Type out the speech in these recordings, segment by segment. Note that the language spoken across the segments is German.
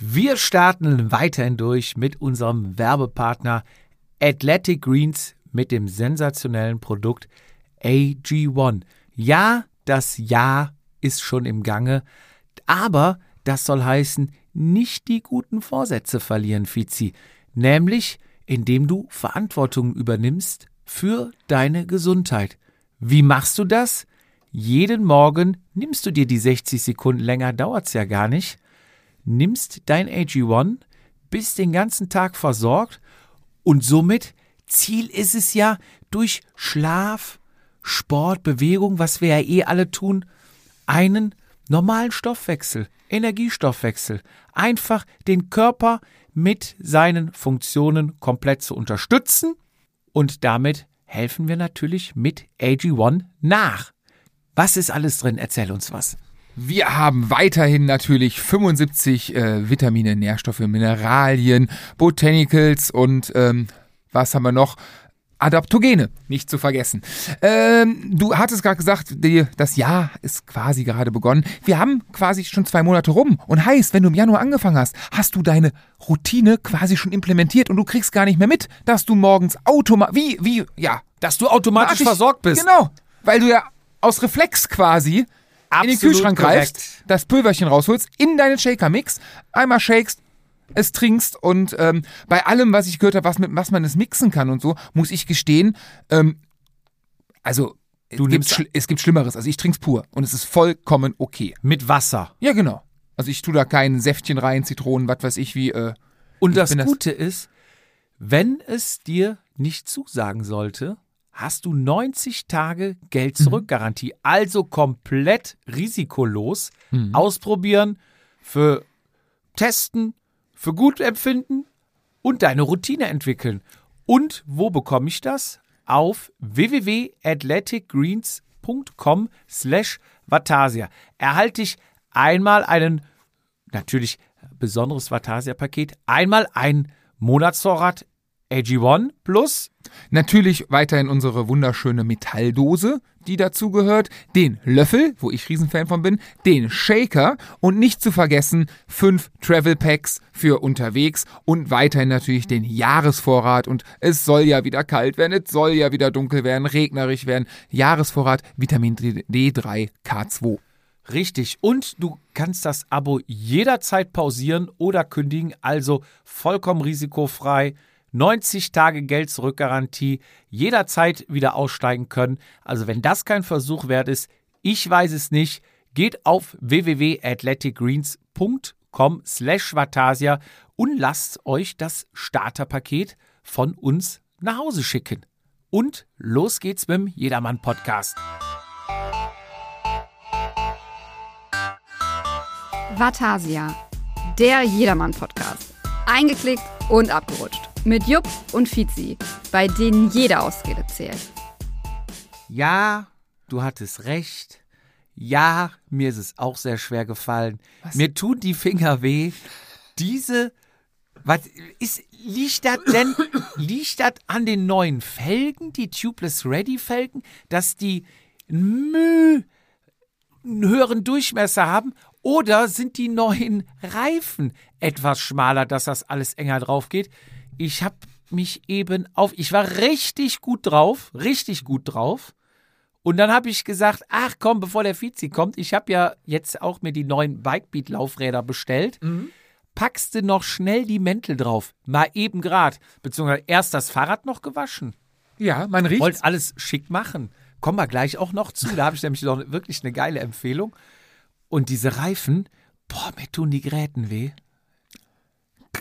Wir starten weiterhin durch mit unserem Werbepartner Athletic Greens mit dem sensationellen Produkt AG1. Ja, das Ja ist schon im Gange, aber das soll heißen, nicht die guten Vorsätze verlieren, Fizi, nämlich indem du Verantwortung übernimmst für deine Gesundheit. Wie machst du das? Jeden Morgen nimmst du dir die 60 Sekunden länger, dauert's ja gar nicht nimmst dein AG1, bist den ganzen Tag versorgt und somit Ziel ist es ja, durch Schlaf, Sport, Bewegung, was wir ja eh alle tun, einen normalen Stoffwechsel, Energiestoffwechsel, einfach den Körper mit seinen Funktionen komplett zu unterstützen und damit helfen wir natürlich mit AG1 nach. Was ist alles drin? Erzähl uns was. Wir haben weiterhin natürlich 75 äh, Vitamine, Nährstoffe, Mineralien, Botanicals und ähm, was haben wir noch? Adaptogene, nicht zu vergessen. Ähm, du hattest gerade gesagt, die, das Jahr ist quasi gerade begonnen. Wir haben quasi schon zwei Monate rum. Und heißt, wenn du im Januar angefangen hast, hast du deine Routine quasi schon implementiert und du kriegst gar nicht mehr mit, dass du morgens automatisch, wie, wie, ja. Dass du automatisch versorgt bist. Genau. Weil du ja aus Reflex quasi Absolut in den Kühlschrank korrekt. greifst, das Pulverchen rausholst, in deinen Shaker-Mix, einmal shakest, es trinkst und ähm, bei allem, was ich gehört habe, was, mit, was man es mixen kann und so, muss ich gestehen, ähm, also es, gibt, es gibt Schlimmeres. Also ich trinke es pur und es ist vollkommen okay. Mit Wasser? Ja, genau. Also ich tue da kein Säftchen rein, Zitronen, was weiß ich wie. Äh, und das Gute das ist, wenn es dir nicht zusagen sollte, hast du 90 Tage Geld zurück Garantie. Mhm. Also komplett risikolos mhm. ausprobieren, für testen, für gut empfinden und deine Routine entwickeln. Und wo bekomme ich das? Auf www.athleticgreens.com slash Vatasia erhalte ich einmal einen, natürlich besonderes Vatasia-Paket, einmal ein Monatsvorrat AG1 Plus. Natürlich weiterhin unsere wunderschöne Metalldose, die dazugehört, den Löffel, wo ich Riesenfan von bin, den Shaker und nicht zu vergessen fünf Travel Packs für unterwegs und weiterhin natürlich den Jahresvorrat und es soll ja wieder kalt werden, es soll ja wieder dunkel werden, regnerisch werden. Jahresvorrat Vitamin D3 K2. Richtig. Und du kannst das Abo jederzeit pausieren oder kündigen, also vollkommen risikofrei. 90 Tage Geld zurück Garantie, jederzeit wieder aussteigen können. Also wenn das kein Versuch wert ist, ich weiß es nicht, geht auf www.athleticgreens.com slash Vatasia und lasst euch das Starterpaket von uns nach Hause schicken. Und los geht's mit dem Jedermann Podcast. Vatasia, der Jedermann Podcast. Eingeklickt und abgerutscht mit Jupp und Fizi, bei denen jede Ausrede zählt. Ja, du hattest recht. Ja, mir ist es auch sehr schwer gefallen. Was? Mir tun die Finger weh. Diese was ist, liegt das denn, liegt das an den neuen Felgen, die Tubeless Ready Felgen, dass die Müh einen höheren Durchmesser haben? Oder sind die neuen Reifen etwas schmaler, dass das alles enger drauf geht? Ich habe mich eben auf, ich war richtig gut drauf, richtig gut drauf. Und dann habe ich gesagt, ach komm, bevor der Vizi kommt, ich habe ja jetzt auch mir die neuen Bikebeat-Laufräder bestellt. Mhm. Packst du noch schnell die Mäntel drauf. Mal eben grad. Beziehungsweise erst das Fahrrad noch gewaschen. Ja, man riecht. Wollt alles schick machen. Kommen wir gleich auch noch zu. Da habe ich nämlich noch wirklich eine geile Empfehlung. Und diese Reifen, boah, mir tun die Gräten weh.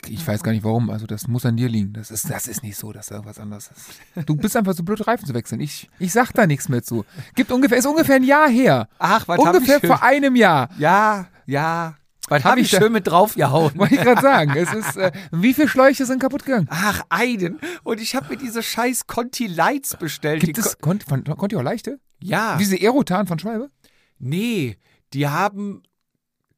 Ich weiß gar nicht warum. Also das muss an dir liegen. Das ist, das ist nicht so, dass da irgendwas anderes ist. Du bist einfach so blöd, Reifen zu wechseln. Ich, ich sag da nichts mehr zu. Gibt ungefähr, ist ungefähr ein Jahr her. Ach, was Ungefähr vor einem Jahr. Ja, ja. Was habe hab ich, ich schön mit draufgehauen? Wollte ich gerade sagen. Es ist, äh, wie viele Schläuche sind kaputt gegangen? Ach, einen. Und ich habe mir diese scheiß Conti Lights bestellt. Gibt es Conti, von, Conti auch leichte? Ja. Diese Aerotan von Schwalbe? Nee, die haben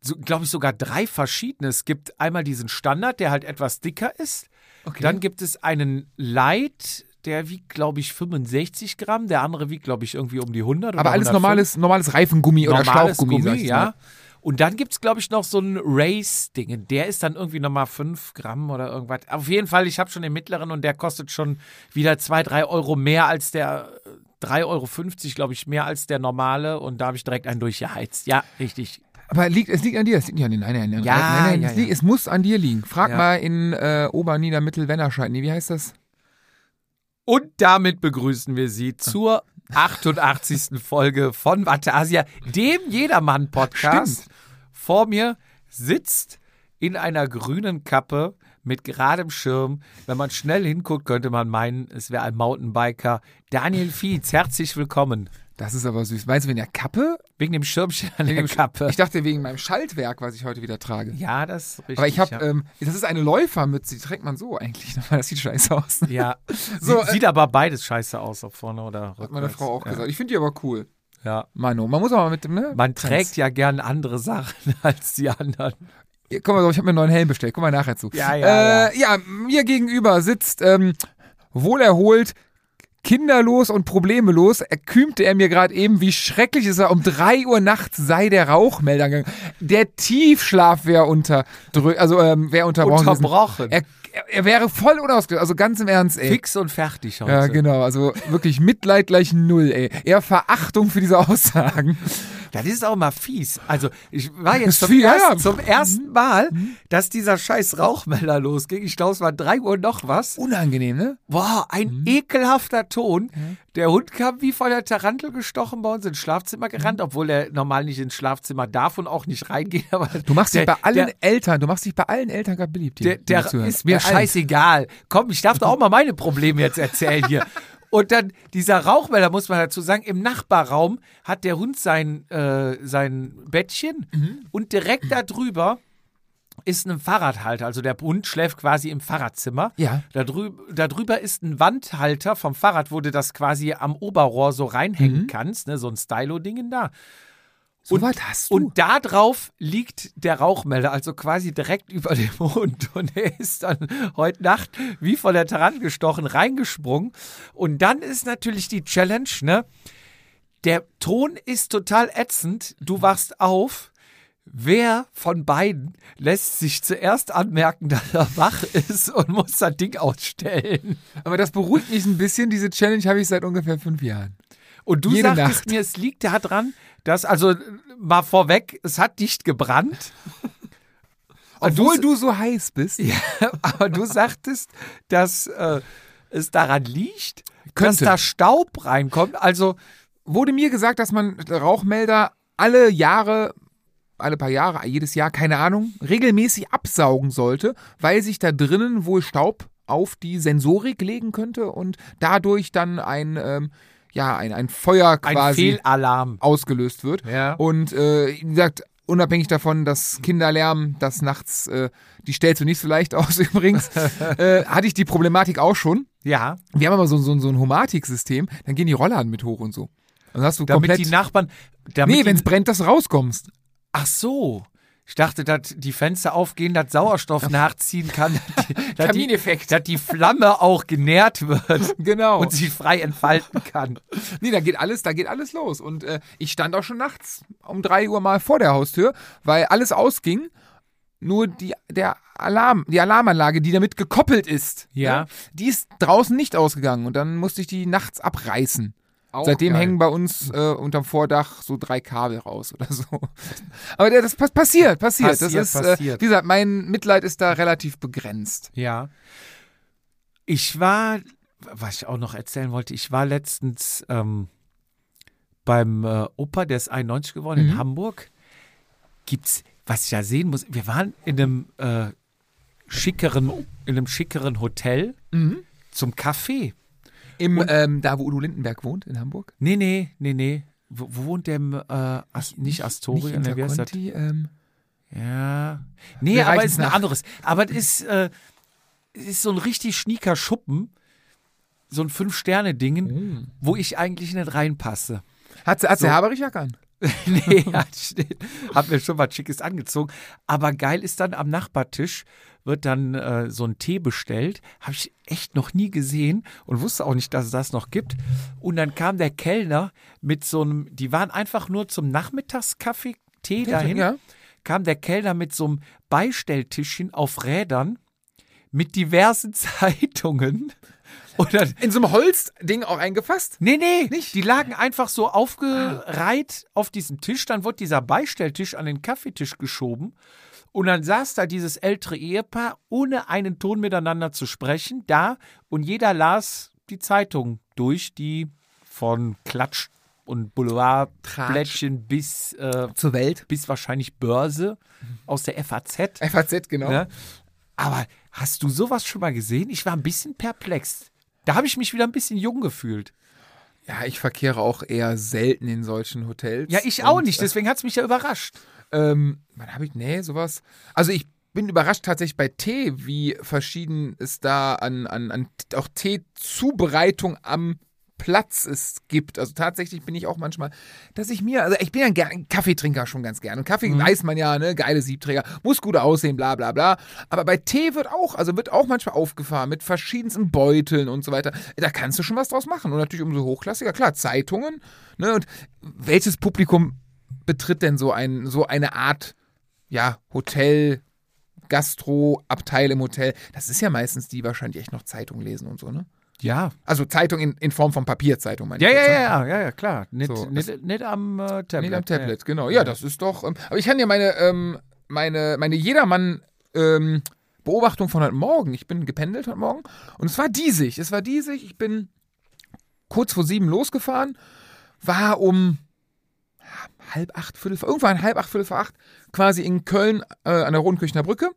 so, glaube ich, sogar drei verschiedene. Es gibt einmal diesen Standard, der halt etwas dicker ist. Okay. Dann gibt es einen Light, der wiegt, glaube ich, 65 Gramm. Der andere wiegt, glaube ich, irgendwie um die 100. Aber alles 105. normales, normales Reifengummi normales oder Schlauchgummi, Gummi, ja. Und dann gibt es, glaube ich, noch so ein Race-Ding. Der ist dann irgendwie nochmal 5 Gramm oder irgendwas. Auf jeden Fall, ich habe schon den mittleren und der kostet schon wieder 2, 3 Euro mehr als der, 3,50 Euro, glaube ich, mehr als der normale. Und da habe ich direkt einen durchgeheizt. Ja, richtig. Aber liegt, es liegt an dir, es liegt nicht an den. Nein, nein, nein, Ja, nein, nein, ja, es, liegt, ja. es muss an dir liegen. Frag mal in äh, Oberniedermittel-Wennerscheid. Nee, wie heißt das? Und damit begrüßen wir Sie zur 88. Folge von Vatasia, dem Jedermann-Podcast. Vor mir sitzt in einer grünen Kappe mit geradem Schirm. Wenn man schnell hinguckt, könnte man meinen, es wäre ein Mountainbiker. Daniel Fietz, herzlich willkommen. Das ist aber süß. Meinst du wegen der Kappe? Wegen dem Schirmchen an der Kappe. Ich dachte wegen meinem Schaltwerk, was ich heute wieder trage. ja, das ist richtig. Aber ich habe, ja. ähm, das ist eine Läufermütze, die trägt man so eigentlich. Das sieht scheiße aus. ja. So, sieht, sieht aber beides scheiße aus, ob vorne oder rückwärts. Hat meine Frau auch ja. gesagt. Ich finde die aber cool. Ja. Mano, man muss aber mit dem, ne? Man trägt ja gern andere Sachen als die anderen. Ja, Guck mal, ich habe mir einen neuen Helm bestellt. Guck mal nachher zu. Ja, ja, äh, ja. mir gegenüber sitzt ähm, wohlerholt, kinderlos und problemelos. Erkühmte er mir gerade eben, wie schrecklich ist er. Um 3 Uhr nachts sei der Rauchmelder gegangen. Der Tiefschlaf wäre unter, also ähm, wäre unterbrochen. Unterbrochen. Er, er, wäre voll unausgelöst. Also ganz im Ernst, ey. Fix und fertig heute. Ja, genau. Also wirklich Mitleid gleich null, ey. Eher Verachtung für diese Aussagen. Das ist auch mal fies. Also, ich war jetzt zum, ja, ersten, ja. zum ersten Mal, dass dieser scheiß Rauchmelder losging. Ich glaube, es war drei Uhr noch was. Unangenehm, ne? Boah, ein ekelhafter Ton. Der Hund kam wie von der Tarantel gestochen bei uns ins Schlafzimmer gerannt, obwohl er normal nicht ins Schlafzimmer darf und auch nicht reingeht. Aber Du machst dich der, bei allen Der, Eltern, du machst dich bei allen Eltern gerade beliebt. hier, der, der ist mir scheißegal. Komm, ich darf doch auch mal meine Probleme jetzt erzählen hier. Und dann dieser Rauchmelder, muss man dazu sagen, im Nachbarraum hat der Hund sein, äh, sein Bettchen Mhm. und direkt darüber ist ein Fahrradhalter. Also der Hund schläft quasi im Fahrradzimmer. Ja. Da drüber, da drüber ist ein Wandhalter vom Fahrrad, wo du das quasi am Oberrohr so reinhängen kannst, ne? so ein Stylo-Ding da. So was hast du. Und da drauf liegt der Rauchmelder, also quasi direkt über dem Hund. Und er ist dann heute Nacht wie von der Tarantel gestochen reingesprungen. Und dann ist natürlich die Challenge, ne? Der Ton ist total ätzend. Du wachst auf. Wer von beiden lässt sich zuerst anmerken, dass er wach ist und muss das Ding ausstellen? Aber das beruhigt mich ein bisschen. Diese Challenge habe ich seit ungefähr fünf Jahren. Und du Jede sagtest Nacht. mir, es liegt daran, dass, also mal vorweg, es hat nicht gebrannt. Und Obwohl du, du so heiß bist. ja, aber du sagtest, dass äh, es daran liegt, dass Könnte. da Staub reinkommt. Also, Wurde mir gesagt, dass man Rauchmelder alle Jahre, alle paar Jahre, jedes Jahr, keine Ahnung, regelmäßig absaugen sollte, weil sich da drinnen wohl Staub auf die Sensorik legen könnte und dadurch dann ein, ähm, ja, ein, ein Feuer ein quasi Fehlalarm. ausgelöst wird. Ja. Und äh, wie gesagt, unabhängig davon, dass Kinderlärm, das nachts, äh, die stellst du nicht so leicht aus übrigens, äh, hatte ich die Problematik auch schon. Ja, Wir haben aber so, so, so ein Homatik-System, dann gehen die Rollladen mit hoch und so. Dann hast du damit komplett. die Nachbarn. Damit nee, wenn es brennt, dass du rauskommst. Ach so. Ich dachte, dass die Fenster aufgehen, dass Sauerstoff nachziehen kann, dass die, dass die, dass die Flamme auch genährt wird Genau. und sich frei entfalten kann. nee, da geht alles, da geht alles los. Und äh, ich stand auch schon nachts um drei Uhr mal vor der Haustür, weil alles ausging. Nur die, der Alarm, die Alarmanlage, die damit gekoppelt ist, Ja. ne, die ist draußen nicht ausgegangen und dann musste ich die nachts abreißen. Auch Seitdem geil. hängen bei uns äh, unterm Vordach so drei Kabel raus oder so. Aber das pass passiert, passiert. das Passiert, ist, Äh, passiert. wie gesagt, mein Mitleid ist da relativ begrenzt. Ja. Ich war, was ich auch noch erzählen wollte, ich war letztens ähm, beim äh, Opa, der ist 91 geworden in Mhm. Hamburg. Gibt's, was ich ja sehen muss, wir waren in einem äh, schickeren, in einem schickeren Hotel zum Kaffee. Im, ähm, da, wo Udo Lindenberg wohnt, in Hamburg. Nee, nee, nee, nee. Wo, wo wohnt der? Äh, As, nicht Astoria, Nicht ne, wie heißt das? Ähm, Ja. Nee, Wir aber reichen ist es ein anderes. Aber es ist, äh, es ist so ein richtig schnieker Schuppen. So ein Fünf-Sterne-Dingen, wo ich eigentlich nicht reinpasse. Hat, hat So. der Haberich Jack an? nee, hab mir schon was Schickes angezogen. Aber geil ist dann am Nachbartisch wird dann äh, so ein Tee bestellt. Habe ich echt noch nie gesehen und wusste auch nicht, dass es das noch gibt. Und dann kam der Kellner mit so einem, die waren einfach nur zum Nachmittagskaffee Tee dahin, Ja. kam der Kellner mit so einem Beistelltischchen auf Rädern mit diversen Zeitungen. Dann, In so einem Holzding auch eingefasst? nee, nee, Nicht? die lagen einfach so aufgereiht auf diesem Tisch. Dann wurde dieser Beistelltisch an den Kaffeetisch geschoben. Und dann saß da dieses ältere Ehepaar, ohne einen Ton miteinander zu sprechen, da und jeder las die Zeitung durch, die von Klatsch und Boulevardblättchen bis, äh, Zur Welt. bis wahrscheinlich Börse aus der FAZ. FAZ, genau. Ne? Aber hast du sowas schon mal gesehen? Ich war ein bisschen perplex. Da habe ich mich wieder ein bisschen jung gefühlt. Ja, ich verkehre auch eher selten in solchen Hotels. Ja, ich auch Und, nicht, deswegen hat es mich ja überrascht. Ähm, wann habe ich, nee, sowas. Also ich bin überrascht tatsächlich bei Tee, wie verschieden es da an, an, an auch Teezubereitung am Platz es gibt. Also tatsächlich bin ich auch manchmal, dass ich mir, also ich bin ja ein Kaffeetrinker schon ganz gern. Und Kaffee weiß man ja, ne, geile Siebträger, muss gut aussehen, bla bla bla. Aber bei Tee wird auch, also wird auch manchmal aufgefahren mit verschiedensten Beuteln und so weiter. Da kannst du schon was draus machen. Und natürlich umso hochklassiger, klar, Zeitungen. Ne, und welches Publikum betritt denn so ein, so eine Art, ja, Hotel, Gastro-Abteil im Hotel? Das ist ja meistens die wahrscheinlich echt noch Zeitung lesen und so, ne? Ja. Also Zeitung in, in Form von Papierzeitung, meine Ja, ich ja, ne? ja, ja, ja, klar. Nicht, So, nicht, nicht am äh, Tablet. Nee, am Tablet, genau. Ja, das ist doch. Ähm, aber ich kann dir meine, ähm, meine, meine Jedermann. Ähm, Beobachtung von heute Morgen. Ich bin gependelt heute Morgen und es war diesig. Es war diesig. Ich bin kurz vor sieben losgefahren, war um ja, halb acht, viertel vor, irgendwann halb acht, viertel vor acht, quasi in Köln äh, an der Rodenkirchner Brücke.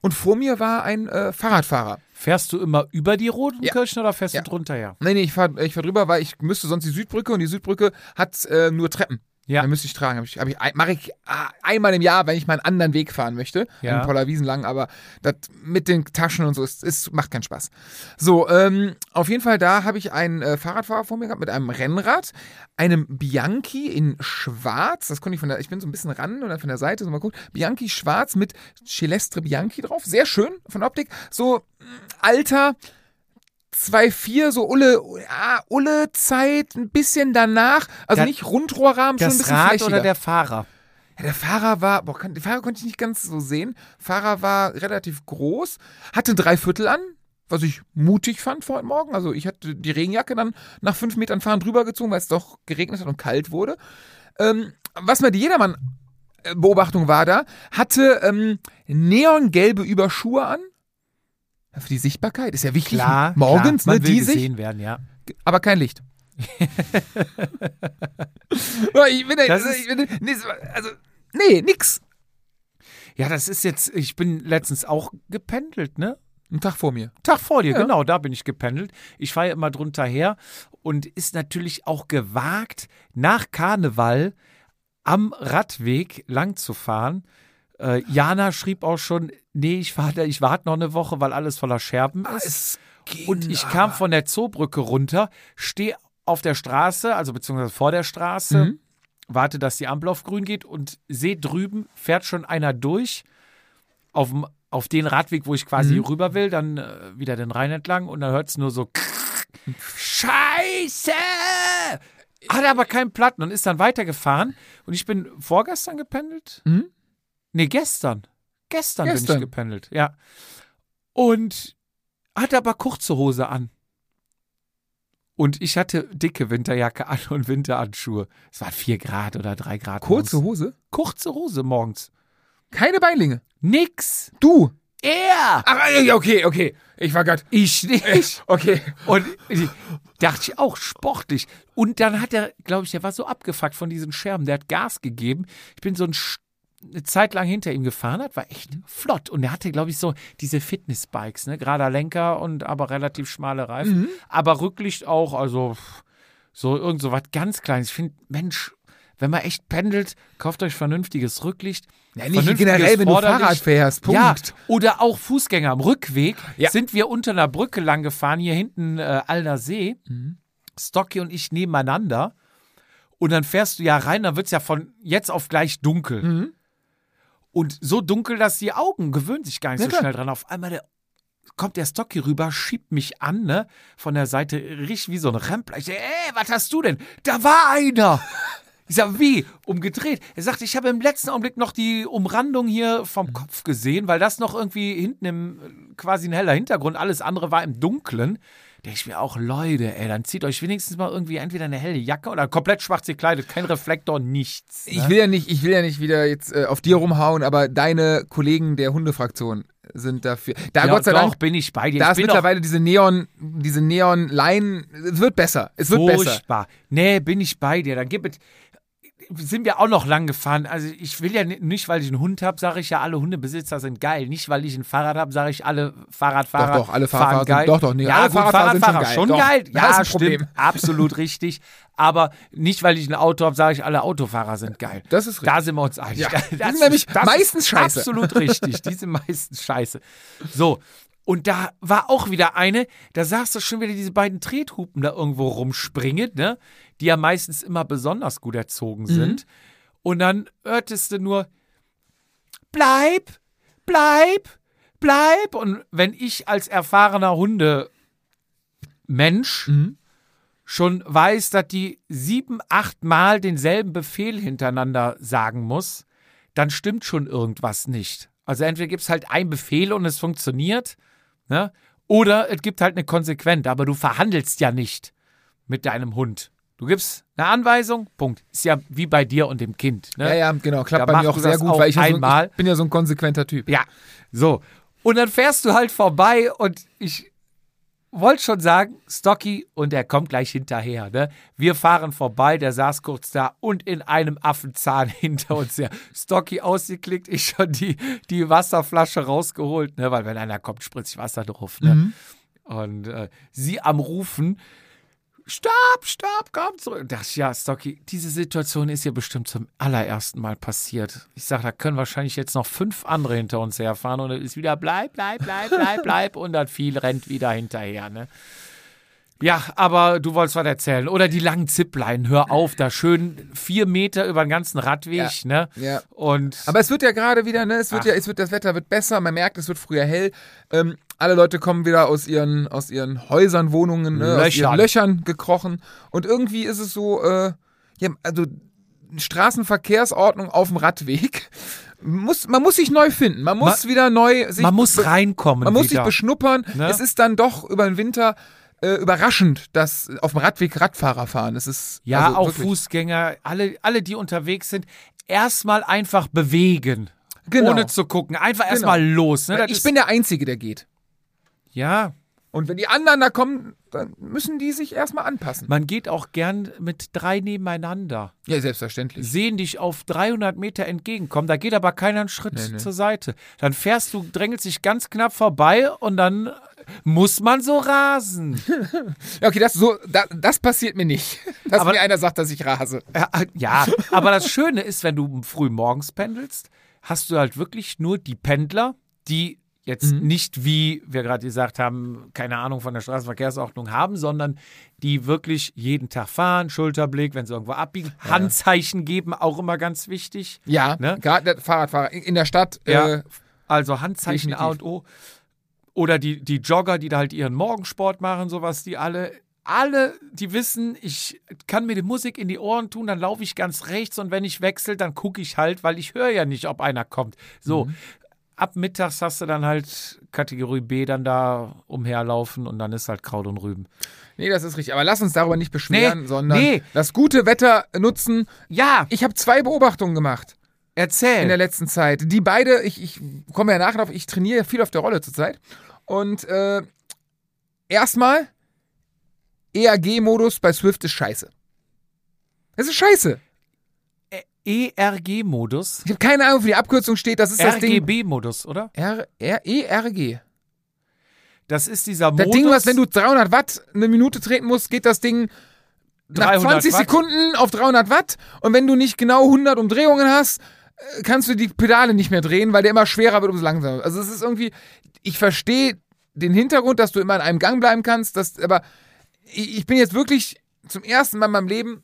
Und vor mir war ein äh, Fahrradfahrer. Fährst du immer über die Rotenkirchen oder fährst Ja. du drunter her? Nee, nee, ich fahr, ich fahr drüber, weil ich müsste sonst die Südbrücke und die Südbrücke hat äh, nur Treppen. Ja. Da müsste ich tragen. Hab ich, hab ich, Mache ich ah, einmal im Jahr, wenn ich mal einen anderen Weg fahren möchte. Ja. Einen Poller Wiesen lang, aber das mit den Taschen und so, ist, ist, macht keinen Spaß. So, ähm, auf jeden Fall, da habe ich einen äh, Fahrradfahrer vor mir gehabt mit einem Rennrad, einem Bianchi in schwarz. Das konnte ich von der, ich bin so ein bisschen ran oder von der Seite, so mal gucken. Bianchi schwarz mit Celestre Bianchi drauf. Sehr schön von Optik. So, mh, alter, 2,4, so Ulle, ja, Ulle-Zeit, ein bisschen danach. Also Da- nicht Rundrohrrahmen, schon ein Das bisschen Rad flächiger. oder der Fahrer? ja, der Fahrer war, boah, kann, den Fahrer konnte ich nicht ganz so sehen. Fahrer war relativ groß, hatte drei Viertel an, was ich mutig fand vor heute Morgen. Also ich hatte die Regenjacke dann nach fünf Metern fahren drüber gezogen, weil es doch geregnet hat und kalt wurde. Ähm, was mir die Jedermann-Beobachtung war da, hatte ähm, neongelbe Überschuhe an. Für die Sichtbarkeit ist ja wichtig. Klar. Morgens, klar, ne, man will diesig, gesehen werden, ja. aber kein Licht. Ich bin, Das also, ich bin, nee, also, nee, nix. Ja, das ist jetzt, ich bin letztens auch gependelt, ne? Ein Tag vor mir. Tag vor dir, Ja. genau, da bin ich gependelt. Ich fahre ja immer drunter her und ist natürlich auch gewagt, nach Karneval am Radweg lang zu fahren. Äh, Jana schrieb auch schon, nee, ich, da- ich warte noch eine Woche, weil alles voller Scherben ist. Es ging Und ich kam von der Zoobrücke runter, stehe auf der Straße, also beziehungsweise vor der Straße, Mhm. warte, dass die Ampel auf grün geht und sehe drüben fährt schon einer durch auf, auf den Radweg, wo ich quasi Mhm. rüber will, dann äh, wieder den Rhein entlang und dann hört es nur so Scheiße! Hat aber keinen Platten und ist dann weitergefahren. Und ich bin vorgestern gependelt. Mhm. Nee, gestern. Gestern, bin Gestern. ich gependelt, ja. Und hatte aber kurze Hose an. Und ich hatte dicke Winterjacke an und Winterhandschuhe. Es waren vier Grad oder drei Grad. Kurze morgens. Hose? Kurze Hose morgens. Keine Beinlinge. Nix. Du. Er. Ach, ja, okay, okay. Ich war grad. Ich nicht. Okay. Und dachte ich auch, sportlich. Und dann hat er, glaube ich, der war so abgefuckt von diesen Scherben, der hat Gas gegeben. Ich bin so ein eine Zeit lang hinter ihm gefahren, das war echt flott. Und er hatte, glaube ich, so diese Fitnessbikes, ne? Gerader Lenker und aber relativ schmale Reifen. Aber Rücklicht auch, also so irgend so was ganz Kleines. Ich finde, Mensch, wenn man echt pendelt, kauft euch vernünftiges Rücklicht. Ja, nicht generell, wenn du. Fahrrad fährst. Punkt. Ja, oder auch Fußgänger am Rückweg Ja. sind wir unter einer Brücke lang gefahren, hier hinten äh, Alner See. Mhm. Stocky und ich nebeneinander. Und dann fährst du ja rein, dann wird es ja von jetzt auf gleich dunkel. Mhm. Und so dunkel, dass die Augen gewöhnen sich gar nicht Ja, so klar. schnell dran. Auf einmal der, kommt der Stocky rüber, schiebt mich an, ne? Von der Seite, richtig wie so ein Rempler. Ich sag, ey, was hast du denn? Da war einer! Ich sag, wie? Umgedreht. Er sagte, ich habe im letzten Augenblick noch die Umrandung hier vom Kopf gesehen, weil das noch irgendwie hinten im quasi ein heller Hintergrund, alles andere war im Dunklen. Denke ich mir auch, Leute, ey, dann zieht euch wenigstens mal irgendwie entweder eine helle Jacke oder komplett schwarz gekleidet, kein Reflektor, nichts. Ne? Ich will ja nicht, ich will ja nicht wieder jetzt äh, auf dir rumhauen, aber deine Kollegen der Hundefraktion sind dafür. Da ja, Gott sei doch, Dank, bin ich bei dir. da ist mittlerweile diese Neon, diese Neon-Line. Es wird besser. Es wird besser. Furchtbar. Nee, bin ich bei dir. Dann gib es. Sind wir auch noch lang gefahren. Also ich will ja ni- nicht, weil ich einen Hund habe, sage ich ja, alle Hundebesitzer sind geil. Nicht, weil ich ein Fahrrad habe, sage ich, alle Fahrradfahrer Doch, doch, alle Fahrradfahrer sind- geil. doch, doch, nee, ja, alle gut, Fahrradfahrer sind schon geil. schon Doch, geil. Ja, stimmt. Absolut richtig. Aber nicht, weil ich ein Auto habe, sage ich, alle Autofahrer sind geil. Das ist Da sind wir uns einig. Ja, Das die sind nämlich das meistens ist scheiße. Absolut richtig. Die sind meistens scheiße. So. Und da war auch wieder eine, da sahst du schon wieder diese beiden Trethupen da irgendwo rumspringen, ne? Die ja meistens immer besonders gut erzogen sind. Und dann hörtest du nur, bleib, bleib, bleib. Und wenn ich als erfahrener Hundemensch schon weiß, dass die sieben, acht Mal denselben Befehl hintereinander sagen muss, dann stimmt schon irgendwas nicht. Also entweder gibt es halt einen Befehl und es funktioniert, ne? oder es gibt halt eine Konsequenz, aber du verhandelst ja nicht mit deinem Hund. Du gibst eine Anweisung, Punkt. Ist ja wie bei dir und dem Kind. Ne? Ja, ja, genau. Klappt Da bei mir auch sehr gut, auch weil ich, ja so, einmal. ich bin ja so ein konsequenter Typ. Ja, so. Und dann fährst du halt vorbei und ich wollte schon sagen, Stocky, und er kommt gleich hinterher. Ne? Wir fahren vorbei, der saß kurz da und in einem Affenzahn hinter uns her. Stocky ausgeklickt, ich schon die, die Wasserflasche rausgeholt, ne? weil wenn einer kommt, spritze ich Wasser drauf. Ne? Und äh, sie am Rufen, Stopp, stopp, komm zurück. Und dachte ich, ja, Stocky, diese Situation ist ja bestimmt zum allerersten Mal passiert. Ich sage, da können wahrscheinlich jetzt noch fünf andere hinter uns herfahren und es ist wieder bleib, bleib, bleib, bleib, bleib und dann viel rennt wieder hinterher, ne? Ja, aber du wolltest was erzählen. Oder die langen Zippleinen, hör auf, da schön vier Meter über den ganzen Radweg, ne? Ja. Und Aber es wird ja gerade wieder, ne? Es wird Ach. ja, es wird, das Wetter wird besser, man merkt, es wird früher hell. Ähm, alle Leute kommen wieder aus ihren, aus ihren Häusern, Wohnungen, ne? aus ihren Löchern. Löchern gekrochen. Und irgendwie ist es so, äh, ja, also Straßenverkehrsordnung auf dem Radweg. Muss, man muss sich neu finden. Man muss wieder neu sich man muss reinkommen. Man muss sich wieder. beschnuppern. Ne? Es ist dann doch über den Winter äh, überraschend, dass auf dem Radweg Radfahrer fahren. Es ist Ja, also auch wirklich- Fußgänger, alle, alle, die unterwegs sind, erstmal einfach bewegen. Genau. Ohne zu gucken. Einfach erstmal los. Ne? Ich bin der Einzige, der geht. Ja, Und wenn die anderen da kommen, dann müssen die sich erstmal anpassen. man geht auch gern mit drei nebeneinander. Ja, selbstverständlich. Sehen dich auf 300 Meter entgegenkommen, da geht aber keiner einen Schritt Nee, nee. zur Seite. Dann fährst du, drängelst dich ganz knapp vorbei und dann muss man so rasen. Ja, okay, das, so, da, das passiert mir nicht. Dass Aber- mir einer sagt, dass ich rase. Ja, ja, aber das Schöne ist, wenn du früh morgens pendelst, hast du halt wirklich nur die Pendler, die jetzt Mhm. nicht, wie wir gerade gesagt haben, keine Ahnung von der Straßenverkehrsordnung haben, sondern die wirklich jeden Tag fahren, Schulterblick, wenn sie irgendwo abbiegen, Handzeichen geben, auch immer ganz wichtig. Ja, Ne? gerade Fahrradfahrer in der Stadt. Ja. Äh, Also Handzeichen A und Definitiv. O. Oder die, die Jogger, die da halt ihren Morgensport machen, sowas, die alle, alle, die wissen, ich kann mir die Musik in die Ohren tun, dann laufe ich ganz rechts und wenn ich wechsle, dann gucke ich halt, weil ich höre ja nicht, ob einer kommt. So, Mhm. Ab mittags hast du dann halt Kategorie B dann da umherlaufen und dann ist halt Kraut und Rüben. nee, das ist richtig. Aber lass uns darüber nicht beschweren, Nee, sondern nee. das gute Wetter nutzen. Ja, Ich habe zwei Beobachtungen gemacht erzähl. in der letzten Zeit. Die beide, ich, ich komme ja nachher drauf, ich trainiere viel auf der Rolle zurzeit. Und äh, erstmal, ERG-Modus bei Swift ist scheiße. Es ist scheiße. ERG-Modus. Ich habe keine Ahnung, wie die Abkürzung steht. Das ist das Ding. RGB-Modus, oder? R, R, ERG. Das ist dieser Das Modus. Ding, was, wenn du 300 Watt eine Minute treten musst, geht das Ding nach 300 20 Watt? Sekunden auf 300 Watt. Und wenn du nicht genau 100 Umdrehungen hast, äh, kannst du die Pedale nicht mehr drehen, weil der immer schwerer wird, umso langsamer. Also es ist irgendwie, ich verstehe den Hintergrund, dass du immer in einem Gang bleiben kannst, dass, aber ich ich bin jetzt wirklich zum ersten Mal in meinem Leben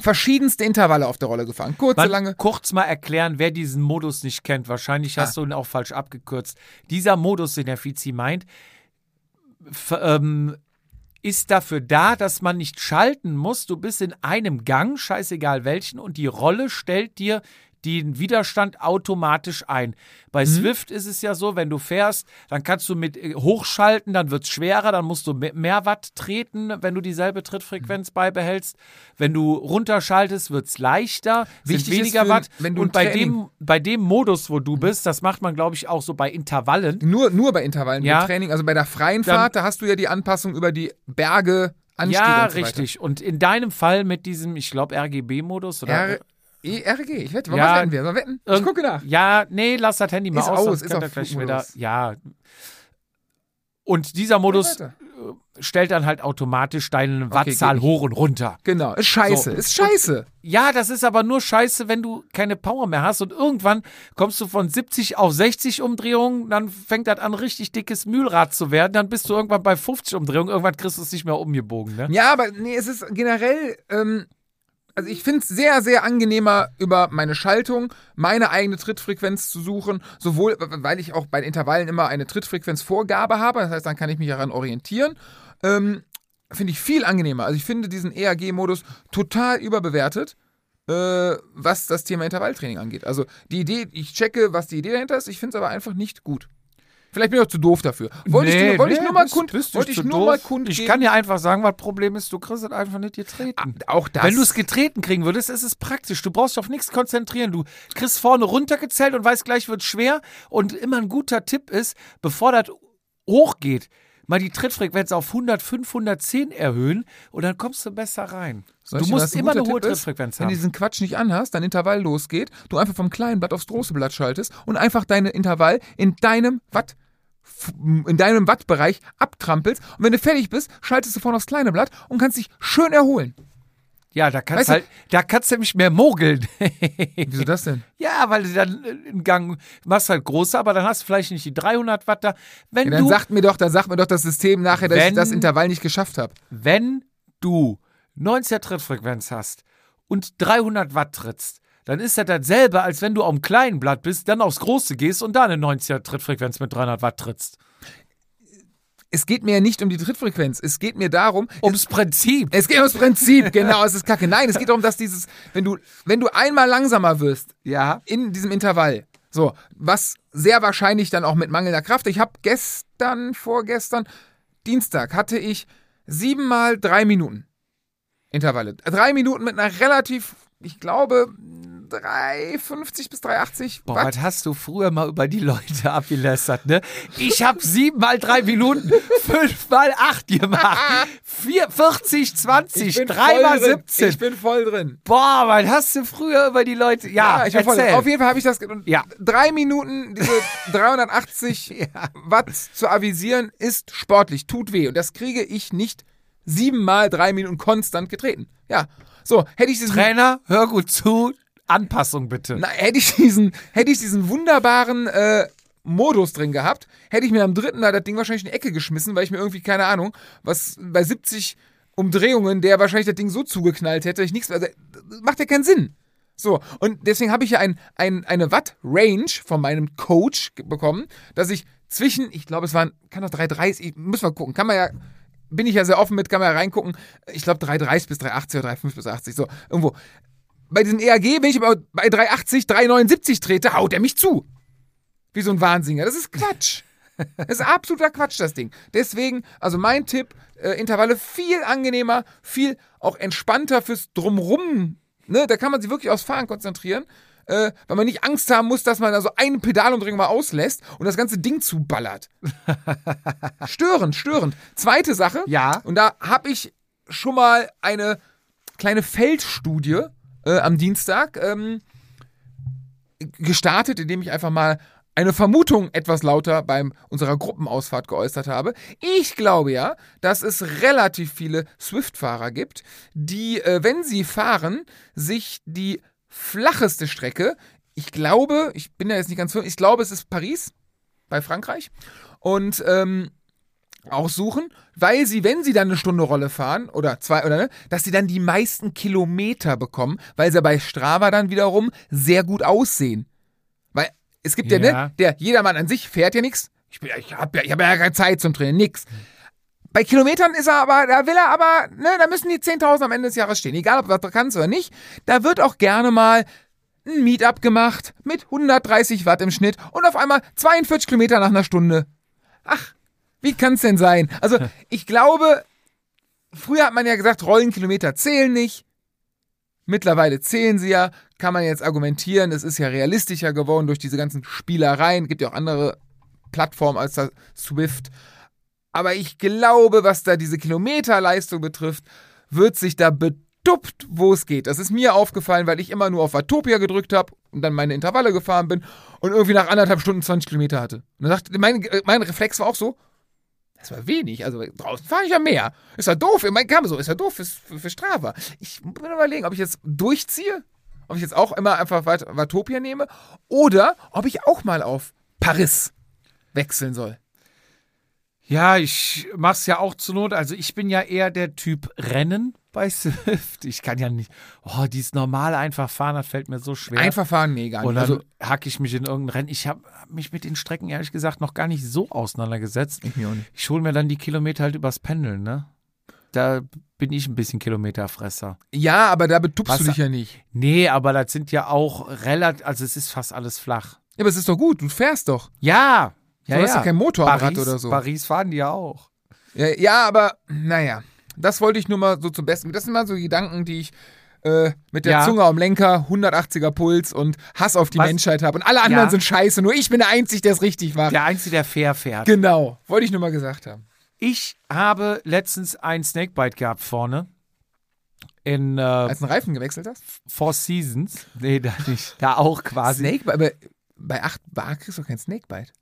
verschiedenste Intervalle auf der Rolle gefahren. Kurze, Man, lange. Kurz mal erklären, wer diesen Modus nicht kennt. Wahrscheinlich hast du ihn auch falsch abgekürzt. Dieser Modus, den der Fizi meint, ähm, ist dafür da, dass man nicht schalten muss. Du bist in einem Gang, scheißegal welchen, und die Rolle stellt dir den Widerstand automatisch ein. Bei Swift ist es ja so, wenn du fährst, dann kannst du mit äh, hochschalten, dann wird es schwerer, dann musst du me- mehr Watt treten, wenn du dieselbe Trittfrequenz beibehältst. Wenn du runterschaltest, wird es leichter, sind Wichtig ist weniger Watt. du Und bei Training- dem, bei dem Modus, wo du bist, das macht man, glaube ich, auch so bei Intervallen. Nur, nur bei Intervallen, Ja. Training, also bei der freien Dann- Fahrt, da hast du ja die Anpassung über die Berge, Anstiege Ja, und so richtig. Und in deinem Fall mit diesem, ich glaube, RGB-Modus oder. R E RG, ich wette, Ja, was wetten wir? Wir wetten? Ich gucke nach. Ja, nee, lass das Handy mal Ist aus, aus, ist auf gleich wieder. Ja. Und dieser Modus Weiter. stellt dann halt automatisch deine Okay, Wattzahl hoch und runter. Genau, ist scheiße, So. ist scheiße. Ja, das ist aber nur scheiße, wenn du keine Power mehr hast und irgendwann kommst du von 70 auf 60 Umdrehungen, dann fängt das an, richtig dickes Mühlrad zu werden, dann bist du irgendwann bei 50 Umdrehungen, irgendwann kriegst du es nicht mehr umgebogen, ne? Ja, aber nee, es ist generell, ähm, also ich finde es sehr, sehr angenehmer, über meine Schaltung meine eigene Trittfrequenz zu suchen, sowohl, weil ich auch bei Intervallen immer eine Trittfrequenzvorgabe habe, das heißt, dann kann ich mich daran orientieren. Ähm, finde ich viel angenehmer. Also ich finde diesen ERG-Modus total überbewertet, äh, was das Thema Intervalltraining angeht. Also die Idee, ich checke, was die Idee dahinter ist, ich finde es aber einfach nicht gut. Vielleicht bin ich auch zu doof dafür. Wollte ich, Nee, ich nee, nur mal bist- kund, bist wollte ich nur doof? mal kund Ich kann dir einfach sagen, was Problem ist, du kriegst es einfach nicht getreten. auch das. Wenn du es getreten kriegen würdest, ist es praktisch. Du brauchst dich auf nichts konzentrieren. Du kriegst vorne runtergezählt und weißt, gleich wird schwer. Und immer ein guter Tipp ist, bevor das hochgeht, mal die Trittfrequenz auf 100, 510 erhöhen und dann kommst du besser rein. Soll du ich musst ein immer eine hohe Tipp ist? Trittfrequenz Wenn du haben. diesen Quatsch nicht anhast, dein Intervall losgeht, du einfach vom kleinen Blatt aufs große Blatt schaltest und einfach deine Intervall in deinem Watt in deinem Wattbereich abtrampelst und wenn du fertig bist, schaltest du vorne aufs kleine Blatt und kannst dich schön erholen. Ja, da kannst Weißt du- halt, da kannst du nämlich mehr mogeln. Wieso das denn? ja, weil du dann einen Gang machst halt große, aber dann hast du vielleicht nicht die 300 Watt da. Wenn Ja, dann du sagt mir doch, dann sagt mir doch das System nachher, dass ich Wenn- das Intervall nicht geschafft habe. wenn du 90er Trittfrequenz hast und 300 Watt trittst, dann ist das dasselbe, als wenn du am kleinen Blatt bist, dann aufs große gehst und da eine 90er Trittfrequenz mit 300 Watt trittst. Es geht mir ja nicht um die Trittfrequenz, es geht mir darum, Ums Prinzip. Es geht ums Prinzip, genau, es ist kacke. Nein, es geht darum, dass dieses, wenn du, wenn du einmal langsamer wirst, Ja. in diesem Intervall, so, was sehr wahrscheinlich dann auch mit mangelnder Kraft, ich habe gestern, vorgestern, Dienstag, hatte ich siebenmal drei Minuten Intervalle. Drei Minuten mit einer relativ, ich glaube, 3,50 bis 3,80 Boah, Watt. was hast du früher mal über die Leute abgelästert, ne? Ich hab sieben mal drei Minuten, fünf mal acht gemacht. Vier, 40, 20, drei mal 17. Ich bin voll drin. Boah, was hast du früher über die Leute? Ja, ich bin voll drin. Auf jeden Fall habe ich das. Ja. Drei Minuten, diese 380 Watt zu avisieren, ist sportlich, tut weh. Und das kriege ich nicht siebenmal drei Minuten konstant getreten. Ja. So, hätte ich diesen, Trainer, hör gut zu. Anpassung bitte. na, hätte ich diesen, hätte ich diesen wunderbaren äh, Modus drin gehabt, hätte ich mir am dritten da das Ding wahrscheinlich in die Ecke geschmissen, weil ich mir irgendwie, keine Ahnung, was bei 70 Umdrehungen, der wahrscheinlich das Ding so zugeknallt hätte, ich nichts, also, das macht ja keinen Sinn. So, und deswegen habe ich ja ein, ein, eine Watt-Range von meinem Coach bekommen, dass ich zwischen, ich glaube, es waren, kann doch 330, ich- müssen wir gucken, kann man ja, bin ich ja sehr offen mit, kann man ja reingucken, ich glaube 330 bis 380 oder 350 bis 80, so, irgendwo. Bei diesem ERG, wenn ich aber bei 380, 379 trete, haut er mich zu. Wie so ein Wahnsinniger. Das ist Quatsch. Das ist absoluter Quatsch, das Ding. Deswegen, also mein Tipp, äh, Intervalle viel angenehmer, viel auch entspannter fürs Drumrum. Ne? Da kann man sich wirklich aufs Fahren konzentrieren, äh, weil man nicht Angst haben muss, dass man da so eine Pedalumdrehung mal auslässt und das ganze Ding zuballert. störend, störend. Zweite Sache, Ja. und da habe ich schon mal eine kleine Feldstudie äh, am Dienstag ähm, gestartet, indem ich einfach mal eine Vermutung etwas lauter beim unserer Gruppenausfahrt geäußert habe. Ich glaube ja, dass es relativ viele Swift-Fahrer gibt, die, äh, wenn sie fahren, sich die flacheste Strecke, ich glaube, ich bin da jetzt nicht ganz, ich glaube, es ist Paris bei Frankreich und ähm, aussuchen, weil sie, wenn sie dann eine Stunde Rolle fahren oder zwei oder ne, dass sie dann die meisten Kilometer bekommen, weil sie bei Strava dann wiederum sehr gut aussehen. Weil es gibt ja, Ja. ne, der jedermann an sich fährt ja nichts. Ich, bin- ich habe ja, ich hab ja keine Zeit zum Trainieren, nix. Bei Kilometern ist er aber, da will er aber, ne, da müssen die 10.000 am Ende des Jahres stehen. Egal, ob du das kannst oder nicht. Da wird auch gerne mal ein Meetup gemacht mit 130 Watt im Schnitt und auf einmal 42 Kilometer nach einer Stunde. Ach, wie kann's denn sein? Also, ich glaube, früher hat man ja gesagt, Rollenkilometer zählen nicht. Mittlerweile zählen sie ja, kann man jetzt argumentieren, es ist ja realistischer geworden durch diese ganzen Spielereien. Gibt ja auch andere Plattformen als das Swift. Aber ich glaube, was da diese Kilometerleistung betrifft, wird sich da betuppt, wo es geht. Das ist mir aufgefallen, weil ich immer nur auf Watopia gedrückt habe und dann meine Intervalle gefahren bin und irgendwie nach anderthalb Stunden 20 Kilometer hatte. Und dann dachte mein, mein Reflex war auch so, das war wenig. Also draußen fahre ich ja mehr. Ist ja doof. Mein kam so, ist ja doof für, für, für Strava. Ich muss mir überlegen, ob ich jetzt durchziehe, ob ich jetzt auch immer einfach Watopia nehme oder ob ich auch mal auf Paris wechseln soll. Ja, ich mach's ja auch zur Not. Also ich bin ja eher der Typ Rennen bei Swift. Ich kann ja nicht, oh, dieses normale einfach fahren, das fällt mir so schwer. Einfach fahren, nee, gar nicht. Und dann Also, hacke ich mich in irgendein Rennen. Ich habe mich mit den Strecken ehrlich gesagt noch gar nicht so auseinandergesetzt. ich mir auch nicht. Ich hole mir dann die Kilometer halt übers Pendeln, ne? Da bin ich ein bisschen Kilometerfresser. Ja, aber da betupst du Was- dich ja nicht. Nee, aber das sind ja auch relativ, also es ist fast alles flach. Ja, aber es ist doch gut, du fährst doch. Ja, ja, Du hast ja. ja kein Motor am Paris, oder so. Paris fahren die ja auch. Ja, ja, aber naja, das wollte ich nur mal so zum Besten. Das sind mal so Gedanken, die ich äh, mit der Ja. Zunge am Lenker, 180er Puls und Hass auf die Was? Menschheit habe. Und alle anderen Ja. sind scheiße, nur ich bin der Einzige, der es richtig macht. Der Einzige, der fair fährt. Genau, wollte ich nur mal gesagt haben. Ich habe letztens ein Snakebite gehabt vorne. In äh, Als du einen Reifen gewechselt hast? Four Seasons. Nee, da nicht. Da auch quasi. Snakebite, aber bei 8 Bar kriegst du kein Snakebite.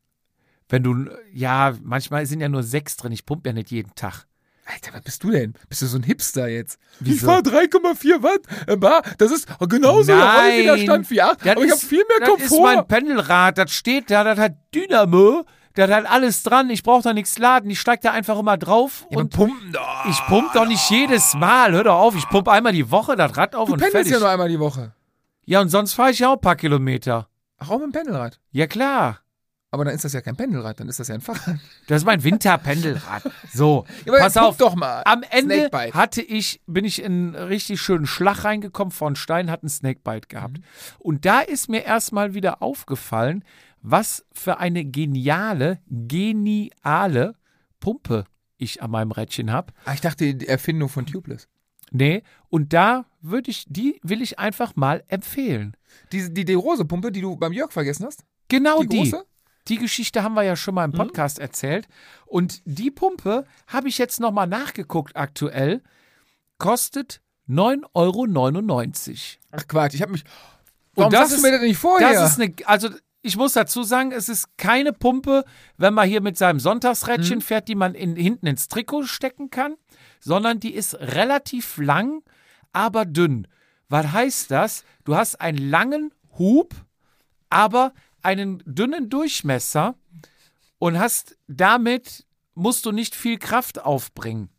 Wenn du, ja, manchmal sind ja nur sechs drin. Ich pumpe ja nicht jeden Tag. Alter, was bist du denn? Bist du so ein Hipster jetzt? Ich Wieso? fahre 3,4 Watt äh, Bar. Das ist genauso der Nein. Rollwiderstand wie 8, Das aber ich habe ist- viel mehr Das ist Komfort. mein Pendelrad. Das steht da, das hat Dynamo. Das hat alles dran. Ich brauche da nichts laden. Ich steige da einfach immer drauf ja, und pumpen doch. ich pump doch nicht jedes Mal. Hör doch auf. Ich pump einmal die Woche das Rad auf Du und pendelst fertig. ja nur einmal die Woche. ja, und sonst fahre ich ja auch ein paar Kilometer. Ach, auch mit dem Pendelrad. Ja, klar. Aber dann ist das ja kein Pendelrad, dann ist das ja ein Fahrrad. Das ist mein Winterpendelrad. So, Ja, pass auf. doch mal. Am Ende hatte ich, bin ich in einen richtig schönen Schlag reingekommen von Stein, hat einen Snakebite gehabt. Mhm. Und da ist mir erstmal wieder aufgefallen, was für eine geniale, geniale Pumpe ich an meinem Rädchen habe. Ah, ich dachte, die Erfindung von Tubeless. Nee, und da würde ich, die will ich einfach mal empfehlen. Die, die, die Rose-Pumpe, die du beim Jörg vergessen hast? Genau Die die. große? Die Geschichte haben wir ja schon mal im Podcast erzählt. Und die Pumpe habe ich jetzt nochmal nachgeguckt aktuell. Kostet 9,99 Euro. Ach Quatsch, ich habe mich. Warum das sagst du mir das nicht vorher? Das ist eine, also ich muss dazu sagen, es ist keine Pumpe, wenn man hier mit seinem Mhm. Sonntagsrädchen fährt, die man in, hinten ins Trikot stecken kann, sondern die ist relativ lang, aber dünn. Was heißt das? Du hast einen langen Hub, aber einen dünnen Durchmesser und hast damit musst du nicht viel Kraft aufbringen.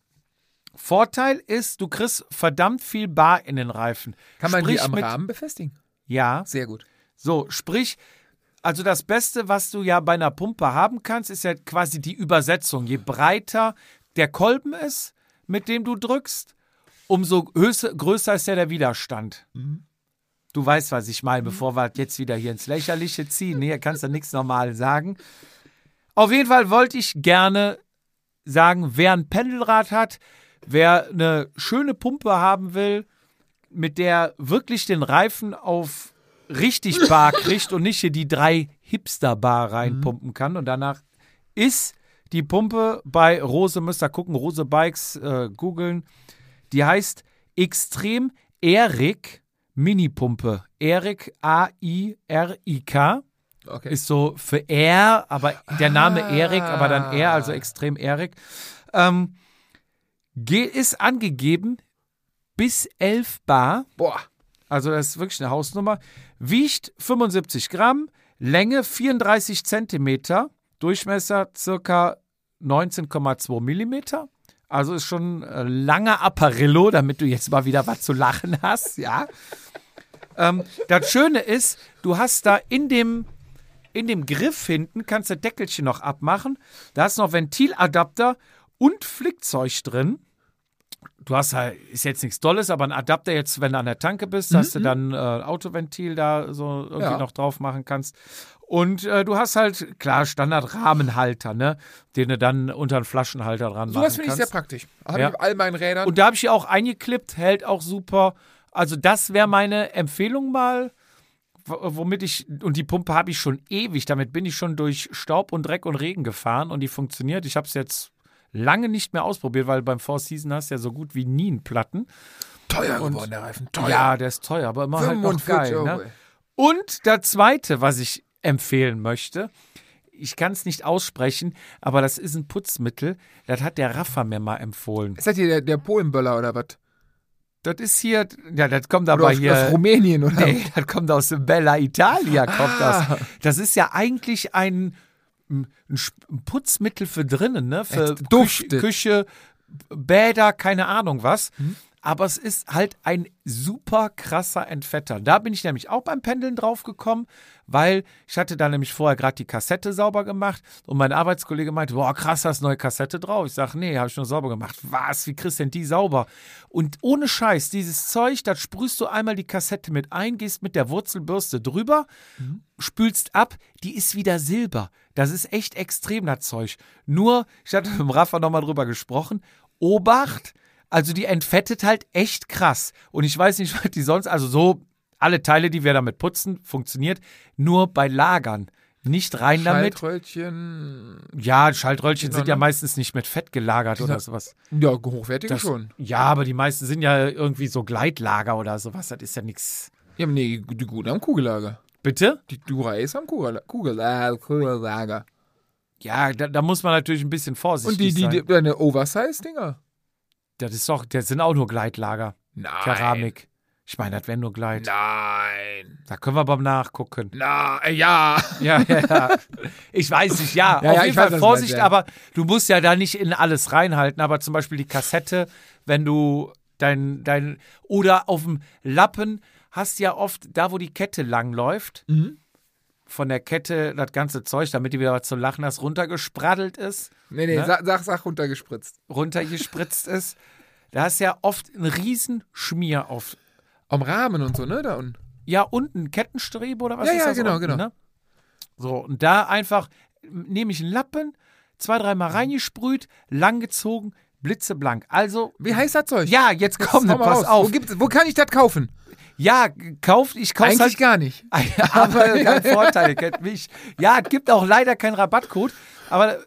Vorteil ist, du kriegst verdammt viel Bar in den Reifen. Kann man die Sprich am mit- Rahmen befestigen? Ja, Sehr gut. so, sprich, also das Beste, was du ja bei einer Pumpe haben kannst, ist ja quasi die Übersetzung. Je breiter der Kolben ist, mit dem du drückst, umso größer ist ja der Widerstand. Du weißt, was ich meine, bevor wir jetzt wieder hier ins Lächerliche ziehen. Nee, kannst du nichts normal sagen. Auf jeden Fall wollte ich gerne sagen, wer ein Pendelrad hat, wer eine schöne Pumpe haben will, mit der wirklich den Reifen auf richtig Bar kriegt und nicht hier die drei Hipster-Bar reinpumpen kann. Und danach ist die Pumpe bei Rose, müsst ihr gucken, Rose Bikes äh, googeln. Die heißt Extrem Erik Mini-Pumpe. Erik A-I-R-I-K. Okay. Ist so für R, aber der Name Erik, aber dann R, also extrem Erik. Ähm, ist angegeben bis 11 Bar. Boah. Also das ist wirklich eine Hausnummer. Wiegt 75 Gramm, Länge 34 Zentimeter, Durchmesser circa 19,2 Millimeter. Also ist schon ein langer Apparillo, damit du jetzt mal wieder was zu lachen hast, ja. Ähm, das Schöne ist, du hast da in dem, in dem Griff hinten, kannst du das Deckelchen noch abmachen. Da hast du noch Ventiladapter und Flickzeug drin. Du hast halt, ist jetzt nichts Dolles, aber ein Adapter jetzt, wenn du an der Tanke bist, dass du dann äh, Autoventil da so irgendwie Ja. noch drauf machen kannst. Und äh, du hast halt, klar, Standard-Rahmenhalter, ne? Den du dann unter einen Flaschenhalter dran Sowas machen finde ich sehr praktisch. Habe Ja. ich all meinen Rädern. Und da habe ich die auch eingeklippt, hält auch super. Also das wäre meine Empfehlung mal, womit ich, und die Pumpe habe ich schon ewig, damit bin ich schon durch Staub und Dreck und Regen gefahren und die funktioniert. Ich habe es jetzt lange nicht mehr ausprobiert, weil beim Four Season hast du ja so gut wie nie einen Platten. teuer geworden, der Reifen. Teuer. Ja, der ist teuer, aber immer halt noch 45 geil. Ne? Und der zweite, was ich empfehlen möchte, ich kann es nicht aussprechen, aber das ist ein Putzmittel. Das hat der Raffa mir mal empfohlen. Ist das hier der, der Polenböller oder was? Das ist hier, ja, das kommt Oder aber aus, hier. aus Rumänien oder Nee, das kommt aus Bella Italia, kommt Ah. das. Das ist ja eigentlich ein, ein Putzmittel für drinnen, ne? Für. Küche, Küche, Bäder, keine Ahnung was. Mhm. Aber es ist halt ein super krasser Entfetter. Da bin ich nämlich auch beim Pendeln drauf gekommen, weil ich hatte da nämlich vorher gerade die Kassette sauber gemacht und mein Arbeitskollege meinte, boah, krass, hast neue Kassette drauf. Ich sage, nee, habe ich nur sauber gemacht. Was, wie kriegst du denn die sauber? Und ohne Scheiß, dieses Zeug, das sprühst du einmal die Kassette mit ein, gehst mit der Wurzelbürste drüber, spülst ab, die ist wieder Silber. Das ist echt extrem, das Zeug. Nur, ich hatte mit dem Rafa nochmal drüber gesprochen, Obacht, also die entfettet halt echt krass. Und ich weiß nicht, was die sonst, also so, alle Teile, die wir damit putzen, funktioniert nur bei Lagern. Nicht rein damit. Schaltröllchen. Ja, Schaltröllchen sind ja meistens nicht mit Fett gelagert oder sowas. Ja, hochwertige Das, schon. Ja, aber die meisten sind ja irgendwie so Gleitlager oder sowas. Das ist ja nichts. Ja, nee, die guten haben Kugellager. Bitte? Die Dura Ace haben Kugel, Kugel, äh, Kugellager. Ja, da, da muss man natürlich ein bisschen vorsichtig Und die, die, sein. die deine Oversize-Dinger? Das ist doch, das sind auch nur Gleitlager. Nein. Keramik. Ich meine, das wäre nur Gleit. Nein. Da können wir beim Nachgucken. Na, äh, ja. Ja, ja, ja. Ich weiß nicht, ja. Ja, auf ja, jeden Fall weiß, Vorsicht, meinst, aber du musst ja da nicht in alles reinhalten. Aber zum Beispiel die Kassette, wenn du dein, dein, oder auf dem Lappen hast du ja oft, da wo die Kette lang läuft, Mhm. Von der Kette das ganze Zeug, damit die wieder was zu lachen hast, runtergespraddelt ist, Nee, nee, Ne? sag, sag, sag runtergespritzt. runtergespritzt ist. Da hast du ja oft einen riesen Schmier auf. Am Rahmen und so, ne? Da unten. Ja, unten Kettenstrebe oder was Ja, ist ja, das? genau, unten, genau. Ne? So, und da einfach nehme ich einen Lappen, zwei, dreimal reingesprüht, langgezogen, blitzeblank. Also, Wie heißt das Zeug? ja, jetzt komm, pass auf. Wo, gibt's, wo kann ich das kaufen? Ja, kauft, ich kauf's Eigentlich halt. gar nicht. aber kein Vorteil, kennt mich. Ja, es gibt auch leider keinen Rabattcode, aber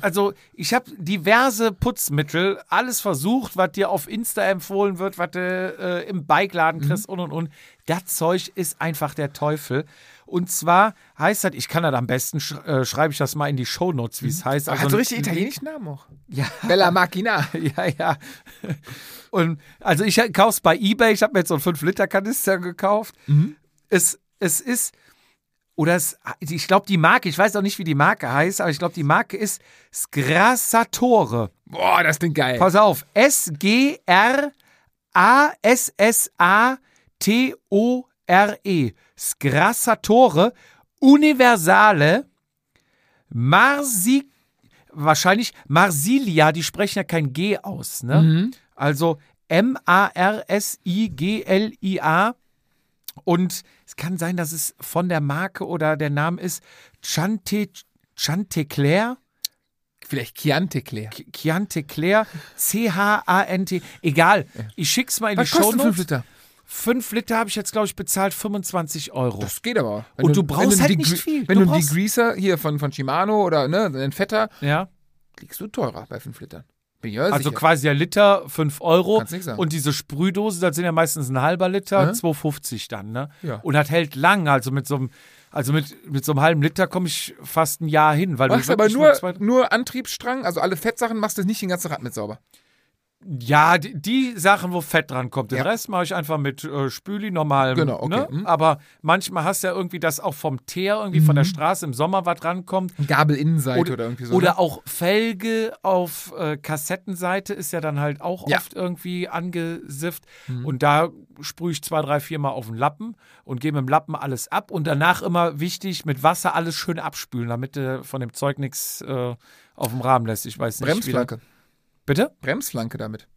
also ich habe diverse Putzmittel, alles versucht, was dir auf Insta empfohlen wird, was du äh, im Bikeladen Mhm. kriegst und und und. Das Zeug ist einfach der Teufel. Und zwar heißt das, ich kann das am besten, sch äh, schreibe ich das mal in die Shownotes, wie es heißt. Also Hat so richtig italienischen Namen auch. Ja, Bella Macchina. ja, ja. Und also ich kauf's bei eBay, ich habe mir jetzt so einen 5-Liter-Kanister gekauft. Es, es ist, oder es, ich glaube, die Marke, ich weiß auch nicht, wie die Marke heißt, aber ich glaube, die Marke ist Sgrassatore. Boah, das klingt geil. Pass auf, S-G-R-A-S-S-A-T-O-R-E. Sgrassatore Universale Marsi, wahrscheinlich Marsilia, die sprechen ja kein G aus, ne? Mhm. Also M-A-R-S-I-G-L-I-A. Und es kann sein, dass es von der Marke oder der Name ist Chante, Chanteclair. Vielleicht Chianti Claire. Chianteclair, C-H-A-N-T, egal. Ich schick's mal in Was die kostet 5 Shownotes. Liter? 5 Liter habe ich jetzt, glaube ich, bezahlt 25 Euro. Das geht aber. Und du brauchst einen halt Degre- nicht viel. Wenn Du du einen brauchst- Degreaser hier von, von Shimano oder ne, einen Fetter, ja. kriegst du teurer bei 5 Litern. Ja Also quasi der Liter 5 Euro. Kannst nix sagen. Und diese Sprühdose, das sind ja meistens ein halber Liter, Mhm. 2,50 dann, ne? Ja. Und das hält lang. Also mit so einem, also mit, mit so einem halben Liter komme ich fast ein Jahr hin. Weil du Machst aber wirklich nur, nur Antriebsstrang, also alle Fettsachen, machst du nicht den ganzen Rad mit sauber. Ja, die, die Sachen, wo Fett dran kommt. Den Ja. Rest mache ich einfach mit äh, Spüli normal. Genau, okay, Ne? mhm. Aber manchmal hast du ja irgendwie, dass auch vom Teer irgendwie von der Straße im Sommer was rankommt. Gabelinnenseite Oder, oder, irgendwie so. oder ne? auch Felge auf äh, Kassettenseite ist ja dann halt auch Ja. oft irgendwie angesifft. Mhm. Und da sprühe ich zwei, drei, vier Mal auf den Lappen und gehe mit dem Lappen alles ab. Und danach immer wichtig, mit Wasser alles schön abspülen, damit du von dem Zeug nichts äh, auf dem Rahmen lässt. Ich weiß nicht. wie Bremsflanke. Bitte? Bremsflanke damit.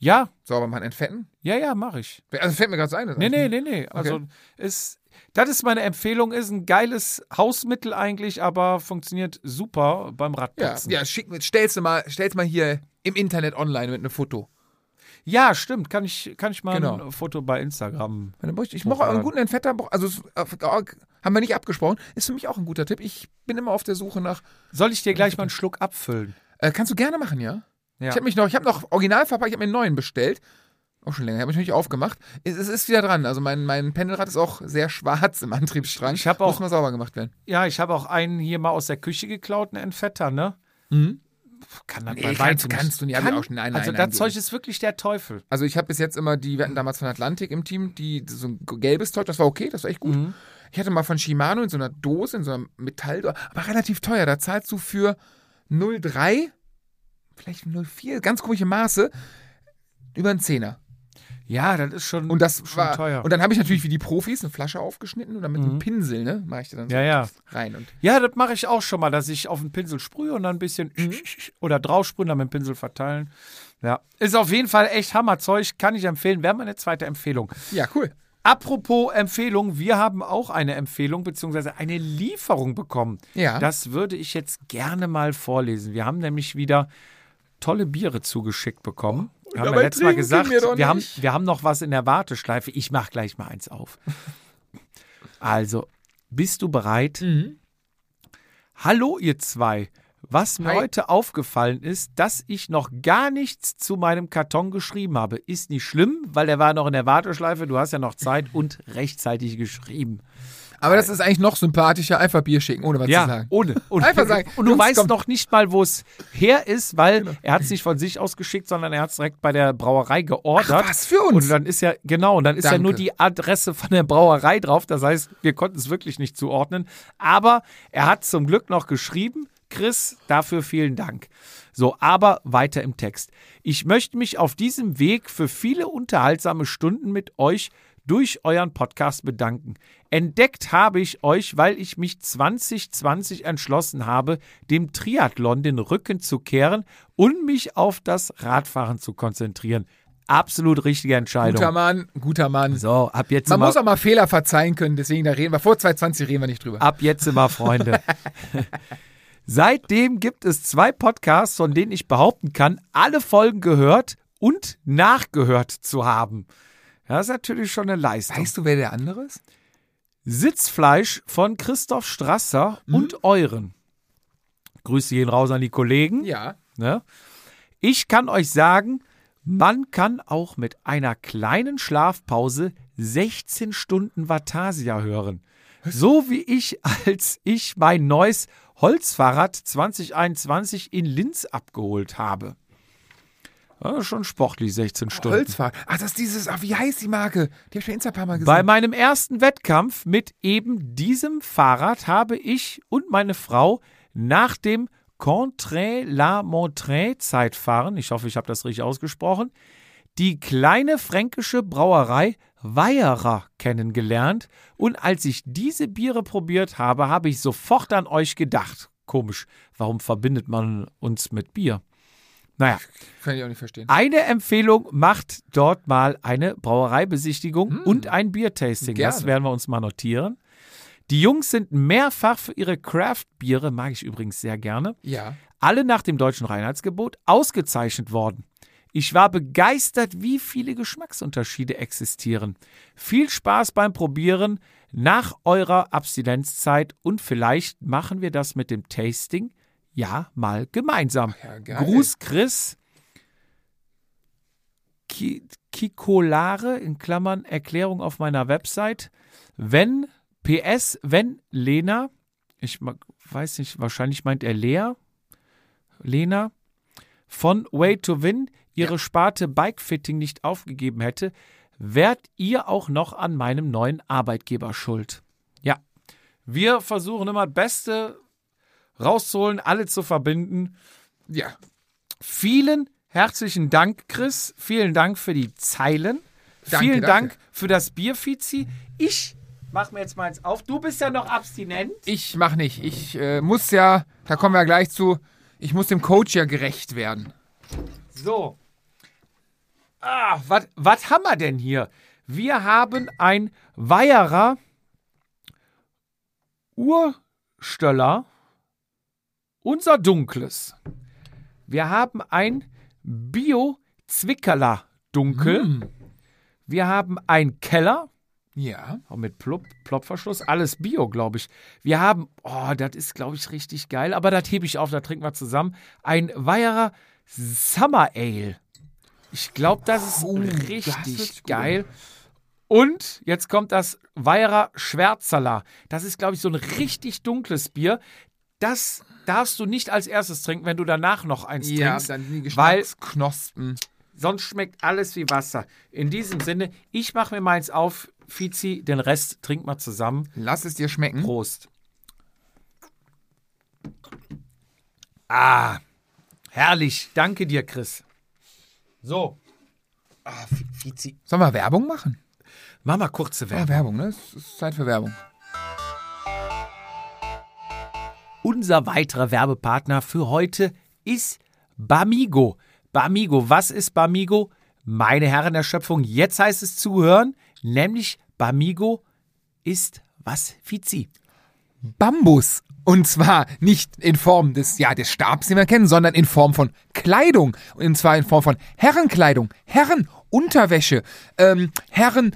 Ja, Sauber machen, entfetten? ja, ja, mache ich. Also fällt mir gerade ein. das Nee, nee, eigentlich- nee, nee. Also ist, das ist meine Empfehlung, ist ein geiles Hausmittel eigentlich, aber funktioniert super beim Ja, Radputzen. ja schick, mir- stell's du mal, stell's mal hier im Internet online mit einem Foto. Ja, stimmt. Kann ich, kann ich mal Genau. ein Foto bei Instagram. Ich, ich mache einen guten Entfetter, also äh, haben wir nicht abgesprochen, ist für mich auch ein guter Tipp. Ich bin immer auf der Suche nach. Soll ich dir gleich mal einen Schluck abfüllen? Äh, kannst du gerne machen, ja? Ja. Ich habe mich noch, ich habe noch original verpackt, ich habe mir einen neuen bestellt. Auch schon länger, habe ich noch nicht aufgemacht. Es, es ist wieder dran. Also mein, mein Pendelrad ist auch sehr schwarz im Antriebsstrang. Ich auch- Muss mal sauber gemacht werden. Ja, ich habe auch einen hier mal aus der Küche geklaut, einen Entfetter, ne? Mhm. Kann das Nee, bei kannst- weitem kannst du nicht. Kann, auch schon- nein, also nein, das nein, Zeug ist wirklich der Teufel. Also ich habe bis jetzt immer die, wir hatten damals von Atlantik im Team, die so ein gelbes Zeug, das war okay, das war echt gut. Mhm. Ich hatte mal von Shimano in so einer Dose, in so einer Metalldose, aber relativ teuer. Da zahlst du für 0,3, vielleicht 0,4, ganz komische Maße, über einen Zehner. Ja, das ist schon, Und das schon war teuer. Und dann habe ich natürlich wie die Profis eine Flasche aufgeschnitten und dann mit einem Pinsel, ne, mache ich da dann so ja, ja. rein. Und Ja, das mache ich auch schon mal, dass ich auf den Pinsel sprühe und dann ein bisschen Mhm. oder drauf sprühen, dann mit dem Pinsel verteilen. Ja, ist auf jeden Fall echt Hammerzeug, kann ich empfehlen. Wäre meine zweite Empfehlung. ja, cool. Apropos Empfehlung, wir haben auch eine Empfehlung bzw. eine Lieferung bekommen. Ja. Das würde ich jetzt gerne mal vorlesen. Wir haben nämlich wieder tolle Biere zugeschickt bekommen. Wir haben ja letztes Mal gesagt, wir haben, wir haben noch was in der Warteschleife. Ich mache gleich mal eins auf. Also, bist du bereit? Mhm. Hallo, ihr zwei. Was mir Hi. heute aufgefallen ist, dass ich noch gar nichts zu meinem Karton geschrieben habe. Ist nicht schlimm, weil der war noch in der Warteschleife. Du hast ja noch Zeit und rechtzeitig geschrieben. Aber das ist eigentlich noch sympathischer, einfach Bier schicken, ohne was zu Ja, sagen. ohne. Und, Einfach sagen, und du Jungs, weißt kommt. noch nicht mal, wo es her ist, weil Genau. er hat es nicht von sich aus geschickt, sondern er hat es direkt bei der Brauerei geordert. Ach, was für uns? Und dann ist ja, genau, und dann ist ja Danke. nur die Adresse von der Brauerei drauf. Das heißt, wir konnten es wirklich nicht zuordnen. Aber er hat zum Glück noch geschrieben. Chris, dafür vielen Dank. So, aber weiter im Text. Ich möchte mich auf diesem Weg für viele unterhaltsame Stunden mit euch durch euren Podcast bedanken. Entdeckt habe ich euch, weil ich mich 2020 entschlossen habe, dem Triathlon den Rücken zu kehren und mich auf das Radfahren zu konzentrieren. Absolut richtige Entscheidung. Guter Mann, guter Mann. So, ab jetzt Man immer, muss auch mal Fehler verzeihen können, deswegen da reden wir. Vor 2020 reden wir nicht drüber. ab jetzt immer Freunde. Seitdem gibt es zwei Podcasts, von denen ich behaupten kann, alle Folgen gehört und nachgehört zu haben. Das ist natürlich schon eine Leistung. Weißt du, wer der andere ist? Sitzfleisch von Christoph Strasser Mhm. und euren. Grüße gehen raus an die Kollegen. Ja. Ne? Ich kann euch sagen, man kann auch mit einer kleinen Schlafpause 16 Stunden Vatasia hören. So wie ich, als ich mein neues Holzfahrrad 2021 in Linz abgeholt habe. Ja, schon sportlich, 16 Stunden. Holzfahrt. Ach, das ist dieses, ach, wie heißt die Marke? Die habe ich bei Insta ein paar Mal gesehen. Bei meinem ersten Wettkampf mit eben diesem Fahrrad habe ich und meine Frau nach dem Contre-la-Montrée-Zeitfahren, ich hoffe, ich habe das richtig ausgesprochen, die kleine fränkische Brauerei Weierer kennengelernt und als ich diese Biere probiert habe, habe ich sofort an euch gedacht. Komisch, warum verbindet man uns mit Bier? Naja, Kann ich auch nicht verstehen. eine Empfehlung macht dort mal eine Brauereibesichtigung und ein Biertasting. Das werden wir uns mal notieren. Die Jungs sind mehrfach für ihre Craft-Biere, mag ich übrigens sehr gerne, Ja. alle nach dem deutschen Reinheitsgebot ausgezeichnet worden. Ich war begeistert, wie viele Geschmacksunterschiede existieren. Viel Spaß beim Probieren nach eurer Abstinenzzeit und vielleicht machen wir das mit dem Tasting ja mal gemeinsam. ja. Gruß Chris Ki Kikolare in Klammern Erklärung auf meiner Website. Wenn PS, wenn Lena, ich weiß nicht, wahrscheinlich meint er Lea, Lena, von Way to Win ihre Sparte Bikefitting nicht aufgegeben hätte, wärt ihr auch noch an meinem neuen Arbeitgeber schuld. Ja, wir versuchen immer das Beste rauszuholen, alle zu verbinden. Ja. Vielen herzlichen Dank, Chris. Vielen Dank für die Zeilen. Danke, Vielen danke. Dank für das Bier, Fizi. Ich mach mir jetzt mal eins auf. Du bist ja noch abstinent. Ich mach nicht. Ich äh, muss ja, da kommen wir ja gleich zu, ich muss dem Coach ja gerecht werden. So. Ah, was haben wir denn hier? Wir haben ein Weierer Urstöller, unser Dunkles. Wir haben ein Bio-Zwickerler Dunkel. Mm. Wir haben ein Keller, Ja. auch mit Plop, Plopverschluss, alles Bio, glaube ich. Wir haben, oh, das ist, glaube ich, richtig geil, aber das hebe ich auf, da trinken wir zusammen. Ein Weierer Summer Ale. Ich glaube, das ist Oh, das richtig gut geil. Und jetzt kommt das Weierer Schwärzerler. Das ist, glaube ich, so ein richtig dunkles Bier. Das darfst du nicht als erstes trinken, wenn du danach noch eins Ja, trinkst. dann die weil Geschmacksknospen. sonst schmeckt alles wie Wasser. In diesem Sinne, ich mache mir meins auf, Fizi, den Rest trinkt mal zusammen. Lass es dir schmecken. Prost. Ah, herrlich. Danke dir, Chris. So. Ah, Fi- Fizi. Sollen wir Werbung machen? Mach mal kurze Ja, Werbung. Werbung, ne? Es ist Zeit für Werbung. Unser weiterer Werbepartner für heute ist Bamigo. Bamigo, was ist Bamigo? Meine Herren der Schöpfung, jetzt heißt es zuhören, nämlich Bamigo ist was, Fizi? Bambus. Und zwar nicht in Form des, ja, des Stabs, den wir kennen, sondern in Form von Kleidung. Und zwar in Form von Herrenkleidung, Herrenunterwäsche, ähm, Herren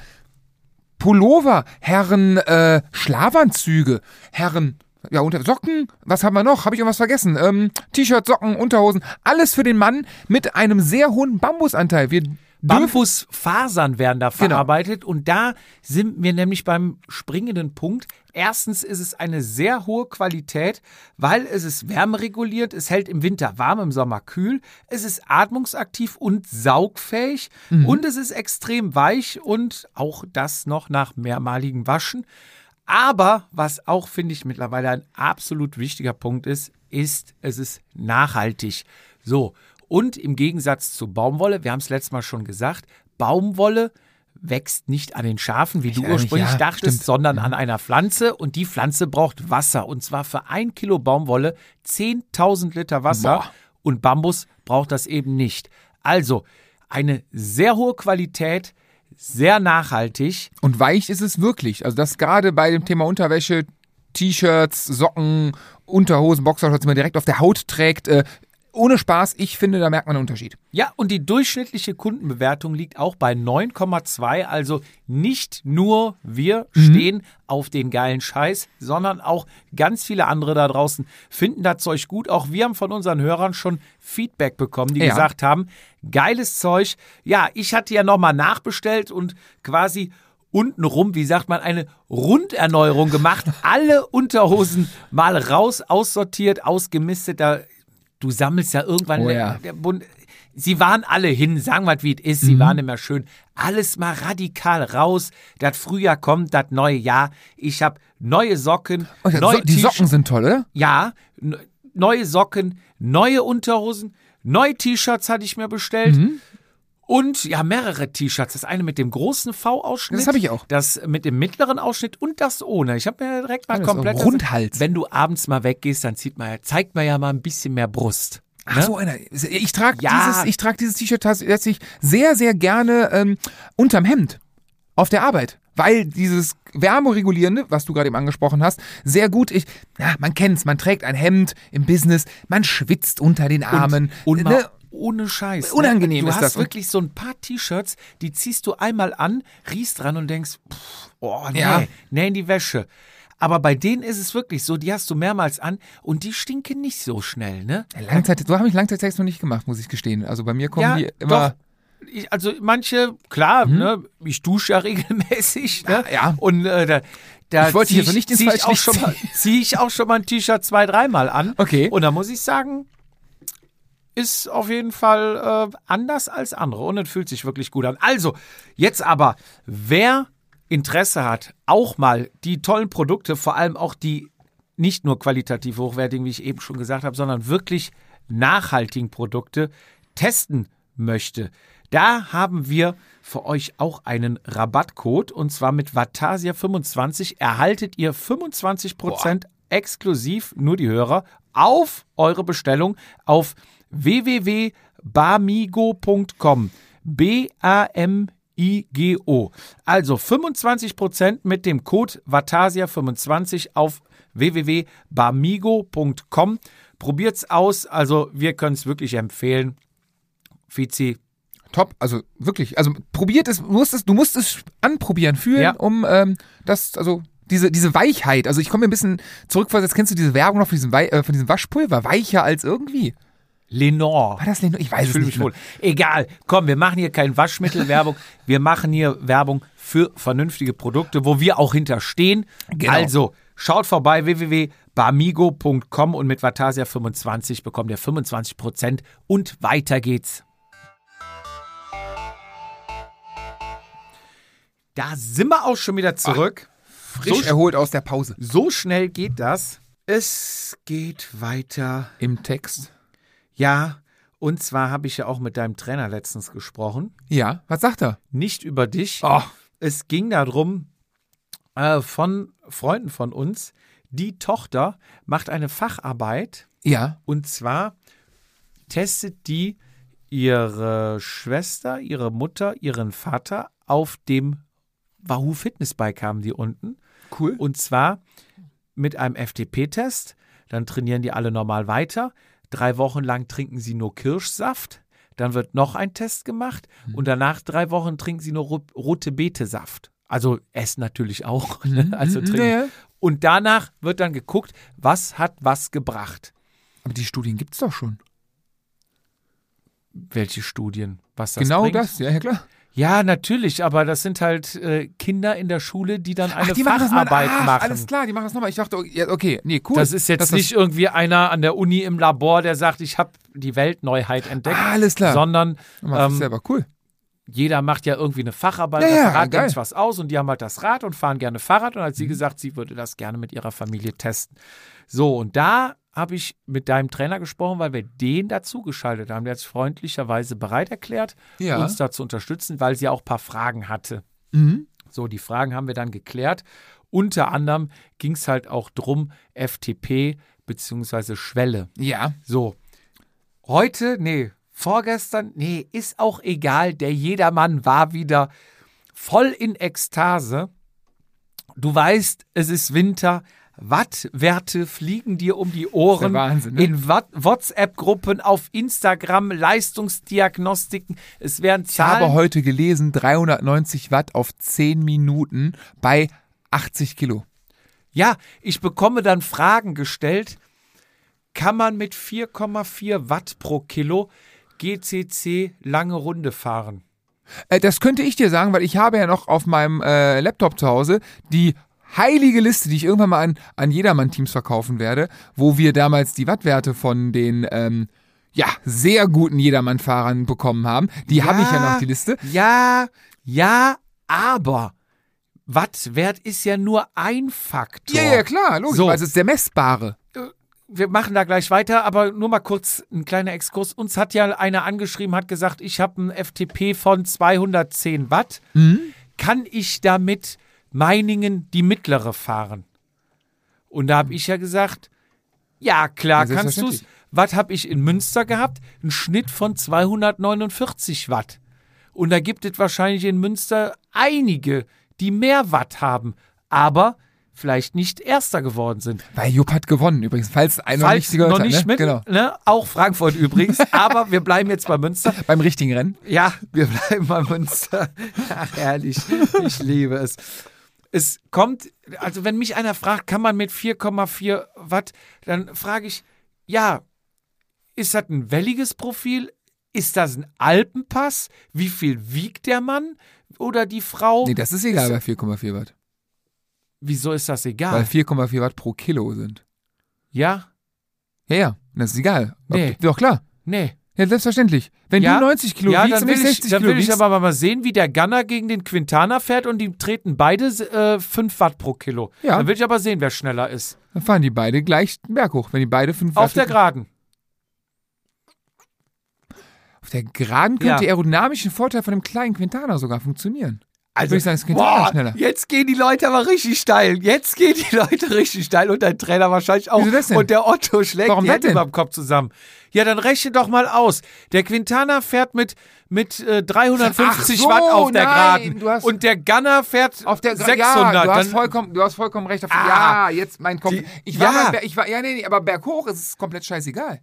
Pullover, Herren äh, Schlafanzüge, Herren ja, unter Socken, was haben wir noch? Habe ich irgendwas vergessen? Ähm, T-Shirt, Socken, Unterhosen, alles für den Mann mit einem sehr hohen Bambusanteil. Wir Bambusfasern werden da Genau. verarbeitet und da sind wir nämlich beim springenden Punkt. Erstens ist es eine sehr hohe Qualität, weil es ist wärmereguliert, es hält im Winter warm, im Sommer kühl, es ist atmungsaktiv und saugfähig und es ist extrem weich und auch das noch nach mehrmaligem Waschen. Aber was auch, finde ich, mittlerweile ein absolut wichtiger Punkt ist, ist, es ist nachhaltig. So, und im Gegensatz zu Baumwolle, wir haben es letztes Mal schon gesagt, Baumwolle wächst nicht an den Schafen, wie du Ja, ursprünglich ja, dachtest, stimmt. Mhm. sondern an einer Pflanze und die Pflanze braucht Wasser. Und zwar für ein Kilo Baumwolle 10.000 Liter Wasser Boah. und Bambus braucht das eben nicht. Also eine sehr hohe Qualität, sehr nachhaltig. Und weich ist es wirklich. Also das gerade bei dem Thema Unterwäsche, T-Shirts, Socken, Unterhosen, Boxershorts, die man direkt auf der Haut trägt. Äh, ohne Spaß, ich finde, da merkt man einen Unterschied. Ja, und die durchschnittliche Kundenbewertung liegt auch bei 9,2. Also nicht nur wir stehen auf den geilen Scheiß, sondern auch ganz viele andere da draußen finden das Zeug gut. Auch wir haben von unseren Hörern schon Feedback bekommen, die Ja. gesagt haben, geiles Zeug. Ja, ich hatte ja nochmal nachbestellt und quasi untenrum, wie sagt man, eine Runderneuerung gemacht. Alle Unterhosen mal raus, aussortiert, ausgemistet. Da, du sammelst ja irgendwann Oh ja. Bund. Sie waren alle hin, sagen wir, wie es ist, Mhm. sie waren immer schön. Alles mal radikal raus. Das Frühjahr kommt, das neue Jahr. Ich habe neue Socken, Oh, ja, neue so, die. Socken sind toll, oder? Ja, neue Socken, neue Unterhosen, neue T-Shirts hatte ich mir bestellt. Mhm. Und ja, mehrere T-Shirts. Das eine mit dem großen V-Ausschnitt. Das habe ich auch. Das mit dem mittleren Ausschnitt und das ohne. Ich habe mir direkt mal Alles komplett. so Rundhals. Wenn du abends mal weggehst, dann zieht man, zeigt man ja mal ein bisschen mehr Brust. Ach ne? so einer. Ich trage Ja. dieses, ich trage dieses T-Shirt tatsächlich sehr, sehr gerne ähm, unterm Hemd auf der Arbeit. Weil dieses Wärmeregulierende, was du gerade eben angesprochen hast, sehr gut. Ich, ja, man kennt's, man trägt ein Hemd im Business, man schwitzt unter den Armen. Und mal ne? Ohne Scheiß. ne? Unangenehm du ist hast das. Und- wirklich so ein paar T-Shirts, die ziehst du einmal an, riechst dran und denkst, pff, oh nee, Ja. nee in die Wäsche. Aber bei denen ist es wirklich so, die hast du mehrmals an und die stinken nicht so schnell, ne? Langzeit, so habe ich Langzeitsex noch nicht gemacht, muss ich gestehen. Also bei mir kommen die immer. doch. Ich, also manche, klar, ne, ich dusche ja regelmäßig, ne? Mhm. Ja. Und äh, da, da Ich wollte zieh hier so nicht ins zieh ich auch schon mal, zieh ich auch schon mal ein T-Shirt zwei, dreimal an. Okay. Und da muss ich sagen, ist auf jeden Fall äh, anders als andere und es fühlt sich wirklich gut an. Also, jetzt aber, wer Interesse hat, auch mal die tollen Produkte, vor allem auch die nicht nur qualitativ hochwertigen, wie ich eben schon gesagt habe, sondern wirklich nachhaltigen Produkte testen möchte, da haben wir für euch auch einen Rabattcode und zwar mit Vatasia25 erhaltet ihr 25% exklusiv, nur die Hörer, auf eure Bestellung auf www.bamigo.com. B-A-M-I-G-O. Also 25% mit dem Code Vatasia25 auf www.bamigo.com. Probiert's aus, also wir können es wirklich empfehlen. Fizi, Top, also wirklich, also probiert es, du musst es, du musst es anprobieren, fühlen, Ja. um ähm, das, also diese, diese Weichheit, also ich komme mir ein bisschen zurück, jetzt kennst du diese Werbung noch von diesem, äh, von diesem Waschpulver, weicher als irgendwie. Lenore. War das Lenore? Ich weiß Ich es fühle nicht mich wohl. Egal, komm, wir machen hier kein Waschmittelwerbung. wir machen hier Werbung für vernünftige Produkte, wo wir auch hinterstehen. Genau. Also, schaut vorbei www.bamigo.com und mit Vatasia 25 bekommt ihr 25% und weiter geht's. Da sind wir auch schon wieder zurück. Frisch So- erholt aus der Pause. So schnell geht das. Es geht weiter. Im Text. Ja, und zwar habe ich ja auch mit deinem Trainer letztens gesprochen. Ja, was sagt er? Nicht über dich. Oh, Es ging darum, äh, von Freunden von uns, die Tochter macht eine Facharbeit ja. und zwar testet die ihre Schwester, ihre Mutter, ihren Vater auf dem Wahoo Fitnessbike haben die unten. Cool. Und zwar mit einem FTP-Test. Dann trainieren die alle normal weiter. Drei Wochen lang trinken sie nur Kirschsaft. Dann wird noch ein Test gemacht. Und danach drei Wochen trinken sie nur ro rote Betesaft. Also essen natürlich auch. Ne? Also Mhm, trinken. ja. Und danach wird dann geguckt, was hat was gebracht. Aber die Studien gibt's doch schon. Welche Studien? Was das genau bringt? das, ja, ja klar. Ja, natürlich, aber das sind halt äh, Kinder in der Schule, die dann eine Ach, die machen das. Facharbeit Ach, machen. alles klar, die machen das nochmal. Ich dachte, okay, ja, okay, nee, cool. Das ist jetzt Dass nicht irgendwie einer an der Uni im Labor, der sagt, ich habe die Weltneuheit entdeckt, Ah, alles klar. sondern Das das ähm, selber cool. jeder macht ja irgendwie eine Facharbeit, Ja, ja, geil. denkt sich was aus und die haben halt das Rad und fahren gerne Fahrrad und hat Mhm. sie gesagt, sie würde das gerne mit ihrer Familie testen. So, und da habe ich mit deinem Trainer gesprochen, weil wir den dazu geschaltet haben. Der hat sich freundlicherweise bereit erklärt, Ja. uns da zu unterstützen, weil sie auch ein paar Fragen hatte. Mhm. So, die Fragen haben wir dann geklärt. Unter anderem ging es halt auch drum, FTP bzw. Schwelle. Ja. So, heute, nee, vorgestern, nee, ist auch egal. Der Jedermann war wieder voll in Ekstase. Du weißt, es ist Winter. Wattwerte fliegen dir um die Ohren. Wahnsinn, ne? In WhatsApp-Gruppen, auf Instagram, Leistungsdiagnostiken. Es werden Ich habe Zahlen. heute gelesen, 390 Watt auf 10 Minuten bei 80 Kilo. Ja, ich bekomme dann Fragen gestellt. Kann man mit 4,4 Watt pro Kilo GCC lange Runde fahren? Äh, das könnte ich dir sagen, weil ich habe ja noch auf meinem äh, Laptop zu Hause die heilige Liste, die ich irgendwann mal an, an Jedermann-Teams verkaufen werde, wo wir damals die Wattwerte von den ähm, ja, sehr guten Jedermann-Fahrern bekommen haben. Die habe ich ja noch, die Liste. Ja, ja, aber Wattwert ist ja nur ein Faktor. Ja, ja, klar, logisch, So. weil es ist der messbare. wir machen da gleich weiter, aber nur mal kurz ein kleiner Exkurs. Uns hat ja einer angeschrieben, hat gesagt, ich habe einen FTP von 210 Watt. Mhm. Kann ich damit Meiningen die mittlere fahren? Und da habe ich ja gesagt, ja klar Ja, kannst du es. Was habe ich in Münster gehabt? Ein Schnitt von 249 Watt. Und da gibt es wahrscheinlich in Münster einige, die mehr Watt haben, aber vielleicht nicht Erster geworden sind. Weil Jupp hat gewonnen übrigens, falls einer Falls nicht gehört noch hat. nicht ne? mit, Genau. ne? auch Frankfurt übrigens, aber wir bleiben jetzt bei Münster. Beim richtigen Rennen. Ja, wir bleiben bei Münster. Ach, herrlich, ich liebe es. Es kommt, also wenn mich einer fragt, kann man mit 4,4 Watt, dann frage ich, ja, ist das ein welliges Profil? Ist das ein Alpenpass? Wie viel wiegt der Mann oder die Frau? Nee, das ist egal bei 4,4 Watt. Wieso ist das Weil egal? 4,4 Watt pro Kilo sind. Ja? Ja, ja, das ist egal. Nee. Doch, klar. Nee. Ja, selbstverständlich. Wenn Ja? du 90 Kilo ja, wiegst dann will, ich ich, 60 dann Kilo will ich aber mal sehen, wie der Gunner gegen den Quintana fährt und die treten beide äh, 5 Watt pro Kilo. Ja. Dann will ich aber sehen, wer schneller ist. dann fahren die beide gleich den Berg hoch. Wenn die beide 5 Auf der Geraden. Auf der Geraden könnte Ja. der aerodynamische Vorteil von dem kleinen Quintana sogar funktionieren. Also, Würde ich sagen, es geht boah, schneller. jetzt gehen die Leute aber richtig steil. Jetzt gehen die Leute richtig steil und dein Trainer wahrscheinlich auch. Wieso das denn? Und der Otto schlägt Warum die Hände über dem Kopf zusammen. Ja, dann rechne doch mal aus. Der Quintana fährt mit, mit äh, 350 Ach so, Watt auf der nein, Geraden. und der Gunner fährt Auf der 600. Ja, du hast, vollkommen, du hast vollkommen recht. Auf, Ah. ja, jetzt mein Kopf. Die- ich war, ja. Ber- ich war, ja, nee, nee, aber berghoch ist es komplett scheißegal.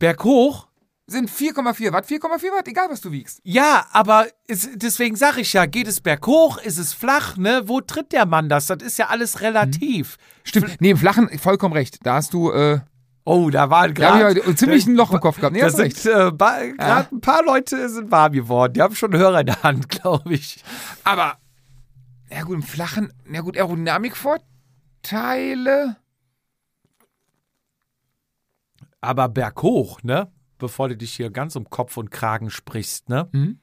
berghoch. Sind 4,4 Watt, 4,4 Watt, egal was du wiegst. Ja, aber es, deswegen sage ich ja, geht es berghoch, ist es flach, ne? Wo tritt der Mann das? Das ist ja alles relativ. Stimmt. Nee, im Flachen, vollkommen recht. Da hast du, äh, Oh, da war gerade. ich aber ziemlich ein Loch im Kopf gehabt. Nee, Da sind äh, gerade ein paar Leute sind warm geworden. Die haben schon einen Hörer in der Hand, glaube ich. Aber, ja gut, im Flachen, ja gut, Aerodynamikvorteile. Aber berghoch, ne? Bevor du dich hier ganz um Kopf und Kragen sprichst, ne? Mhm.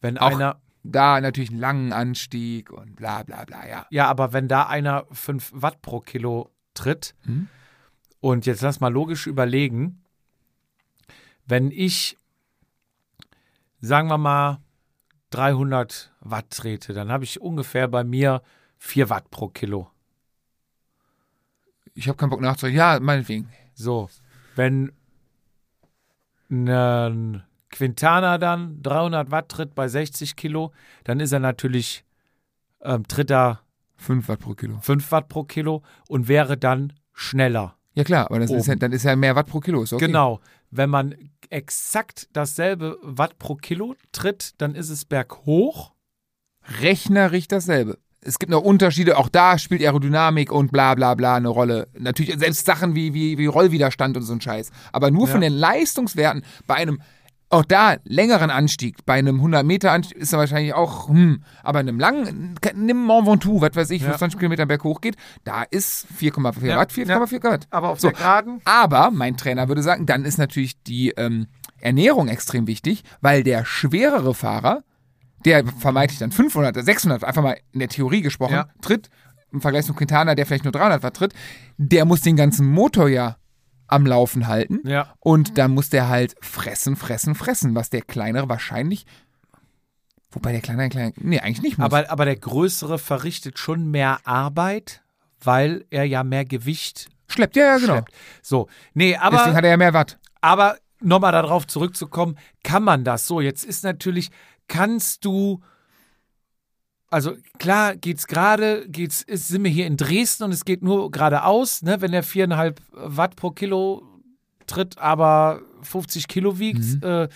Wenn Auch- einer, Da natürlich einen langen Anstieg und bla bla bla, ja. ja, aber wenn da einer 5 Watt pro Kilo tritt, Mhm. und jetzt lass mal logisch überlegen, wenn ich, sagen wir mal, 300 Watt trete, dann habe ich ungefähr bei mir 4 Watt pro Kilo. Ich habe keinen Bock nachzudenken. Ja, meinetwegen. So, wenn ein Quintana dann 300 Watt tritt bei 60 Kilo, dann ist er natürlich, ähm, tritt er 5 Watt pro Kilo. 5 Watt pro Kilo und wäre dann schneller. Ja klar, aber ist ja, dann ist ja mehr Watt pro Kilo. Ist okay. Genau. Wenn man exakt dasselbe Watt pro Kilo tritt, dann ist es berghoch. rechnerisch dasselbe. Es gibt noch Unterschiede, auch da spielt Aerodynamik und bla bla bla eine Rolle. Natürlich selbst Sachen wie, wie, wie Rollwiderstand und so ein Scheiß. Aber nur Ja. von den Leistungswerten bei einem, auch da längeren Anstieg, bei einem 100 Meter Anstieg ist er wahrscheinlich auch, hm, aber in einem langen, nimm Mont Ventoux, was weiß ich, Ja. 25 Kilometer berg hoch geht, da ist 4,4 Ja. Watt, 4,4 Watt. Aber auf So. der Geraden? Aber mein Trainer würde sagen, dann ist natürlich die ähm, Ernährung extrem wichtig, weil der schwerere Fahrer, der vermeintlich dann 500, 600, einfach mal in der Theorie gesprochen, Ja. tritt, im Vergleich zum Quintana, der vielleicht nur 300 Watt tritt, der muss den ganzen Motor ja am Laufen halten. Ja. Und dann muss der halt fressen, fressen, fressen, was der kleinere wahrscheinlich, wobei der kleinere, kleine, nee, eigentlich nicht muss. Aber, aber der Größere verrichtet schon mehr Arbeit, weil er ja mehr Gewicht schleppt, ja, ja, genau. schleppt. So, nee, aber. Deswegen hat er ja mehr Watt. Aber nochmal darauf zurückzukommen, kann man das so? Jetzt ist natürlich, kannst du, also klar geht's gerade, geht's, ist, sind wir hier in Dresden und es geht nur geradeaus, ne, wenn der viereinhalb Watt pro Kilo tritt, aber 50 Kilo wiegt, äh,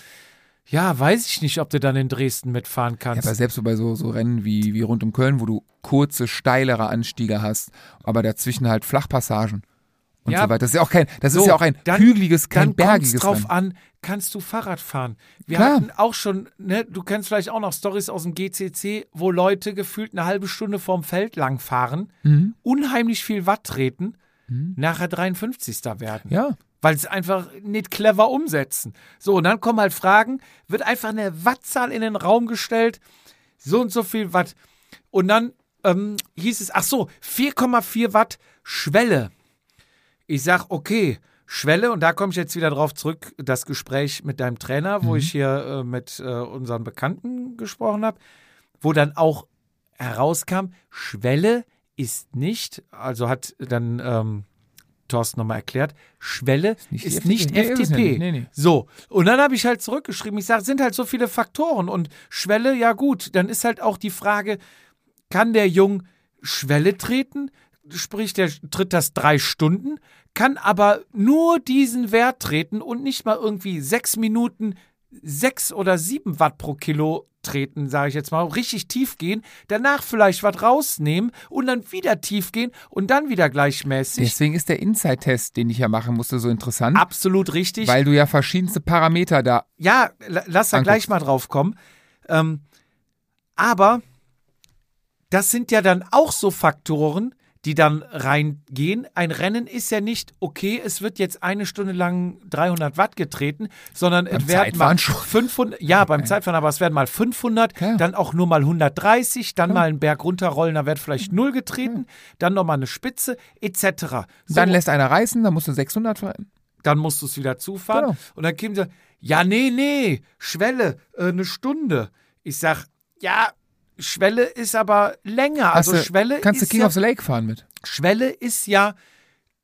ja, weiß ich nicht, ob du dann in Dresden mitfahren Ja, kannst. aber selbst so bei so, so Rennen wie, wie rund um Köln, wo du kurze, steilere Anstiege hast, aber dazwischen halt Flachpassagen und Ja, so weiter. Das ist ja auch kein, das so, ist ja auch ein dann- hügeliges, kein dann bergiges drauf an, kannst du Fahrrad fahren. Wir Klar. hatten auch schon, ne, du kennst vielleicht auch noch Stories aus dem GCC, wo Leute gefühlt eine halbe Stunde vorm Feld lang fahren, Mhm. unheimlich viel Watt treten, nachher 53. werden. Ja. Weil sie es einfach nicht clever umsetzen. So, und dann kommen halt Fragen, wird einfach eine Wattzahl in den Raum gestellt, so und so viel Watt. Und dann ähm, hieß es, ach so, 4,4 Watt Schwelle. Ich sag, okay, Schwelle, und da komme ich jetzt wieder drauf zurück, das Gespräch mit deinem Trainer, wo ich hier äh, mit äh, unseren Bekannten gesprochen habe, wo dann auch herauskam, Schwelle ist nicht, also hat dann ähm, Thorsten nochmal erklärt, Schwelle nicht ist die nicht FDP. Nee, ist FDP. Nee, nee. So, und dann habe ich halt zurückgeschrieben, ich sage, sind halt so viele Faktoren und Schwelle, ja gut, dann ist halt auch die Frage, kann der Jung Schwelle treten? Sprich, der tritt das drei Stunden, kann aber nur diesen Wert treten und nicht mal irgendwie sechs Minuten sechs oder sieben Watt pro Kilo treten, sage ich jetzt mal, richtig tief gehen, danach vielleicht was rausnehmen und dann wieder tief gehen und dann wieder gleichmäßig. Deswegen ist der Inside-Test, den ich ja machen musste, so interessant, Absolut richtig. weil du ja verschiedenste Parameter da. Ja, la- lass da Anguckst. gleich mal drauf kommen. Ähm, aber das sind ja dann auch so Faktoren, die dann reingehen. Ein Rennen ist ja nicht, okay, es wird jetzt eine Stunde lang 300 Watt getreten, sondern Beim es werden Zeitfahren mal schon. 500, ja, beim Zeitfahren, aber es werden mal 500, Klar. dann auch nur mal 130, dann mal einen Berg runterrollen, da wird vielleicht null getreten, dann nochmal eine Spitze, etc. So, Dann lässt einer reißen, dann musst du 600 fahren. dann musst du es wieder zufahren. Genau. Und dann kämen sie, ja, nee, nee, Schwelle, äh, eine Stunde. Ich sag, ja, Schwelle ist aber länger. Hast Also du- Schwelle Kannst du King ja, of the Lake fahren mit? Schwelle ist ja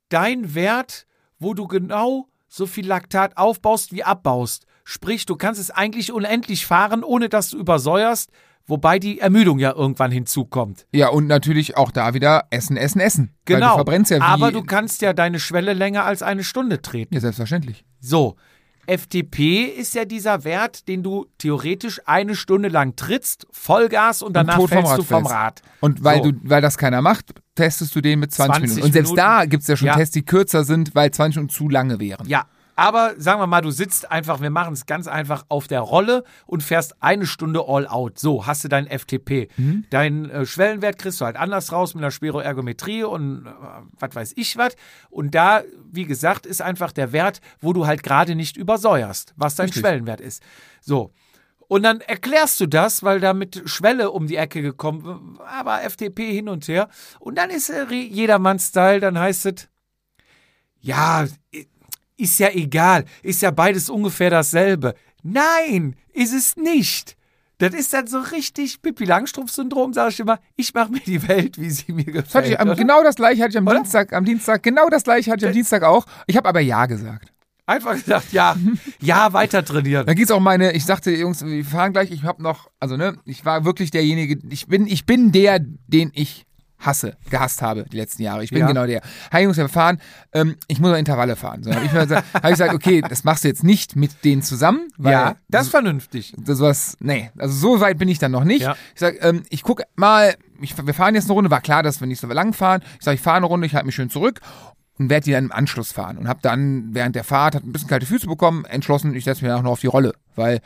dein Wert, wo du genau so viel Laktat aufbaust wie abbaust. Sprich, du kannst es eigentlich unendlich fahren, ohne dass du übersäuerst, wobei die Ermüdung ja irgendwann hinzukommt. Ja, und natürlich auch da wieder Essen, Essen, Essen. Genau. du verbrennst ja. Aber du kannst ja deine Schwelle länger als eine Stunde treten. Ja, selbstverständlich. So, FTP ist ja dieser Wert, den du theoretisch eine Stunde lang trittst, Vollgas und danach vom fällst Rad du vom fällst. Rad. Und weil, So. du, weil das keiner macht, testest du den mit 20, 20 Minuten. Und selbst Minuten. da gibt es ja schon Ja. Tests, die kürzer sind, weil 20 Minuten zu lange wären. Ja, aber sagen wir mal, du sitzt einfach, wir machen es ganz einfach auf der Rolle und fährst eine Stunde all out. So, hast du deinen FTP. Mhm. Deinen äh, Schwellenwert kriegst du halt anders raus mit einer Spiroergometrie und äh, was weiß ich was. Und da, wie gesagt, ist einfach der Wert, wo du halt gerade nicht übersäuerst, was dein Richtig. Schwellenwert ist. So. Und dann erklärst du das, weil da mit Schwelle um die Ecke gekommen, aber FTP hin und her. Und dann ist äh, jedermanns Style, dann heißt es, ja, ist ja egal, ist ja beides ungefähr dasselbe. Nein, ist es nicht. Das ist dann so richtig Pippi Langstrumpf-Syndrom, sage ich immer. Ich mache mir die Welt, wie sie mir gefällt. Ich, am, genau das gleiche hatte ich am Oder? Dienstag, am Dienstag, genau das gleiche hatte ich am Dienstag auch. Ich habe aber Ja gesagt. Einfach gesagt, ja, ja, weiter trainieren. Dann geht's auch meine, ich sagte, Jungs, wir fahren gleich, ich habe noch, also ne, ich war wirklich derjenige, ich bin, ich bin der, den ich hasse, gehasst habe die letzten Jahre. Ich bin Ja. genau der. Hi Jungs, wir fahren, ähm, ich muss noch Intervalle fahren. So habe ich, gesagt- hab ich gesagt, okay, das machst du jetzt nicht mit denen zusammen, weil Ja, das ist vernünftig. sowas, nee, also so weit bin ich dann noch nicht. Ja. Ich sag, ähm, ich gucke mal, ich, wir fahren jetzt eine Runde, war klar, dass wir nicht so lang fahren. Ich sage, ich fahre eine Runde, ich halte mich schön zurück und werde die dann im Anschluss fahren. Und habe dann während der Fahrt, hat ein bisschen kalte Füße bekommen, entschlossen, ich setze mich auch noch auf die Rolle, weil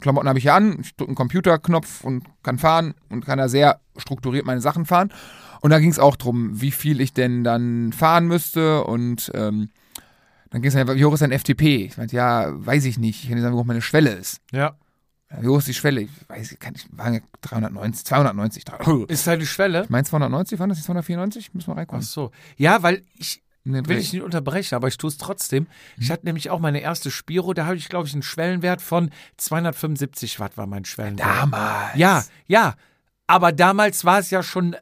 Klamotten habe ich ja an, ich drücke einen Computerknopf und kann fahren und kann da sehr strukturiert meine Sachen fahren. Und da ging es auch drum, wie viel ich denn dann fahren müsste und ähm, dann ging es einfach, wie hoch ist dein FTP? Ich meinte, ja, weiß ich nicht. Ich kann dir sagen, wie hoch meine Schwelle ist. Ja. Ja, Wie hoch ist die Schwelle? Ich weiß, ich kann nicht, waren ja 390, 290. 300. Ist deine Schwelle? Ich meine 290, waren das die 294? Müssen wir Ach reinkommen. so. Ja, weil ich will ich nicht unterbrechen, aber ich tue es trotzdem. Ich hatte nämlich auch meine erste Spiro, da habe ich, glaube ich, einen Schwellenwert von 275 Watt war mein Schwellenwert. Damals. Ja, ja. Aber damals war es ja schon,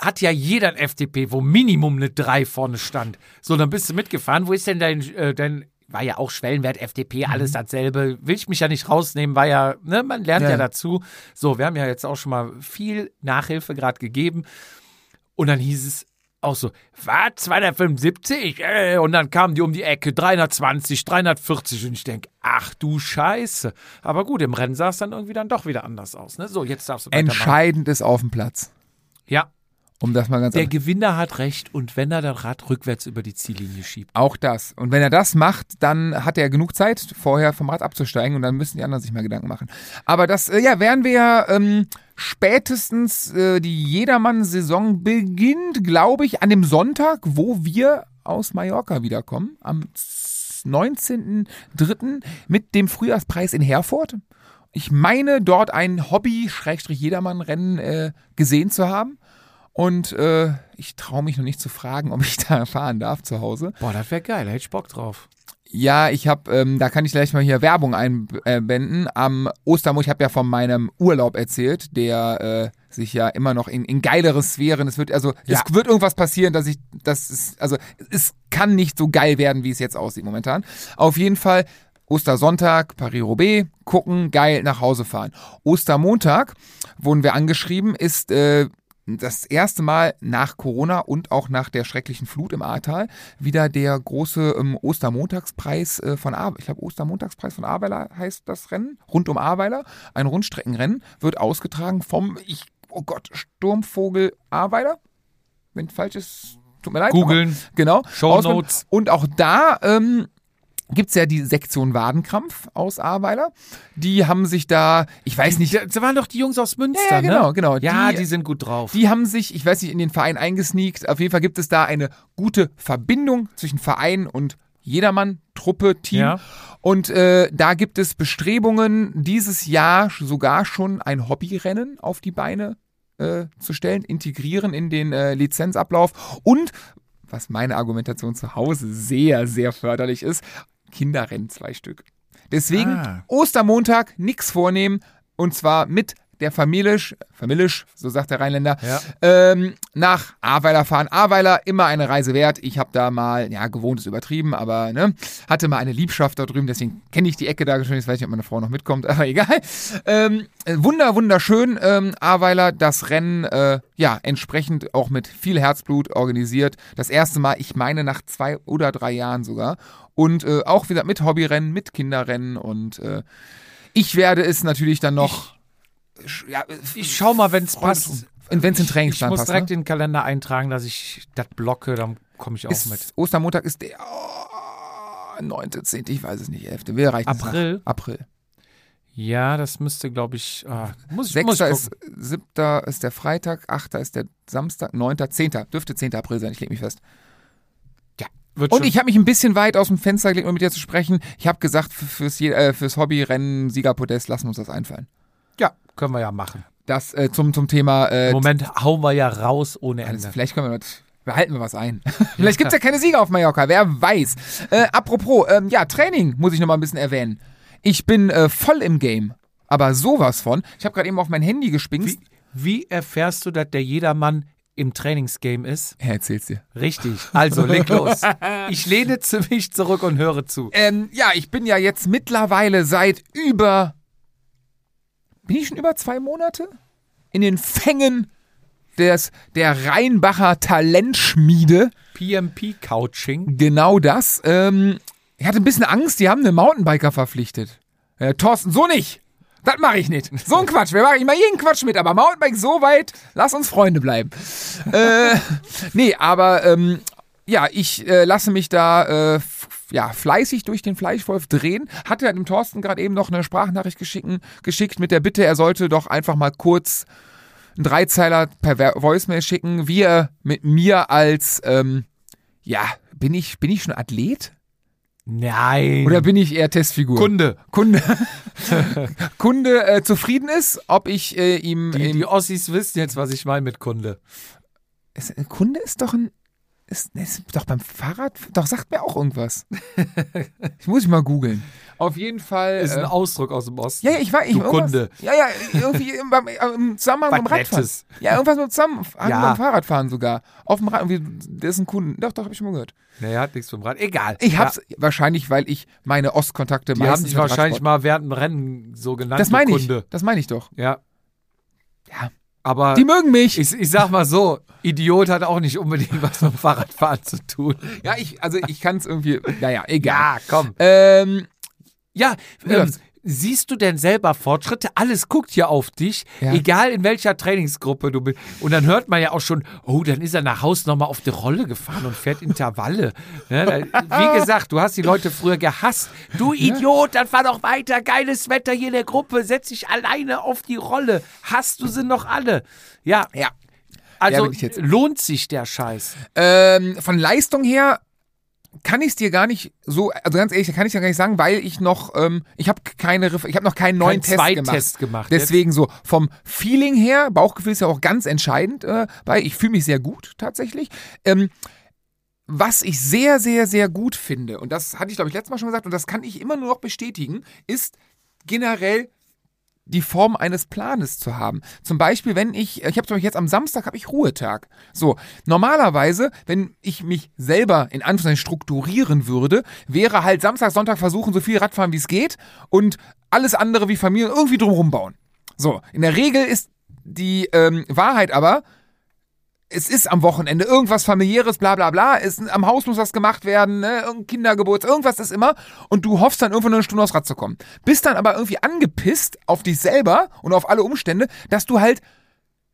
hat ja jeder ein FDP, wo Minimum eine 3 vorne stand. So, dann bist du mitgefahren. Wo ist denn dein, äh, dein war ja auch Schwellenwert, FDP, Mhm. alles dasselbe. Will ich mich ja nicht rausnehmen, war ja, ne, man lernt ja. Ja. dazu. So, wir haben ja jetzt auch schon mal viel Nachhilfe gerade gegeben. Und dann hieß es auch so, was, 275? Äh, und dann kamen die um die Ecke, 320, 340. Und ich denke, ach du Scheiße. Aber gut, im Rennen sah es dann irgendwie dann doch wieder anders aus. Ne? So, jetzt darfst du. Entscheidend ist auf dem Platz. Ja, Um das mal ganz der Gewinner hat recht. Und wenn er das Rad rückwärts über die Ziellinie schiebt. Auch das. Und wenn er das macht, dann hat er genug Zeit, vorher vom Rad abzusteigen und dann müssen die anderen sich mal Gedanken machen. Aber das, äh, ja, werden wir ähm, spätestens äh, die Jedermann-Saison beginnt, glaube ich, an dem Sonntag, wo wir aus Mallorca wiederkommen, am 19.03. mit dem Frühjahrspreis in Herford. Ich meine, dort ein Hobby-Jedermann-Rennen äh, gesehen zu haben. Und äh, ich traue mich noch nicht zu fragen, ob ich da fahren darf zu Hause. Boah, das wäre geil, da hätte ich Bock drauf. Ja, ich habe, ähm, da kann ich gleich mal hier Werbung einbinden. Am Ostermo, ich habe ja von meinem Urlaub erzählt, der äh, sich ja immer noch in, in geilere Sphären. Es wird also, Ja. es wird irgendwas passieren, dass ich, das ist, also es kann nicht so geil werden, wie es jetzt aussieht momentan. Auf jeden Fall Ostersonntag, Paris-Roubaix, gucken, geil, nach Hause fahren. Ostermontag wurden wir angeschrieben, ist äh, das erste Mal nach Corona und auch nach der schrecklichen Flut im Ahrtal wieder der große ähm, Ostermontagspreis äh, von Ahrweiler. Ich glaube, Ostermontagspreis von Ahrweiler heißt das Rennen. Rund um Ahrweiler. Ein Rundstreckenrennen wird ausgetragen vom, ich, oh Gott, Sturmvogel Ahrweiler. Wenn falsch ist, tut mir leid. Googeln. Genau. Shownotes. Und auch da ähm, gibt's ja die Sektion Wadenkrampf aus Ahrweiler. Die haben sich da, ich weiß nicht, Das waren doch die Jungs aus Münster, Ja, ja, genau, ne? genau. Ja, Die- die, sind gut drauf. die haben sich, ich weiß nicht, in den Verein eingesneakt. Auf jeden Fall gibt es da eine gute Verbindung zwischen Verein und Jedermann, Truppe, Team. Ja. Und äh, da gibt es Bestrebungen, dieses Jahr sogar schon ein Hobbyrennen auf die Beine äh, zu stellen, integrieren in den äh, Lizenzablauf und was meine Argumentation zu Hause sehr, sehr förderlich ist, Kinderrennen zwei Stück. Deswegen Ah. Ostermontag nix vornehmen und zwar mit der Familisch, Familisch, so sagt der Rheinländer, Ja. ähm, nach Ahrweiler fahren. Ahrweiler, immer eine Reise wert. Ich habe da mal, ja, gewohnt ist übertrieben, aber ne, hatte mal eine Liebschaft da drüben, deswegen kenne ich die Ecke da schon. Jetzt weiß ich nicht, ob meine Frau noch mitkommt, aber egal. Ähm, äh, wunder, wunderschön, ähm, Ahrweiler, das Rennen, äh, ja, entsprechend auch mit viel Herzblut organisiert. Das erste Mal, ich meine, nach zwei oder drei Jahren sogar. Und äh, auch wieder mit Hobbyrennen, mit Kinderrennen und äh, ich werde es natürlich dann noch. Ja, Ich schau mal, wenn es passt. Und wenn es in den Ich Trainingsplan muss passt. direkt ne? in den Kalender eintragen, dass ich das blocke, dann komme ich auch ist, mit. Ostermontag ist der oh, 9., 10., ich weiß es nicht, 11. Wir erreichen April? April. Ja, das müsste, glaube ich, ah, muss, ich- muss 6. ich ist, gucken. 7. ist der Freitag, 8. ist der Samstag, 9., 10. Dürfte 10. April sein, ich lege mich fest. Wird Und schon- ich habe mich ein bisschen weit aus dem Fenster gelegt, um mit dir zu sprechen. Ich habe gesagt, fürs, äh, fürs Hobbyrennen Siegerpodest lassen wir uns das einfallen. Ja, können wir ja machen. Das äh, zum, zum Thema äh, Im Moment hauen wir ja raus ohne Alles, Ende. vielleicht können wir das, behalten wir was ein. vielleicht gibt's ja keine Sieger auf Mallorca, wer weiß. Äh, apropos, ähm, ja, Training muss ich noch mal ein bisschen erwähnen. Ich bin äh, voll im Game, aber sowas von. Ich habe gerade eben auf mein Handy gespingst. Wie, wie erfährst du, dass der Jedermann im Trainingsgame ist? Er erzähl's dir. Richtig. Also leg los. Ich lehne zu mich zurück und höre zu. Ähm, ja, ich bin ja jetzt mittlerweile seit über. Bin ich schon über zwei Monate? In den Fängen des, der Rheinbacher Talentschmiede. PMP-Couching. Genau das. Ähm, ich hatte ein bisschen Angst, die haben einen Mountainbiker verpflichtet. Äh, Thorsten, so nicht. Das mache ich nicht. So ein Quatsch. Wir machen immer jeden Quatsch mit, aber Mountainbike so weit, lass uns Freunde bleiben. äh, nee, aber ähm, ja, ich äh, lasse mich da äh, ja, fleißig durch den Fleischwolf drehen. Hatte ja dem Thorsten gerade eben noch eine Sprachnachricht geschicken, geschickt mit der Bitte, er sollte doch einfach mal kurz einen Dreizeiler per Voicemail schicken, wie er mit mir als, ähm, ja, bin ich, bin ich schon Athlet? Nein. Oder bin ich eher Testfigur? Kunde. Kunde, Kunde äh, zufrieden ist, ob ich äh, ihm. Die, die Ossis wissen jetzt, was ich meine mit Kunde. ist, ein Kunde ist doch ein. Ist, ist doch beim Fahrrad. Doch, sagt mir auch irgendwas. ich muss ich mal googeln. Auf jeden Fall. Ist ein äh, Ausdruck aus dem Osten. ja, ja, ich war. Ich, Du Kunde. Ja, ja, irgendwie im, beim- im Zusammenhang mit dem Radfahren. Nettes. Ja, irgendwas mit Zusammenhang Ja. beim Fahrradfahren sogar. Auf dem Rad. irgendwie, Der ist ein Kunde. Doch, doch, hab ich schon mal gehört. Nee, hat nichts vom Rad. Egal. Ich hab's wahrscheinlich, weil ich meine Ostkontakte Die haben sich wahrscheinlich Radsport- mal während dem Rennen so genannt. Das meine ich. Kunde. Das meine ich doch. Ja. Ja. Aber Die mögen mich. ich, ich sag mal so, Idiot hat auch nicht unbedingt was mit dem Fahrradfahren zu tun. Ja, ich, also ich kann es irgendwie. Naja, egal. Ja, komm. Ähm, Ja, Ja. ähm, siehst du denn selber Fortschritte? Alles guckt ja auf dich, Ja. egal in welcher Trainingsgruppe du bist. Und dann hört man ja auch schon, oh, dann ist er nach Hause nochmal auf die Rolle gefahren und fährt Intervalle. Ne, wie gesagt, du hast die Leute früher gehasst. Du Idiot, dann fahr doch weiter, geiles Wetter hier in der Gruppe, setz dich alleine auf die Rolle. Hast du sie noch alle? Ja, ja. also jetzt. lohnt sich der Scheiß. Ähm, von Leistung her kann ich es dir gar nicht so, also ganz ehrlich, kann ich dir gar nicht sagen, weil ich noch, ähm, ich habe keine, ich habe noch keinen neuen Test gemacht. Zweitest gemacht. Deswegen so vom Feeling her, Bauchgefühl ist ja auch ganz entscheidend, äh, weil ich fühle mich sehr gut tatsächlich. Ähm, was ich sehr, sehr, sehr gut finde, und das hatte ich, glaube ich, letztes Mal schon gesagt, und das kann ich immer nur noch bestätigen, ist generell die Form eines Planes zu haben. Zum Beispiel, wenn ich, ich habe zum Beispiel jetzt am Samstag habe ich Ruhetag. So, normalerweise, wenn ich mich selber in Anführungszeichen strukturieren würde, wäre halt Samstag, Sonntag versuchen, so viel Radfahren wie es geht und alles andere wie Familie irgendwie drumherum bauen. So, in der Regel ist die ähm, Wahrheit aber, es ist am Wochenende irgendwas familiäres, bla bla bla, ist, am Haus muss was gemacht werden, ne, irgendein Kindergeburt, irgendwas ist immer und du hoffst dann irgendwann nur eine Stunde aufs Rad zu kommen. Bist dann aber irgendwie angepisst auf dich selber und auf alle Umstände, dass du halt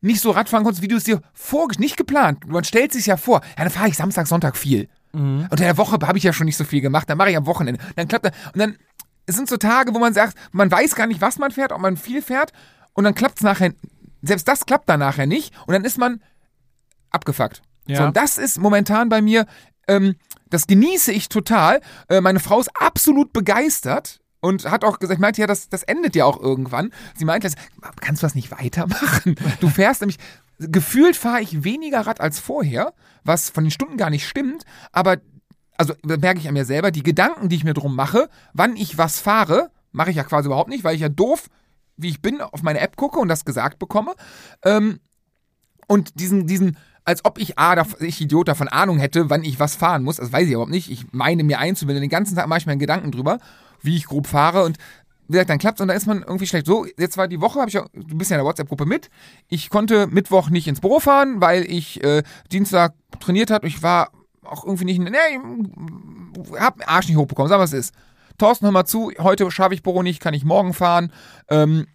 nicht so Radfahren konntest, wie du es dir vor, nicht geplant. Man stellt sich ja vor, ja, dann fahre ich Samstag, Sonntag viel. Unter der Woche habe ich ja schon nicht so viel gemacht, dann mache ich am Wochenende. Dann klappt das. Und dann es sind so Tage, wo man sagt, man weiß gar nicht, was man fährt, ob man viel fährt und dann klappt es nachher, selbst das klappt dann nachher nicht und dann ist man abgefuckt. Ja. So, und das ist momentan bei mir, ähm, das genieße ich total. Äh, meine Frau ist absolut begeistert und hat auch gesagt, ich meinte ja, das, das endet ja auch irgendwann. Sie meinte, kannst du das nicht weitermachen? Du fährst nämlich, gefühlt fahre ich weniger Rad als vorher, was von den Stunden gar nicht stimmt, aber also merke ich an mir selber, die Gedanken, die ich mir drum mache, wann ich was fahre, mache ich ja quasi überhaupt nicht, weil ich ja doof wie ich bin, auf meine App gucke und das gesagt bekomme. Ähm, und diesen, diesen, als ob ich, ah, ich Idiot davon Ahnung hätte, wann ich was fahren muss. Das weiß ich überhaupt nicht. Ich meine mir einzubilden. Den ganzen Tag mache ich mir Gedanken drüber, wie ich grob fahre und wie gesagt, dann klappt und dann ist man irgendwie schlecht. So, jetzt war die Woche, habe ich auch, du bist ja in der WhatsApp-Gruppe mit. Ich konnte Mittwoch nicht ins Büro fahren, weil ich äh, Dienstag trainiert hat ich war auch irgendwie nicht, ne, ich hab den Arsch nicht hochbekommen, sag was ist. Thorsten, hör mal zu, heute schaffe ich Büro nicht, kann ich morgen fahren. Ähm,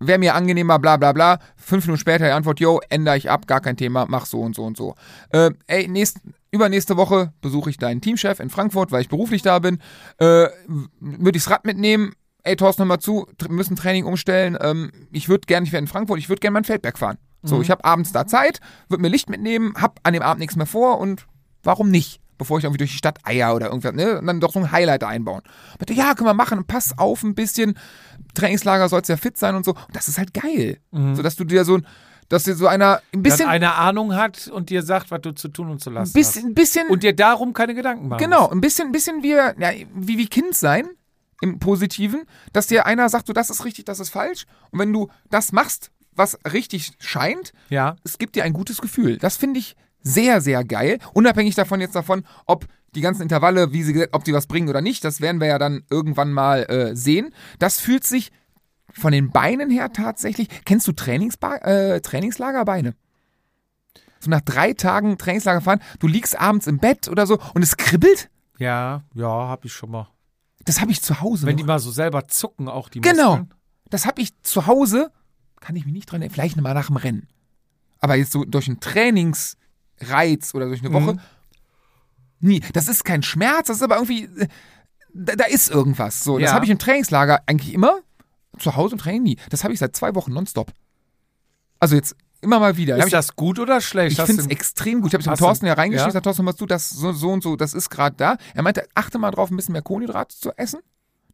Wäre mir angenehmer, bla bla bla. Fünf Minuten später die Antwort, yo, ändere ich ab, gar kein Thema, mach so und so und so. Äh, ey, nächst, übernächste Woche besuche ich deinen Teamchef in Frankfurt, weil ich beruflich da bin. Äh, Würde ich das Rad mitnehmen, ey Thorsten, hör mal zu, müssen Training umstellen. Ähm, ich würde gerne, ich werde in Frankfurt, ich würde gerne mein Feldberg fahren. So, mhm. ich habe abends da Zeit, würde mir Licht mitnehmen, hab an dem Abend nichts mehr vor und warum nicht? Bevor ich irgendwie durch die Stadt eier oder irgendwas, ne? Und dann doch so ein Highlight einbauen. Ja, können wir machen, pass auf ein bisschen. Trainingslager soll ja fit sein und so. Und das ist halt geil. Mhm. So, dass du dir so ein, dass dir so einer ein bisschen. Dass eine Ahnung hat und dir sagt, was du zu tun und zu lassen ein bisschen, hast. bisschen. Und dir darum keine Gedanken machen Genau, ein bisschen, ein bisschen wie, ja, wie, wie Kind sein im Positiven, dass dir einer sagt, du, das ist richtig, das ist falsch. Und wenn du das machst, was richtig scheint, ja. es gibt dir ein gutes Gefühl. Das finde ich sehr, sehr geil. Unabhängig davon jetzt davon, ob die ganzen Intervalle, wie sie, ob die was bringen oder nicht, das werden wir ja dann irgendwann mal äh, sehen. Das fühlt sich von den Beinen her tatsächlich. Kennst du Trainingsba äh, Trainingslagerbeine? So nach drei Tagen Trainingslager fahren, du liegst abends im Bett oder so und es kribbelt? Ja, ja, hab ich schon mal. Das habe ich zu Hause. Wenn noch. die mal so selber zucken, auch die Genau. Muskeln. Das habe ich zu Hause, kann ich mich nicht dran erinnern, vielleicht mal nach dem Rennen. Aber jetzt so durch einen Trainingsreiz oder durch eine Woche, mhm. Nie. Das ist kein Schmerz, das ist aber irgendwie, äh, da, da ist irgendwas. So, das habe ich im Trainingslager eigentlich immer, zu Hause im Training nie. Das habe ich seit zwei Wochen nonstop. Also jetzt Immer mal wieder. Ist das gut oder schlecht? Ich finde es extrem gut. Ich habe es mit Thorsten ja reingeschrieben. Ja? Thorsten, machst du das so, so und so, das ist gerade da. Er meinte, achte mal drauf, ein bisschen mehr Kohlenhydrate zu essen.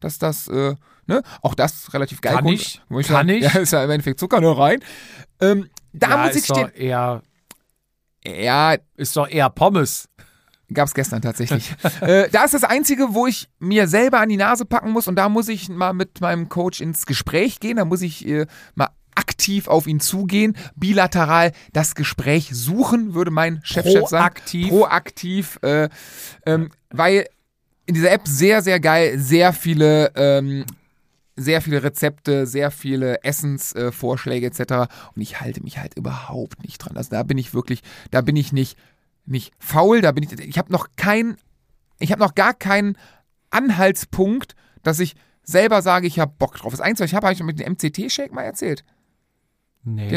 Dass das, äh, ne, auch das relativ geil Kann ich. Kann sagen, ich. Ja, ist ja im Endeffekt Zucker nur rein. Ähm, da ja, muss ich stehen. Eher, ja. Ist doch eher Pommes. Gab es gestern tatsächlich. äh, da ist das Einzige, wo ich mir selber an die Nase packen muss und da muss ich mal mit meinem Coach ins Gespräch gehen. Da muss ich äh, mal aktiv auf ihn zugehen, bilateral das Gespräch suchen, würde mein Chefchef sagen. Proaktiv. Proaktiv, äh, ähm, weil in dieser App sehr, sehr geil, sehr viele, ähm, sehr viele Rezepte, sehr viele Essensvorschläge äh, etc. Und ich halte mich halt überhaupt nicht dran. Also da bin ich wirklich, da bin ich nicht, nicht faul, da bin ich, ich habe noch kein, ich habe noch gar keinen Anhaltspunkt, dass ich selber sage, ich habe Bock drauf. Das Einzige, was ich habe, habe ich mit dem MCT-Shake mal erzählt. Nee.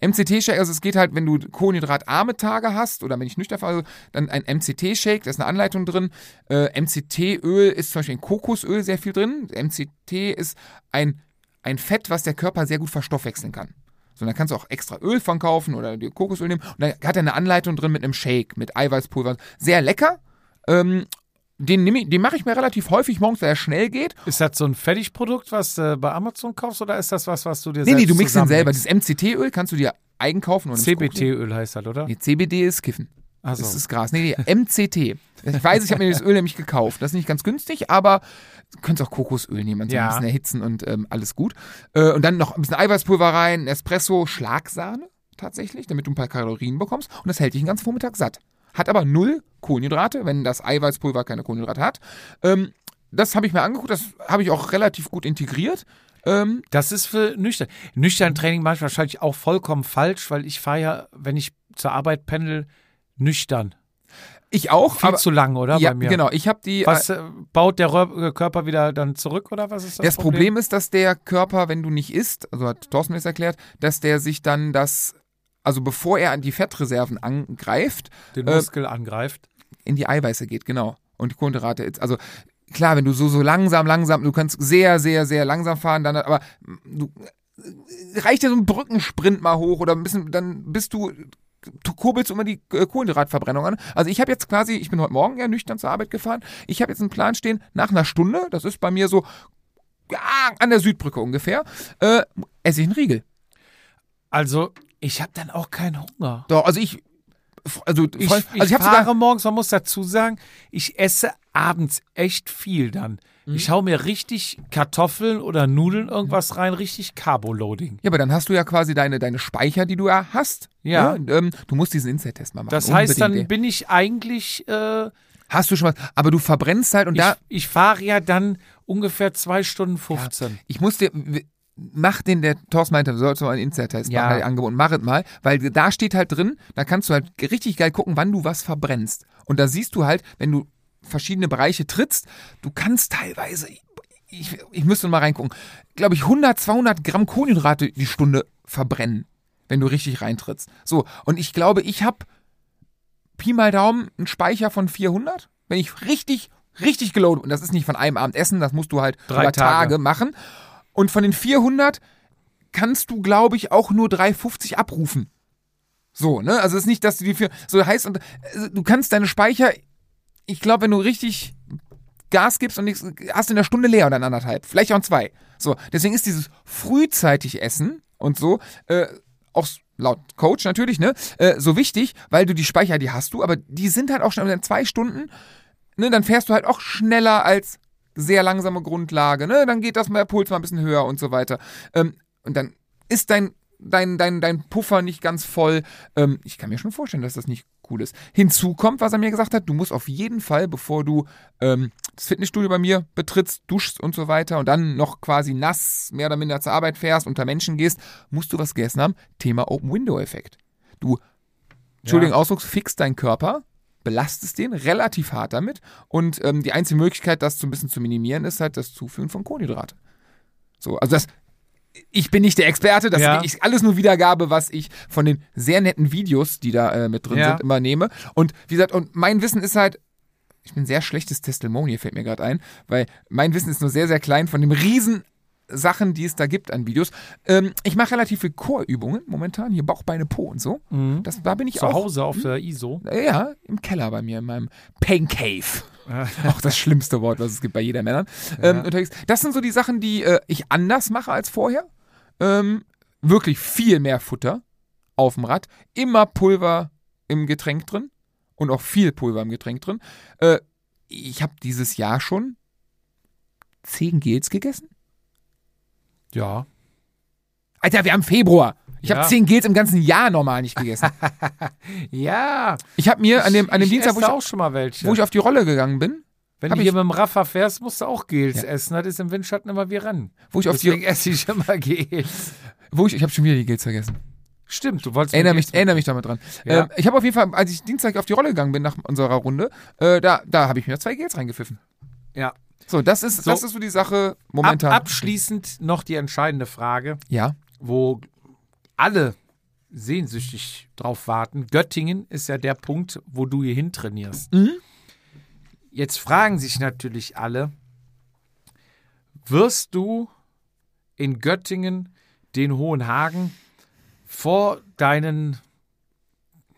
MCT-Shake, also es geht halt, wenn du kohlenhydratarme Tage hast oder wenn ich nüchtern fahre, dann ein MCT-Shake, da ist eine Anleitung drin. Äh, MCT-Öl ist zum Beispiel in Kokosöl sehr viel drin. MCT ist ein, ein Fett, was der Körper sehr gut verstoffwechseln kann. So, dann kannst du auch extra Öl von kaufen oder dir Kokosöl nehmen. Und da hat er eine Anleitung drin mit einem Shake, mit Eiweißpulver. Sehr lecker. Ähm, den, den mache ich mir relativ häufig morgens, weil er schnell geht. Ist das so ein Fertigprodukt, was du bei Amazon kaufst, oder ist das was, was du dir nee, selbst Nee, du mixst den selber. Das MCT-Öl kannst du dir eigen kaufen. CBT-Öl heißt das, oder? Nee, CBD ist Kiffen. Ach so. Das ist Gras. Nee, nee, MCT. Ich weiß, ich habe mir das Öl nämlich gekauft. Das ist nicht ganz günstig, aber du könntest auch Kokosöl nehmen, also ja. ein bisschen erhitzen und ähm, alles gut. Äh, und dann noch ein bisschen Eiweißpulver rein, Espresso, Schlagsahne tatsächlich, damit du ein paar Kalorien bekommst. Und das hält dich den ganzen Vormittag satt hat aber null Kohlenhydrate, wenn das Eiweißpulver keine Kohlenhydrate hat. Ähm, das habe ich mir angeguckt, das habe ich auch relativ gut integriert. Ähm, das ist für nüchtern. Nüchtern Training mache ich wahrscheinlich auch vollkommen falsch, weil ich fahre ja, wenn ich zur Arbeit pendel, nüchtern. Ich auch. Viel aber, zu lang, oder? Ja, bei mir. genau. Ich habe die. Was äh, baut der äh, Körper wieder dann zurück oder was ist das? Das Problem? Problem ist, dass der Körper, wenn du nicht isst, also hat Thorsten mir das erklärt, dass der sich dann das also bevor er an die Fettreserven angreift, den Muskel äh, angreift, in die Eiweiße geht, genau. Und die Kohlenhydrate, ist, also klar, wenn du so so langsam, langsam, du kannst sehr, sehr, sehr langsam fahren, dann aber du reicht ja so ein Brückensprint mal hoch oder ein bisschen, dann bist du kurbelst immer die äh, Kohlenhydratverbrennung an. Also ich habe jetzt quasi, ich bin heute Morgen ja nüchtern zur Arbeit gefahren. Ich habe jetzt einen Plan stehen, nach einer Stunde, das ist bei mir so ja, an der Südbrücke ungefähr, äh, esse ich einen Riegel. Also ich habe dann auch keinen Hunger. Doch, also ich. Also, ich, also ich, ich fahre morgens, man muss dazu sagen, ich esse abends echt viel dann. Mhm. Ich hau mir richtig Kartoffeln oder Nudeln irgendwas rein, richtig Carbo-Loading. Ja, aber dann hast du ja quasi deine, deine Speicher, die du ja hast. Ja. Ne? Ähm, du musst diesen Inside-Test mal machen. Das heißt, dann Unbedingt, ey. bin ich eigentlich, äh, Hast du schon was, aber du verbrennst halt und ich, da, ich fahre ja dann ungefähr zwei Stunden 15. ich muss dir, mach den, der Thorsten meinte, du sollst mal einen Inside-Test Ja. machen, hat angeboten, mach es mal, weil da steht halt drin, da kannst du halt richtig geil gucken, wann du was verbrennst. Und da siehst du halt, wenn du verschiedene Bereiche trittst, du kannst teilweise, ich, ich müsste mal reingucken, glaube ich 100, 200 Gramm Kohlenhydrate die Stunde verbrennen, wenn du richtig reintrittst. So, und ich glaube, ich habe Pi mal Daumen einen Speicher von 400, wenn ich richtig, richtig geloadet, und das ist nicht von einem Abend essen, das musst du halt Drei über Tage. Tage. machen. Und von den 400 kannst du, glaube ich, auch nur 350 abrufen. So, ne? Also es ist nicht, dass du die für so heißt und also du kannst deine Speicher, ich glaube, wenn du richtig Gas gibst und nichts, hast in der Stunde leer oder in anderthalb, vielleicht auch in zwei. So, deswegen ist dieses frühzeitig Essen und so äh, auch laut Coach natürlich, ne, äh, so wichtig, weil du die Speicher, die hast du, aber die sind halt auch schon in zwei Stunden, ne, dann fährst du halt auch schneller als sehr langsame Grundlage, ne, dann geht das mal der Puls mal ein bisschen höher und so weiter. Ähm, und dann ist dein dein, dein, dein Puffer nicht ganz voll. Ähm, ich kann mir schon vorstellen, dass das nicht cool ist. Hinzu kommt, was er mir gesagt hat, du musst auf jeden Fall, bevor du ähm, das Fitnessstudio bei mir betrittst, duschst und so weiter und dann noch quasi nass mehr oder minder zur Arbeit fährst, unter Menschen gehst, musst du was gegessen haben. Thema Open-Window-Effekt. Du, Entschuldigung, Ausdrucks, fixst deinen Körper, belastest den relativ hart damit und ähm, die einzige Möglichkeit, das so ein bisschen zu minimieren, ist halt das Zuführen von Kohlenhydrate. So, also das, ich bin nicht der Experte, das Ja. ist alles nur Wiedergabe, was ich von den sehr netten Videos, die da äh, mit drin Ja. sind, immer nehme. Und wie gesagt, und mein Wissen ist halt, ich bin sehr schlechtes Testimonial, fällt mir gerade ein, weil mein Wissen ist nur sehr, sehr klein von dem riesen Sachen, die es da gibt an Videos. Ähm, ich mache relativ viel Chorübungen momentan, hier Bauch, Beine, Po und so. Das, da bin ich Zu auch. Hause auf der ISO. Ja, im Keller bei mir, in meinem Pain Cave. Auch das schlimmste Wort, was es gibt bei jeder Männern. Ähm, unterwegs. Das sind so die Sachen, die äh, ich anders mache als vorher. Ähm, wirklich viel mehr Futter auf dem Rad. Immer Pulver im Getränk drin. Und auch viel Pulver im Getränk drin. Äh, ich habe dieses Jahr schon zehn Gels gegessen. Ja. Alter, wir haben Februar. Ich habe Ja. zehn Gels im ganzen Jahr normal nicht gegessen. Ja. Ich habe mir an dem, an dem ich Dienstag, wo ich, mal welche. wo ich auf die Rolle gegangen bin, Wenn du hier ich- mit dem Raffa fährst, musst du auch Gels Ja. essen. Das ist im Windschatten immer wie Rennen. wo ich auf Deswegen die, esse ich immer Gels. wo ich, ich habe schon wieder die Gels vergessen. Stimmt, du wolltest Erinnere mich, erinnere mich damit dran. Ja. Ähm, ich habe auf jeden Fall, als ich Dienstag auf die Rolle gegangen bin nach unserer Runde, äh, da, da habe ich mir zwei Gels reingepfiffen. Ja. So, das ist, So. das ist so die Sache Ab, momentan. abschließend noch die entscheidende Frage, Ja. wo alle sehnsüchtig drauf warten. Göttingen ist ja der Punkt, wo du hier hin trainierst. Mhm. Jetzt fragen sich natürlich alle, wirst du in Göttingen den Hohen Hagen vor deinen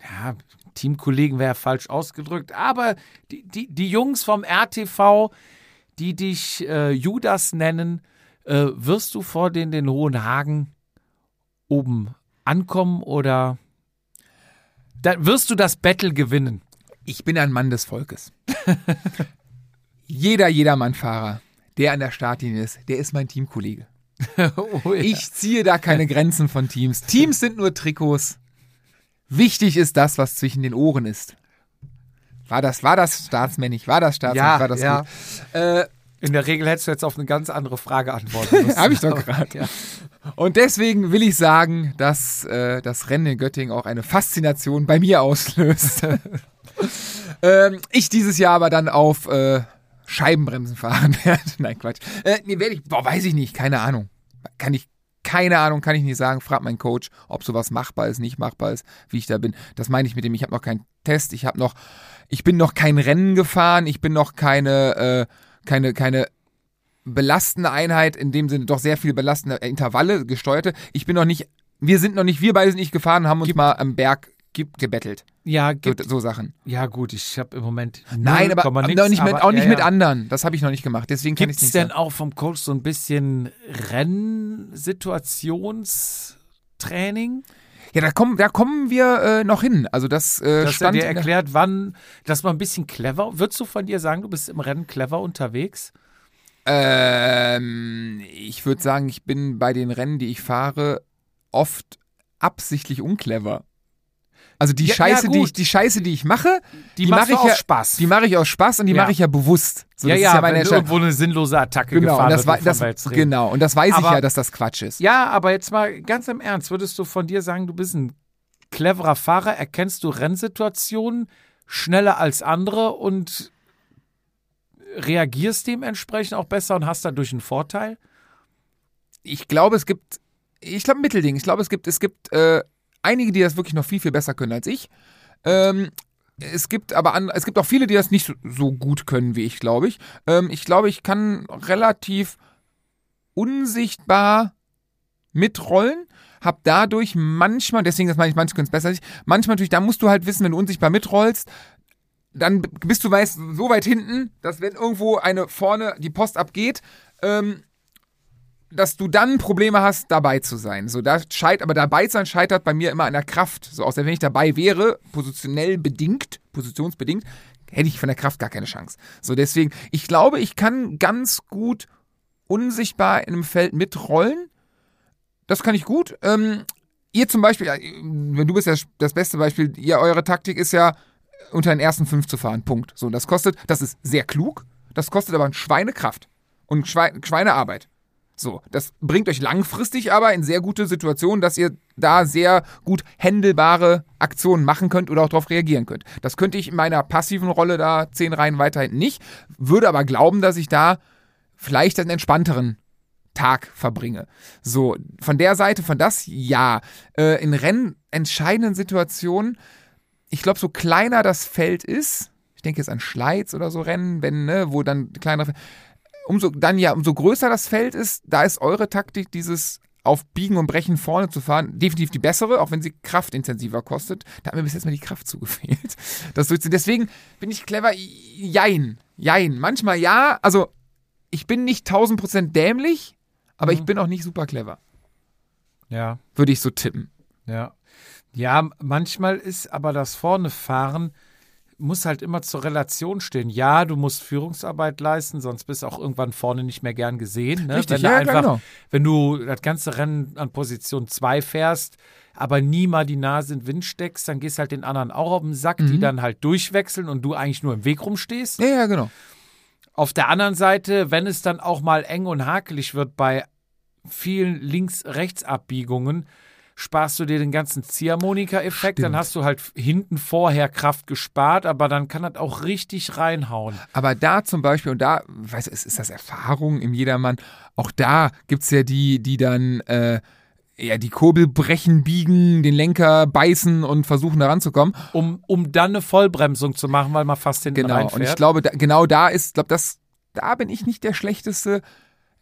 ja, Teamkollegen wäre falsch ausgedrückt, aber die, die, die Jungs vom RTV, die dich äh, Judas nennen, äh, wirst du vor den, den Hohen Hagen oben ankommen oder da wirst du das Battle gewinnen? Ich bin ein Mann des Volkes. Jeder Jedermann-Fahrer, der an der Startlinie ist, der ist mein Teamkollege. oh, ja. Ich ziehe da keine Grenzen von Teams. Teams sind nur Trikots. Wichtig ist das, was zwischen den Ohren ist. War das, war das staatsmännisch? War das staatsmännisch? Ja, war das ja. gut? Äh, In der Regel hättest du jetzt auf eine ganz andere Frage antworten müssen. Hab ich doch gerade. Ja. Und deswegen will ich sagen, dass äh, das Rennen in Göttingen auch eine Faszination bei mir auslöst. ähm, ich dieses Jahr aber dann auf äh, Scheibenbremsen fahren werde. Nein, Quatsch. Äh, nee, werde ich, boah, weiß ich nicht, keine Ahnung. Kann ich, keine Ahnung, kann ich nicht sagen. Frag meinen Coach, ob sowas machbar ist, nicht machbar ist, wie ich da bin. Das meine ich mit dem, ich habe noch keinen Test, ich habe noch, ich bin noch kein Rennen gefahren, ich bin noch keine, äh, keine, keine belastende Einheit, in dem Sinne doch sehr viel belastende Intervalle, gesteuerte. Ich bin noch nicht, wir sind noch nicht, wir beide sind nicht gefahren, haben uns mal am Berg ge gebettelt. Ja, So, gibt, so Sachen. ja gut, ich habe im Moment Nein, aber, 0,nix, aber noch nicht mit, aber- auch nicht ja, mit ja. anderen. Das habe ich noch nicht gemacht. Deswegen kann Gibt ich denn sagen. auch vom Coach so ein bisschen Rennsituationstraining? Ja, da kommen, da kommen wir äh, noch hin. Also das äh, Dass er stand dir in der- erklärt, wann, dass man ein bisschen clever, würdest du von dir sagen, du bist im Rennen clever unterwegs? Ähm, ich würde sagen, ich bin bei den Rennen, die ich fahre, oft absichtlich unclever. Also die Ja, Scheiße, ja, die ich, die Scheiße, die ich mache, Die, mache machst ich aus ja, Spaß. die mache ich aus Spaß und die mache ich ja bewusst. So, ja, ja, wenn irgendwo eine sinnlose Attacke Genau, gefahren und das, wird, das, genau, und das weiß ich Aber- ja, dass das Quatsch ist. Ja, aber jetzt mal ganz im Ernst, würdest du von dir sagen, du bist ein cleverer Fahrer, erkennst du Rennsituationen schneller als andere und reagierst dementsprechend auch besser und hast dadurch einen Vorteil? ich glaube, es gibt, ich glaube, Mittelding. Ich glaube, es gibt, es gibt äh, einige, die das wirklich noch viel, viel besser können als ich. Ähm, es gibt aber an, es gibt auch viele, die das nicht so, so gut können wie ich, glaube ich. Ähm, ich glaube, ich kann relativ unsichtbar mitrollen, hab dadurch manchmal, deswegen das meine ich, manche können es besser ich, manchmal natürlich, da musst du halt wissen, wenn du unsichtbar mitrollst, dann bist du weißt, so weit hinten, dass wenn irgendwo eine vorne die Post abgeht, ähm, dass du dann Probleme hast, dabei zu sein. So, da scheit, aber dabei sein scheitert bei mir immer an der Kraft. So, außer wenn ich dabei wäre, positionell bedingt, positionsbedingt, hätte ich von der Kraft gar keine Chance. So, deswegen, ich glaube, ich kann ganz gut unsichtbar in einem Feld mitrollen. Das kann ich gut. Ähm, ihr zum Beispiel, wenn du bist ja das beste Beispiel, ihr, eure Taktik ist ja, unter den ersten fünf zu fahren. Punkt. So, das kostet, das ist sehr klug, das kostet aber ein Schweinekraft und Schweine, Schweinearbeit. So, das bringt euch langfristig aber in sehr gute Situationen, dass ihr da sehr gut händelbare Aktionen machen könnt oder auch darauf reagieren könnt. Das könnte ich in meiner passiven Rolle da zehn Reihen weiterhin nicht, würde aber glauben, dass ich da vielleicht einen entspannteren Tag verbringe. So, von der Seite, von das, ja. Äh, in rennentscheidenden Situationen, ich glaube, so kleiner das Feld ist, ich denke jetzt an Schleiz oder so Rennen, wenn, ne, wo dann kleinere, umso, dann ja, umso größer das Feld ist, da ist eure Taktik, dieses auf Biegen und Brechen vorne zu fahren, definitiv die bessere, auch wenn sie kraftintensiver kostet. Da hat mir bis jetzt mal die Kraft zugefehlt. Das durchzuziehen. Deswegen bin ich clever, jein, jein. Manchmal ja, also ich bin nicht 1000% dämlich, aber ich bin auch nicht super clever. Ja, Würde ich so tippen. ja. Ja, manchmal ist aber das Vornefahren muss halt immer zur Relation stehen. Ja, du musst Führungsarbeit leisten, sonst bist du auch irgendwann vorne nicht mehr gern gesehen. Ne? Richtig, wenn du ja, einfach, genau. wenn du das ganze Rennen an Position 2 fährst, aber nie mal die Nase in den Wind steckst, dann gehst halt den anderen auch auf den Sack, die dann halt durchwechseln und du eigentlich nur im Weg rumstehst. Ja, ja, genau. Auf der anderen Seite, wenn es dann auch mal eng und hakelig wird bei vielen Links-Rechts-Abbiegungen, sparst du dir den ganzen Ziehharmonika-Effekt, dann hast du halt hinten vorher Kraft gespart, aber dann kann das auch richtig reinhauen. Aber da zum Beispiel, und da, weiß ist, ist das Erfahrung im Jedermann, auch da gibt's ja die, die dann äh, ja, die Kurbel brechen, biegen, den Lenker beißen und versuchen da ranzukommen. Um, um dann eine Vollbremsung zu machen, weil man fast hinten Genau. reinfährt. Und ich glaube, da, genau da ist, glaube das, da bin ich nicht der schlechteste.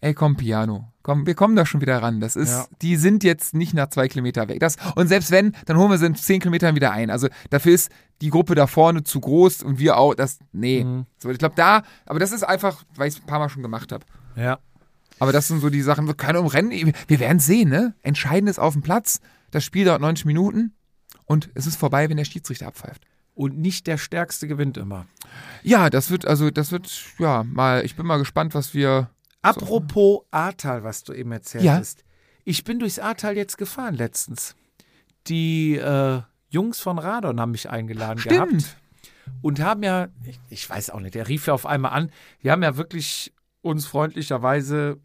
Ey, komm, Piano. Komm, wir kommen da schon wieder ran. Das ist, Ja. die sind jetzt nicht nach zwei Kilometer weg. Das, und selbst wenn, dann holen wir sie in zehn Kilometern wieder ein. Also dafür ist die Gruppe da vorne zu groß und wir auch, das, nee. Mhm. So, ich glaube da, aber das ist einfach, weil ich es ein paar Mal schon gemacht habe. ja. Aber das sind so die Sachen, keine um Rennen. Wir werden sehen, ne? Entscheidend ist auf dem Platz. Das Spiel dauert 90 Minuten und es ist vorbei, wenn der Schiedsrichter abpfeift. Und nicht der Stärkste gewinnt immer. Ja, das wird, also, das wird, ja, mal, ich bin mal gespannt, was wir. Apropos Ahrtal, was du eben erzählt Ja. hast. Ich bin durchs Ahrtal jetzt gefahren letztens. Die äh, Jungs von Radon haben mich eingeladen gehabt und haben ja, ich, ich weiß auch nicht, der rief ja auf einmal an, die haben ja wirklich uns freundlicherweise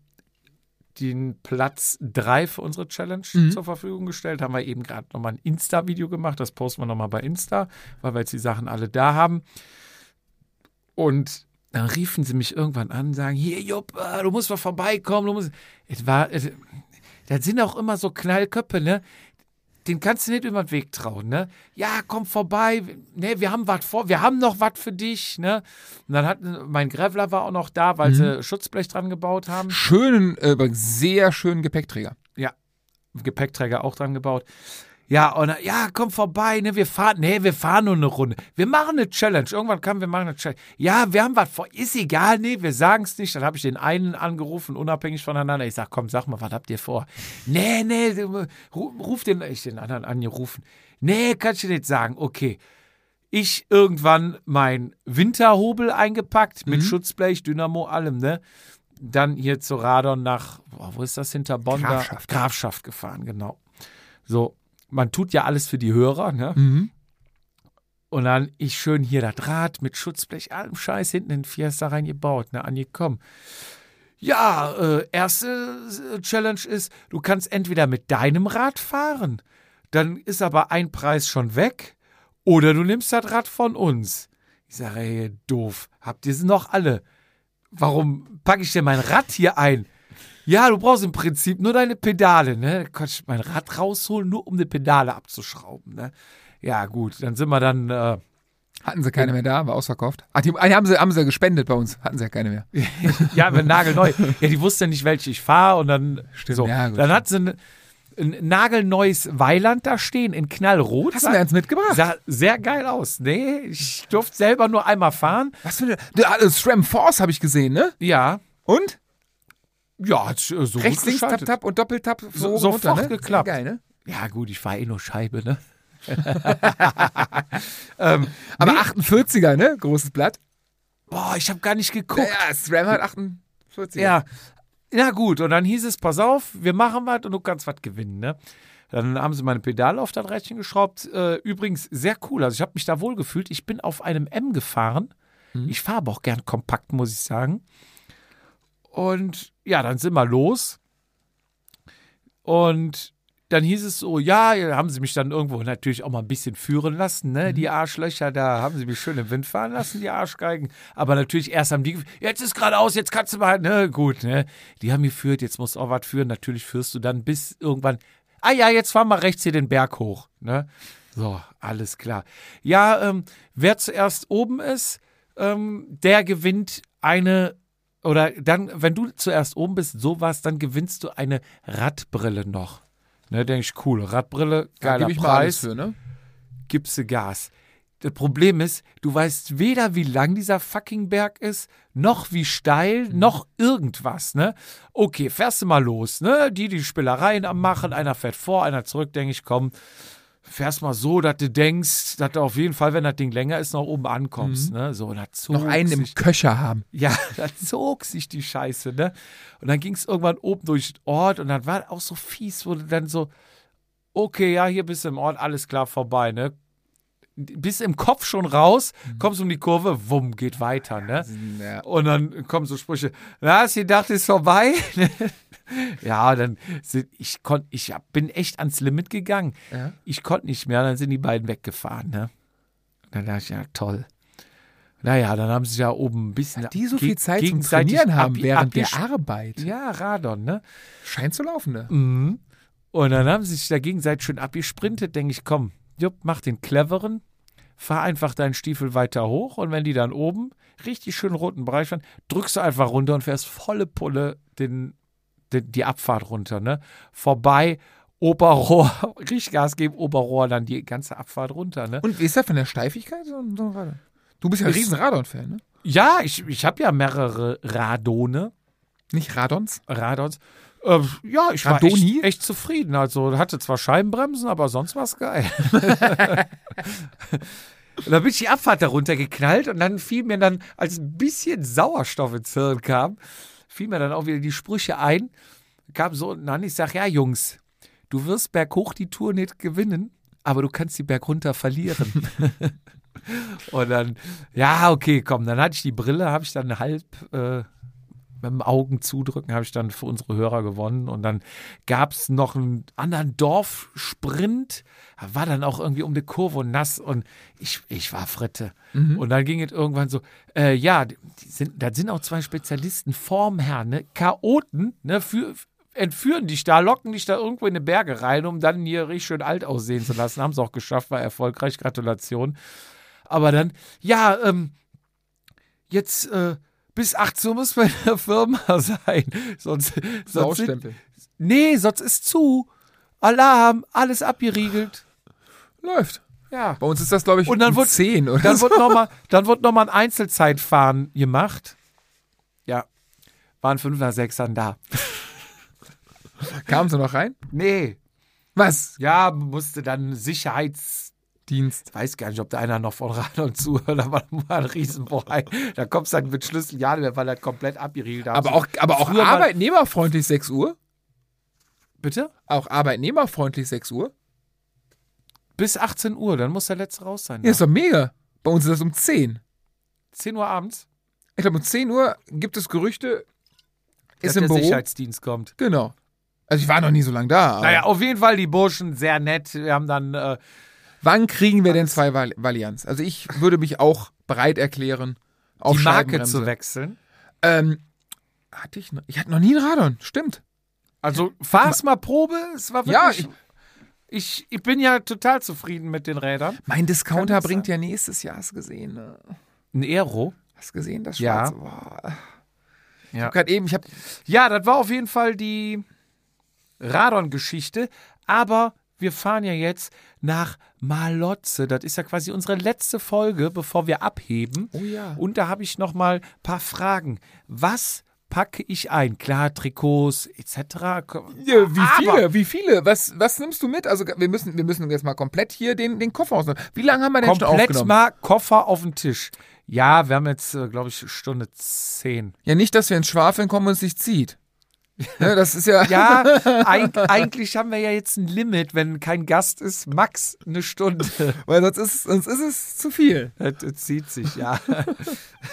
den Platz 3 für unsere Challenge Mhm. zur Verfügung gestellt. Haben wir eben gerade nochmal ein Insta-Video gemacht, das posten wir nochmal bei Insta, weil wir jetzt die Sachen alle da haben. Und dann riefen sie mich irgendwann an, sagen, hier Jupp, du musst mal vorbeikommen, du musst. Es war, es, das sind auch immer so Knallköpfe, ne? Den kannst du nicht über den Weg trauen, ne? Ja, komm vorbei, ne, wir haben was vor, wir haben noch was für dich, ne? Und dann hat mein Grevler war auch noch da, weil sie Schutzblech dran gebaut haben. Schönen, äh, übrigens sehr schönen Gepäckträger. Ja, Gepäckträger auch dran gebaut. Ja, und ja, komm vorbei, ne, wir fahren, nee, wir fahren nur eine Runde. Wir machen eine Challenge. Irgendwann kam, wir machen eine Challenge. Ja, wir haben was vor, ist egal, nee, wir sagen es nicht. Dann habe ich den einen angerufen, unabhängig voneinander. Ich sag, komm, sag mal, was habt ihr vor? Nee, nee, ruf den, ich den anderen angerufen. Nee, kannst du nicht sagen. Okay. Ich irgendwann mein Winterhobel eingepackt mit Schutzblech, Dynamo, allem, ne? Dann hier zu Radon nach, wo ist das hinter Bonn? Grafschaft. Grafschaft gefahren, genau. So, man tut ja alles für die Hörer, ne? Mhm. Und dann ich schön hier das Rad mit Schutzblech, allem Scheiß hinten in den Fiesta reingebaut, ne, angekommen. Ja, äh, erste äh, Challenge ist, du kannst entweder mit deinem Rad fahren, dann ist aber ein Preis schon weg, oder du nimmst das Rad von uns. Ich sage, ey, doof, habt ihr sie noch alle? Warum packe ich denn mein Rad hier ein? Ja, du brauchst im Prinzip nur deine Pedale, ne? Kannst mein Rad rausholen, nur um die Pedale abzuschrauben, ne? Ja, gut, dann sind wir dann, äh, Hatten sie keine mehr da, war ausverkauft. Ach, die, ah, die haben, sie, haben sie gespendet bei uns. Hatten sie ja keine mehr. ja, wir nagelneu. Ja, die wusste nicht, welche ich fahre und dann, Stimmt, so. ja, gut, dann hat sie ein, ein nagelneues Weiland da stehen in knallrot. Hast du mir eins mitgebracht? Sah sehr geil aus. Nee, ich durfte selber nur einmal fahren. Was für eine. Der, äh, SRAM Force habe ich gesehen, ne? Ja, Und? Ja, hat äh, so Rechts, gut links, tap, tap und Doppeltap. So- hoch, sofort runter, ne? geklappt. Geil, ne? Ja, gut, ich fahre eh nur Scheibe, ne? Aber 48er, ne? Großes Blatt. Boah, ich habe gar nicht geguckt. Ja, SRAM hat 48er. Ja. Ja, gut. Und dann hieß es, pass auf, wir machen was und du kannst was gewinnen, ne? Dann haben sie meine Pedale auf das Rädchen geschraubt. Äh, übrigens sehr cool. Also ich habe mich da wohl gefühlt. Ich bin auf einem M gefahren. Ich fahre aber auch gern kompakt, muss ich sagen. Und ja, dann sind wir los. Und dann hieß es so, ja, haben sie mich dann irgendwo natürlich auch mal ein bisschen führen lassen, ne? Die Arschlöcher, da haben sie mich schön im Wind fahren lassen, die Arschgeigen. Aber natürlich erst haben die, jetzt ist geradeaus, jetzt kannst du mal, ne, gut, ne? Die haben geführt, jetzt musst du auch was führen. Natürlich führst du dann bis irgendwann, ah ja, jetzt fahren wir rechts hier den Berg hoch, ne? So, alles klar. Ja, ähm, wer zuerst oben ist, ähm, der gewinnt eine oder dann, wenn du zuerst oben bist, sowas, dann gewinnst du eine Radbrille noch. Ne, denke ich, cool. Radbrille, geiler ich Preis, für, ne? gibst du Gas. Das Problem ist, du weißt weder, wie lang dieser fucking Berg ist, noch wie steil, Mhm. noch irgendwas, ne? Okay, fährst du mal los, ne? Die, die Spielereien am machen, einer fährt vor, einer zurück, denke ich, komm, fährst mal so, dass du denkst, dass du auf jeden Fall, wenn das Ding länger ist, noch oben ankommst, ne? So, und zog Mhm. Noch einen im Köcher haben. ja, da zog sich die Scheiße, ne? Und dann ging es irgendwann oben durch den Ort und dann war auch so fies, wo du dann so, okay, ja, hier bist du im Ort, alles klar, vorbei, ne? Bist im Kopf schon raus, kommst um die Kurve, wumm, geht weiter, ne? Ja. Und dann kommen so Sprüche, na, hast du gedacht, ist vorbei? ja, dann sind, ich konnte, ich bin echt ans Limit gegangen. Ja. Ich konnte nicht mehr, dann sind die beiden weggefahren, ne? Dann dachte ich, ja, toll. Naja, dann haben sie ja oben ein bisschen. Die so viel Zeit zum Trainieren haben ab- während der Arbeit. Ja, Radon, ne? Scheint zu laufen, ne? Mhm. Und dann haben sie sich da gegenseitig schön abgesprintet. Denke ich, komm, Jupp, mach den cleveren, fahr einfach deinen Stiefel weiter hoch und wenn die dann oben richtig schön roten Bereich fahren, drückst du einfach runter und fährst volle Pulle den, den, die Abfahrt runter, ne? Vorbei, Oberrohr, richtig Gas geben, Oberrohr, dann die ganze Abfahrt runter, ne? Und wie ist das von der Steifigkeit? Du bist ja ein Ist- riesen Radon-Fan, ne? Ja, ich, ich habe ja mehrere Radone. Nicht Radons? Radons. Äh, ja, ich war echt, echt zufrieden. Also hatte zwar Scheibenbremsen, aber sonst war es geil. und dann bin ich die Abfahrt darunter geknallt und dann fiel mir dann, als ein bisschen Sauerstoff ins Hirn kam, fiel mir dann auch wieder die Sprüche ein. Kam so unten an, ich sag, ja Jungs, du wirst berghoch die Tour nicht gewinnen, aber du kannst die bergunter verlieren. und dann, ja, okay, komm, dann hatte ich die Brille, habe ich dann halb äh, mit dem Augen zudrücken, habe ich dann für unsere Hörer gewonnen. Und dann gab es noch einen anderen Dorfsprint, war dann auch irgendwie um die Kurve und nass und ich, ich war Fritte. Und dann ging es irgendwann so, äh, ja, sind, da sind auch zwei Spezialisten vorm Herrn, ne? Chaoten, ne, für, entführen dich da, locken dich da irgendwo in die Berge rein, um dann hier richtig schön alt aussehen zu lassen. Haben sie auch geschafft, war erfolgreich, Gratulation. Aber dann, ja, ähm, jetzt äh, bis 18 Uhr muss bei der Firma sein. Sonst, sonst sind, nee, sonst ist zu. Alarm, alles abgeriegelt. Läuft. Ja. Bei uns ist das, glaube ich, Und dann um wird- 10 oder Dann so. wird nochmal noch mal ein Einzelzeitfahren gemacht. Ja. Waren fünf nach sechs dann da. Kamen sie noch rein? Nee. Was? Ja, musste dann Sicherheits. Dienst. Weiß gar nicht, ob da einer noch von Radon zuhört, da war mal ein Riesenbohai. Da kommst du dann mit Schlüssel ja weil er komplett abgeriegelt hat. Aber auch, aber auch arbeitnehmerfreundlich 6 Uhr? Bitte? Auch arbeitnehmerfreundlich 6 Uhr? Bis 18 Uhr, dann muss der letzte raus sein. Ja, ist doch mega. Bei uns ist das um 10. 10 Uhr abends, Ich glaube, um 10 Uhr gibt es Gerüchte, dass ist im der Büro. Sicherheitsdienst kommt. Genau. Also ich war noch nie so lange da. Aber Naja, auf jeden Fall die Burschen sehr nett. Wir haben dann äh, Wann kriegen wir denn zwei Val Valianz? Also ich würde mich auch bereit erklären, auf die Marke zu wechseln. Ähm, hatte ich noch, ich hatte noch nie einen Radon, stimmt. Also fahr's mal Probe. Es war Ja, wirklich. ich, ich bin ja total zufrieden mit den Rädern. Mein Discounter bringt ja nächstes Jahr, hast du gesehen, ne? Ein Aero. Hast du gesehen, das Ja. Schwarze? Boah. Ich Ja. grad eben, ich habe Ja, das war auf jeden Fall die Radon-Geschichte. Aber wir fahren ja jetzt nach Malotze. Das ist ja quasi unsere letzte Folge, bevor wir abheben. Oh ja. Und da habe ich noch mal ein paar Fragen. Was packe ich ein? Klar, Trikots etc. Ja, wie Aber- viele? Wie viele? Was, was nimmst du mit? Also wir müssen, wir müssen jetzt mal komplett hier den, den Koffer ausnehmen. Wie lange haben wir denn schon Komplett aufgenommen? mal Koffer auf den Tisch. Ja, wir haben jetzt, glaube ich, Stunde zehn. Ja, nicht, dass wir ins Schwafeln kommen und es sich zieht. Ne, das ist ja. Ja, eig eigentlich haben wir ja jetzt ein Limit, wenn kein Gast ist, max eine Stunde. Weil sonst ist, sonst ist es zu viel. Das, das zieht sich, ja.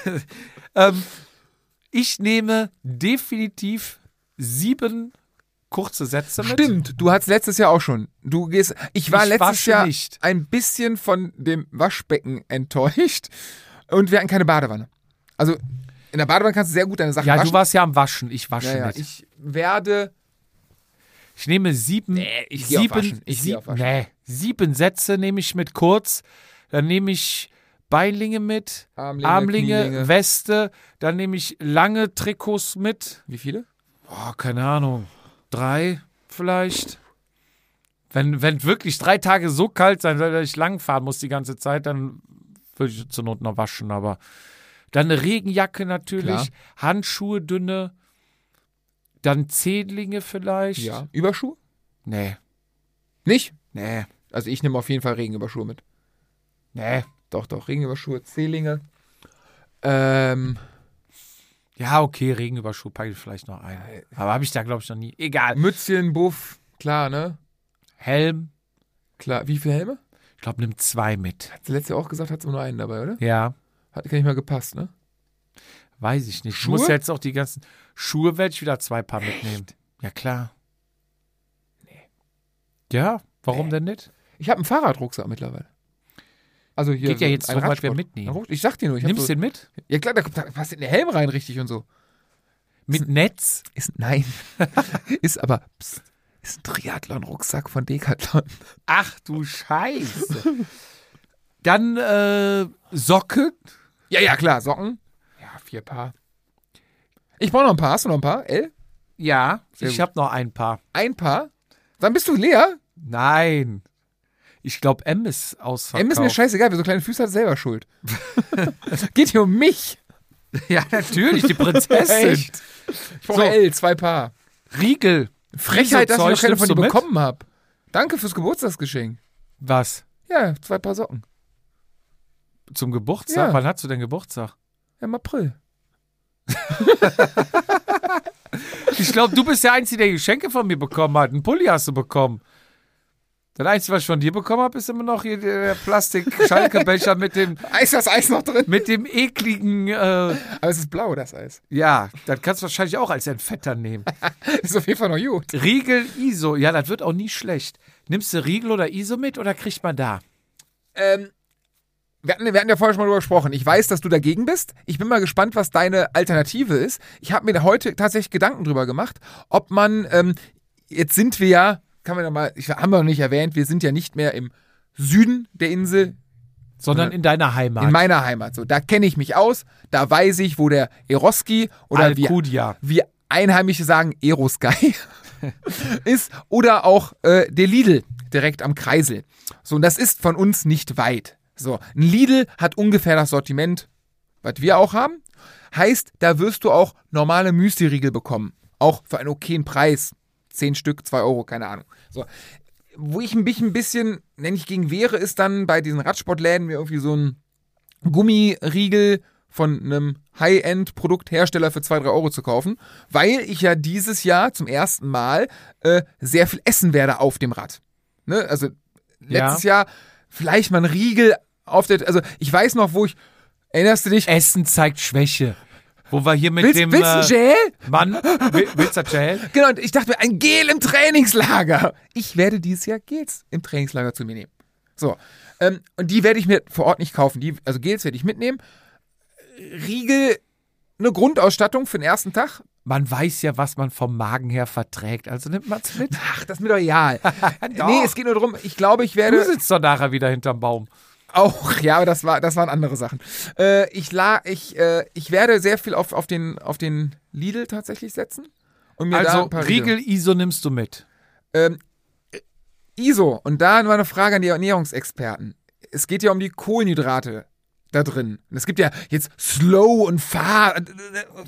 ähm, ich nehme definitiv sieben kurze Sätze mit. Stimmt, du hattest letztes Jahr auch schon. Du gehst. Ich war Ich letztes Jahr nicht. ein bisschen von dem Waschbecken enttäuscht und wir hatten keine Badewanne. Also in der Badewanne kannst du sehr gut deine Sachen Ja, waschen. du warst ja am Waschen, ich wasche ja, ja, nicht. ich werde. Ich nehme sieben, Nee, ich geh auf sieben, Waschen. Ich sieb- auf nee, sieben Sätze nehme ich mit kurz. Dann nehme ich Beinlinge mit, Armlinge, Armlinge. Weste. Dann nehme ich lange Trikots mit. Wie viele? Boah, keine Ahnung. Drei vielleicht. Wenn, wenn wirklich drei Tage so kalt sein soll, dass ich lang fahren muss die ganze Zeit, dann würde ich zur Not noch waschen. Aber dann eine Regenjacke natürlich, Klar. Handschuhe dünne, dann Zehntlinge vielleicht. Ja. Überschuh? Nee, Nicht? nee, Also ich nehme auf jeden Fall Regenüberschuhe mit. nee. Doch, doch, Regenüberschuhe, Zehlinge. Ähm, Ja, okay, Regenüberschuh packe ich vielleicht noch ein. Aber habe ich da, glaube ich, noch nie. Egal. Mützchen, Buff, klar, ne? Helm, Klar. Wie viele Helme? ich glaube, nimm zwei mit. Hat sie letztes Jahr auch gesagt, hat sie nur einen dabei, oder? Ja, Hat gar nicht mal gepasst, ne? weiß ich nicht. Schuhe? Ich muss jetzt auch die ganzen Schuhe, werde ich wieder zwei Paar mitnehmen. Ja, klar. Nee. Ja, warum denn nicht? Ich habe einen Fahrradrucksack mittlerweile. Also hier. Geht ja so jetzt was wir Radsport- mitnehmen. Ich sag dir nur, ich hab Nimmst so, du den mit? Ja klar, da, kommt, da passt in den Helm rein richtig und so. Mit Netz? Ist, nein. ist aber, pst, ist ein Triathlon-Rucksack von Decathlon. Ach du Scheiße. Dann äh, Socken. Ja, ja, klar, Socken. Ja, vier Paar. Ich brauche noch ein paar. Hast du noch ein paar? L? Ja, Sehr ich habe noch ein paar. Ein Paar? Dann bist du leer. Nein. Ich glaube, M ist ausverkauft. M ist mir scheißegal, wer so kleine Füße hat, ist selber schuld. Geht hier um mich. Ja, natürlich, die Prinzessin. Echt? Ich brauche So. L, zwei Paar. Riegel. Frechheit, dass ich noch keine von dir bekommen habe. Danke fürs Geburtstagsgeschenk. Was? Ja, zwei Paar Socken. Zum Geburtstag? Ja. Wann hast du denn Geburtstag? Im April. Ich glaube, du bist der Einzige, der Geschenke von mir bekommen hat. Einen Pulli hast du bekommen. Das Einzige, was ich von dir bekommen habe, ist immer noch hier der Plastik-Schalkebecher mit dem, Eis, das Eis noch drin. mit dem ekligen, äh, Aber es ist blau, das Eis. ja, das kannst du wahrscheinlich auch als Entfetter nehmen. Ist auf jeden Fall noch gut. Riegel, ISO, ja, das wird auch nie schlecht. Nimmst du Riegel oder ISO mit oder kriegt man da? Ähm, wir hatten, wir hatten ja vorher schon mal drüber gesprochen. Ich weiß, dass du dagegen bist. Ich bin mal gespannt, was deine Alternative ist. Ich habe mir heute tatsächlich Gedanken drüber gemacht, ob man, ähm, jetzt sind wir ja, kann man ja mal, ich, haben wir noch nicht erwähnt, wir sind ja nicht mehr im Süden der Insel, Sondern in deiner Heimat. in meiner Heimat. So, da kenne ich mich aus, da weiß ich, wo der Eroski oder wie, wie Einheimische sagen, Erosky. ist oder auch äh, der Lidl direkt am Kreisel. So, und das ist von uns nicht weit. So, ein Lidl hat ungefähr das Sortiment, was wir auch haben. Heißt, da wirst du auch normale Müsli-Riegel bekommen. Auch für einen okayen Preis. Zehn Stück, zwei Euro, keine Ahnung. So. Wo ich mich ein bisschen, nenne ich gegen wäre, ist dann bei diesen Radsportläden mir irgendwie so ein Gummiriegel von einem High-End-Produkthersteller für 2, 3 Euro zu kaufen, weil ich ja dieses Jahr zum ersten Mal äh, sehr viel essen werde auf dem Rad. Ne? Also letztes Jahr vielleicht mal ein Riegel auf der, also ich weiß noch, wo ich, erinnerst du dich? Essen zeigt Schwäche. Wo wir hier mit Willst, dem willst du ein äh, Gel? Mann, will- willst du das Gel? Genau, und ich dachte mir, ein Gel im Trainingslager. Ich werde dieses Jahr Gels im Trainingslager zu mir nehmen. So. Ähm, und die werde ich mir vor Ort nicht kaufen. Die, also Gels werde ich mitnehmen. Riegel, eine Grundausstattung für den ersten Tag. Man weiß ja, was man vom Magen her verträgt, also nimmt man's mit. Ach, das ist mir doch egal. Nee, es geht nur darum, ich glaube, ich Du werde sitzt doch nachher wieder hinterm Baum. auch, ja, aber das war, das waren andere Sachen. Äh, ich la, ich, äh, ich werde sehr viel auf, auf den, auf den Lidl tatsächlich setzen. Und mir Also Riegel ISO nimmst du mit. Ähm, ISO, und da war eine Frage an die Ernährungsexperten. Es geht ja um die Kohlenhydrate da drin. Und Es gibt ja jetzt Slow und Fahr. äh,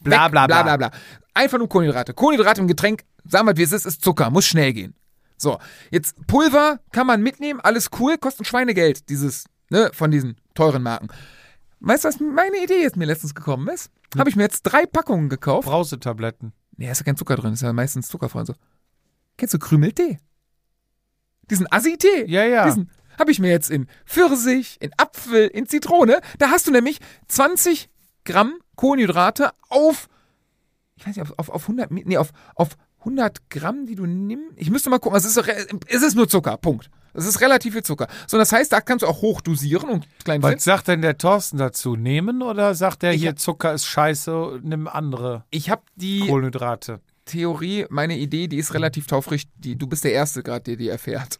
Bla, bla, bla, bla. bla, bla. Einfach nur Kohlenhydrate. Kohlenhydrate im Getränk, sagen wir, wie es ist, ist Zucker, muss schnell gehen. So, jetzt Pulver kann man mitnehmen, alles cool, kostet Schweinegeld, dieses, ne, von diesen teuren Marken. Weißt du, was meine Idee jetzt mir letztens gekommen ist? Habe ich mir jetzt drei Packungen gekauft. Brausetabletten. Nee, ist ja kein Zucker drin, ist ja meistens zuckerfrei und so. Kennst du Krümeltee? Diesen Assi-Tee? Ja, ja. Diesen habe ich mir jetzt in Pfirsich, in Apfel, in Zitrone. Da hast du nämlich 20 Gramm Kohlenhydrate auf, ich weiß nicht, auf, auf, auf 100, Mi- nee, auf, auf 100 Gramm, die du nimmst. Ich müsste mal gucken, es ist, es ist nur Zucker, Punkt. Es ist relativ viel Zucker. So, das heißt, da kannst du auch hoch dosieren und klein Was sagt denn der Thorsten dazu? Nehmen oder sagt er Ich hier Zucker ist scheiße, nimm andere Ich habe die Kohlenhydrate? Theorie, meine Idee, die ist relativ taufrisch. Die, du bist der Erste gerade, der die erfährt.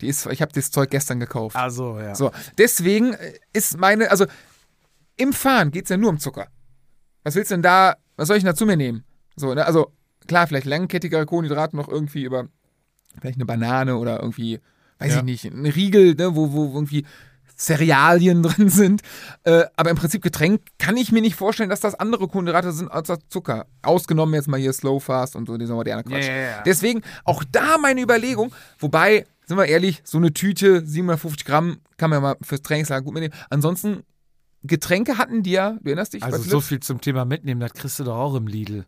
Die ist, ich habe das Zeug gestern gekauft. Also, ja. So, deswegen äh, ist meine, also im Fahren geht es ja nur um Zucker. Was willst du denn da, was soll ich denn da zu mir nehmen? So, ne? Also klar, vielleicht langkettigere Kohlenhydrate noch irgendwie über, vielleicht eine Banane oder irgendwie, weiß Ja. ich nicht, ein Riegel, ne, wo, wo irgendwie Cerealien drin sind. Äh, aber im Prinzip Getränk kann ich mir nicht vorstellen, dass das andere Kohlenhydrate sind als das Zucker. Ausgenommen jetzt mal hier Slow Fast und so dieser moderne Quatsch. Ja. Deswegen auch da meine Überlegung, wobei, sind wir ehrlich, so eine Tüte, 750 Gramm, kann man ja mal fürs Trainingslager gut mitnehmen. Ansonsten, Getränke hatten die ja, du erinnerst dich? Also so viel zum Thema mitnehmen, das kriegst du doch auch im Lidl.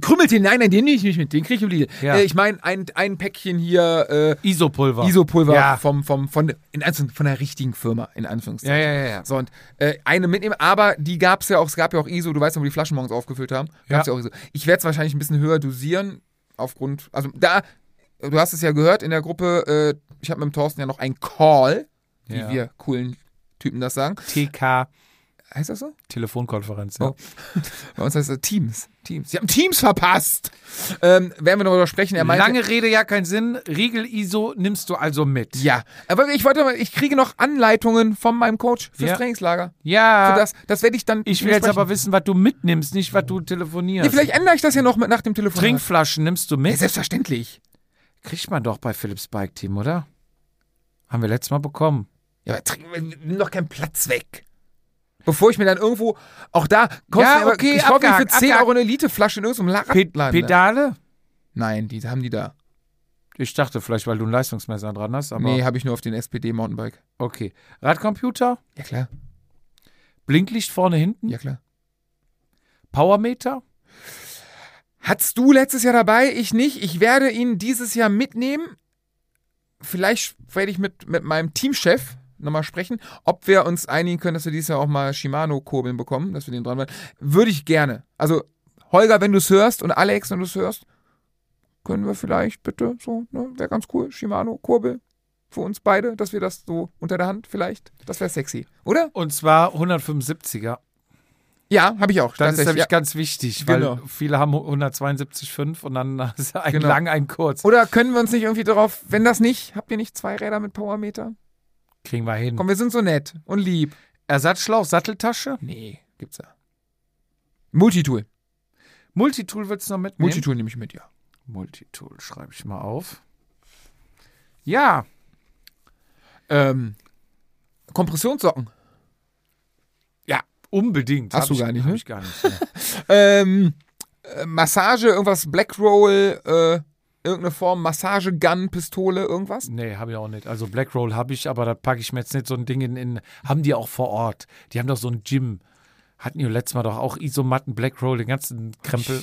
Krümmeltee, nein, nein, den nehme ich nicht mit, den kriege ich im Lidl. Ja. Äh, ich meine, ein, ein Päckchen hier äh, Isopulver. Isopulver Ja. vom, vom, von, in Anführungs- von der richtigen Firma, in Anführungszeichen. Ja, ja, ja, ja. So, und äh, eine mitnehmen, aber die gab es ja auch, es gab ja auch ISO, du weißt noch, wo die Flaschen morgens aufgefüllt haben. Gab's ja. auch ISO. Ich werde es wahrscheinlich ein bisschen höher dosieren, aufgrund, also da, du hast es ja gehört in der Gruppe, äh, ich habe mit dem Thorsten ja noch einen Call, wie Ja. wir coolen Typen das sagen. TK, Heißt das so? Telefonkonferenz. Ja. Oh. Bei uns heißt es Teams. Teams. Sie haben Teams verpasst. Ähm, werden wir noch darüber sprechen. Meinte, Lange Rede, ja keinen Sinn. Riegel-ISO nimmst du also mit. Ja, aber ich wollte mal, ich kriege noch Anleitungen von meinem Coach fürs Ja. Trainingslager. Ja, Für das, das werde ich dann. ich will jetzt aber wissen, was du mitnimmst, nicht was du telefonierst. Nee, vielleicht ändere ich das ja noch mit nach dem Telefon. Trinkflaschen nimmst du mit? Ja, selbstverständlich. Kriegt man doch bei Philips Bike Team, oder? Haben wir letztes Mal bekommen. Ja, aber nimm doch keinen Platz weg. Bevor ich mir dann irgendwo, auch da, kostet Ja, mir aber, okay, ich kaufe mir für abgehakt, 10 abgehakt. Euro eine Eliteflasche in irgendeinem Pe Radladen. Pedale? Nein, die haben die da. Ich dachte vielleicht, weil du ein Leistungsmesser dran hast, aber nee, habe ich nur auf den SPD Mountainbike. okay. Radcomputer, Ja, klar. Blinklicht vorne hinten, Ja, klar. Powermeter, Hattest du letztes Jahr dabei? Ich nicht. Ich werde ihn dieses Jahr mitnehmen. Vielleicht werde ich mit, mit meinem Teamchef nochmal sprechen, ob wir uns einigen können, dass wir dieses Jahr auch mal Shimano-Kurbeln bekommen, dass wir den dran werden. Würde ich gerne. Also, Holger, wenn du es hörst und Alex, wenn du es hörst, können wir vielleicht bitte so, ne, wäre ganz cool, Shimano-Kurbel für uns beide, dass wir das so unter der Hand vielleicht, das wäre sexy, oder? und zwar 175er. Ja, habe ich auch. Das ist nämlich ja. ganz wichtig, weil Genau. viele haben 172,5 und dann du einen Genau. lang, einen kurz. Oder können wir uns nicht irgendwie darauf, wenn das nicht, habt ihr nicht zwei Räder mit Powermeter? Kriegen wir hin. Komm, wir sind so nett und lieb. Ersatzschlauch, Satteltasche, Nee, gibt's ja. Multitool. Multitool willst du noch mitnehmen? Multitool nehme ich mit, ja. Multitool schreibe ich mal auf. Ja, Ähm, Kompressionssocken. Ja, unbedingt. Hast Hab du ich, gar nicht, hab ne? ich gar nicht. Ne. Ähm, äh, Massage, irgendwas Blackroll, äh, irgendeine Form, Massagegun, Pistole, irgendwas? nee, habe ich auch nicht. Also Blackroll habe ich, aber da packe ich mir jetzt nicht so ein Ding in, in. Haben die auch vor Ort. Die haben doch so ein Gym. Hatten die letztes Mal doch auch Isomatten, Blackroll, den ganzen Krempel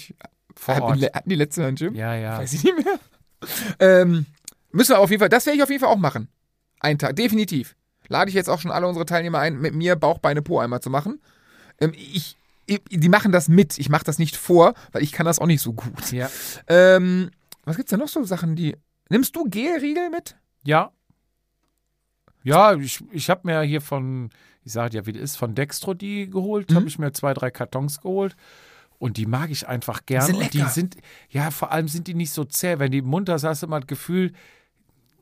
vor Hatten Ort. hatten die letzte Mal ein Gym? Ja, ja. Weiß ich nicht mehr. Ähm, müssen wir auf jeden Fall, das werde ich auf jeden Fall auch machen. Einen Tag, definitiv. Lade ich jetzt auch schon alle unsere Teilnehmer ein, mit mir Bauch, Beine, Po einmal zu machen. Ähm, ich, ich, die machen das mit, ich mache das nicht vor, weil ich kann das auch nicht so gut. Ja. Ähm, was gibt's denn noch so Sachen, die. Nimmst du Gelriegel mit? Ja. Ja, ich, ich habe mir hier von, ich sage ja, wie das ist, von Dextro die geholt, Mhm. habe ich mir zwei, drei Kartons geholt. Und die mag ich einfach gern. sind und die lecker. sind, ja, vor allem sind die nicht so zäh. Wenn die im Mund hast, hast du immer das Gefühl,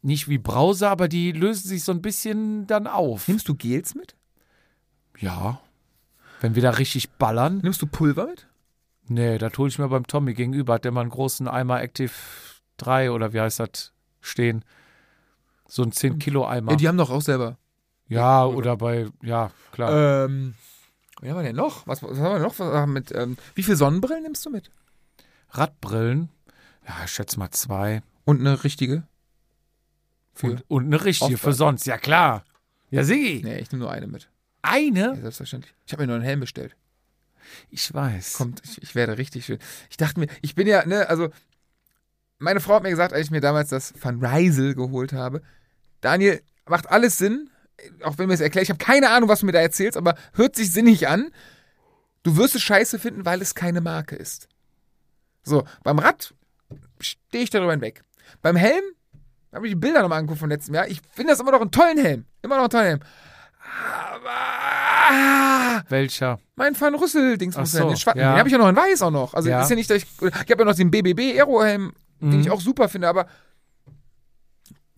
nicht wie Brause, aber die lösen sich so ein bisschen dann auf. Nimmst du Gels mit? Ja. Wenn wir da richtig ballern. Nimmst du Pulver mit? Nee, da hole ich mir beim Tommy gegenüber, hat der mal einen großen Eimer Active 3 oder wie heißt das stehen. So ein 10 Kilo Eimer. Ja, die haben doch auch selber. Ja, oder bei, ja, klar. Ähm, was haben wir denn noch? Was, was haben wir noch was mit, ähm, wie viele Sonnenbrillen nimmst du mit? Radbrillen. Ja, ich schätze mal zwei. Und eine richtige? Für? Und, und eine richtige Off- für sonst. Ja, klar. Ja, Sigi. nee, ich nehme nur eine mit. Ja, Eine? selbstverständlich. Ich habe mir nur einen Helm bestellt. Ich weiß. Kommt, ich, ich werde richtig schön. Ich dachte mir, ich bin ja, ne, also, meine Frau hat mir gesagt, als ich mir damals das Van Rysel geholt habe, Daniel, macht alles Sinn, auch wenn mir es erklärt, ich habe keine Ahnung, was du mir da erzählst, aber hört sich sinnig an. Du wirst es scheiße finden, weil es keine Marke ist. So, beim Rad stehe ich darüber hinweg. Beim Helm habe ich die Bilder nochmal angeguckt von letztem Jahr. Ich finde das immer noch einen tollen Helm. Immer noch einen tollen Helm. Aber Welcher? mein Van Rüssel-Dings Ach muss so, ja, den Schwatten. ja. Den habe ich ja noch in weiß auch noch. Also Ja. ist ja nicht, dass ich. Ich habe ja noch den BBB Aerohelm, den Mhm. ich auch super finde, aber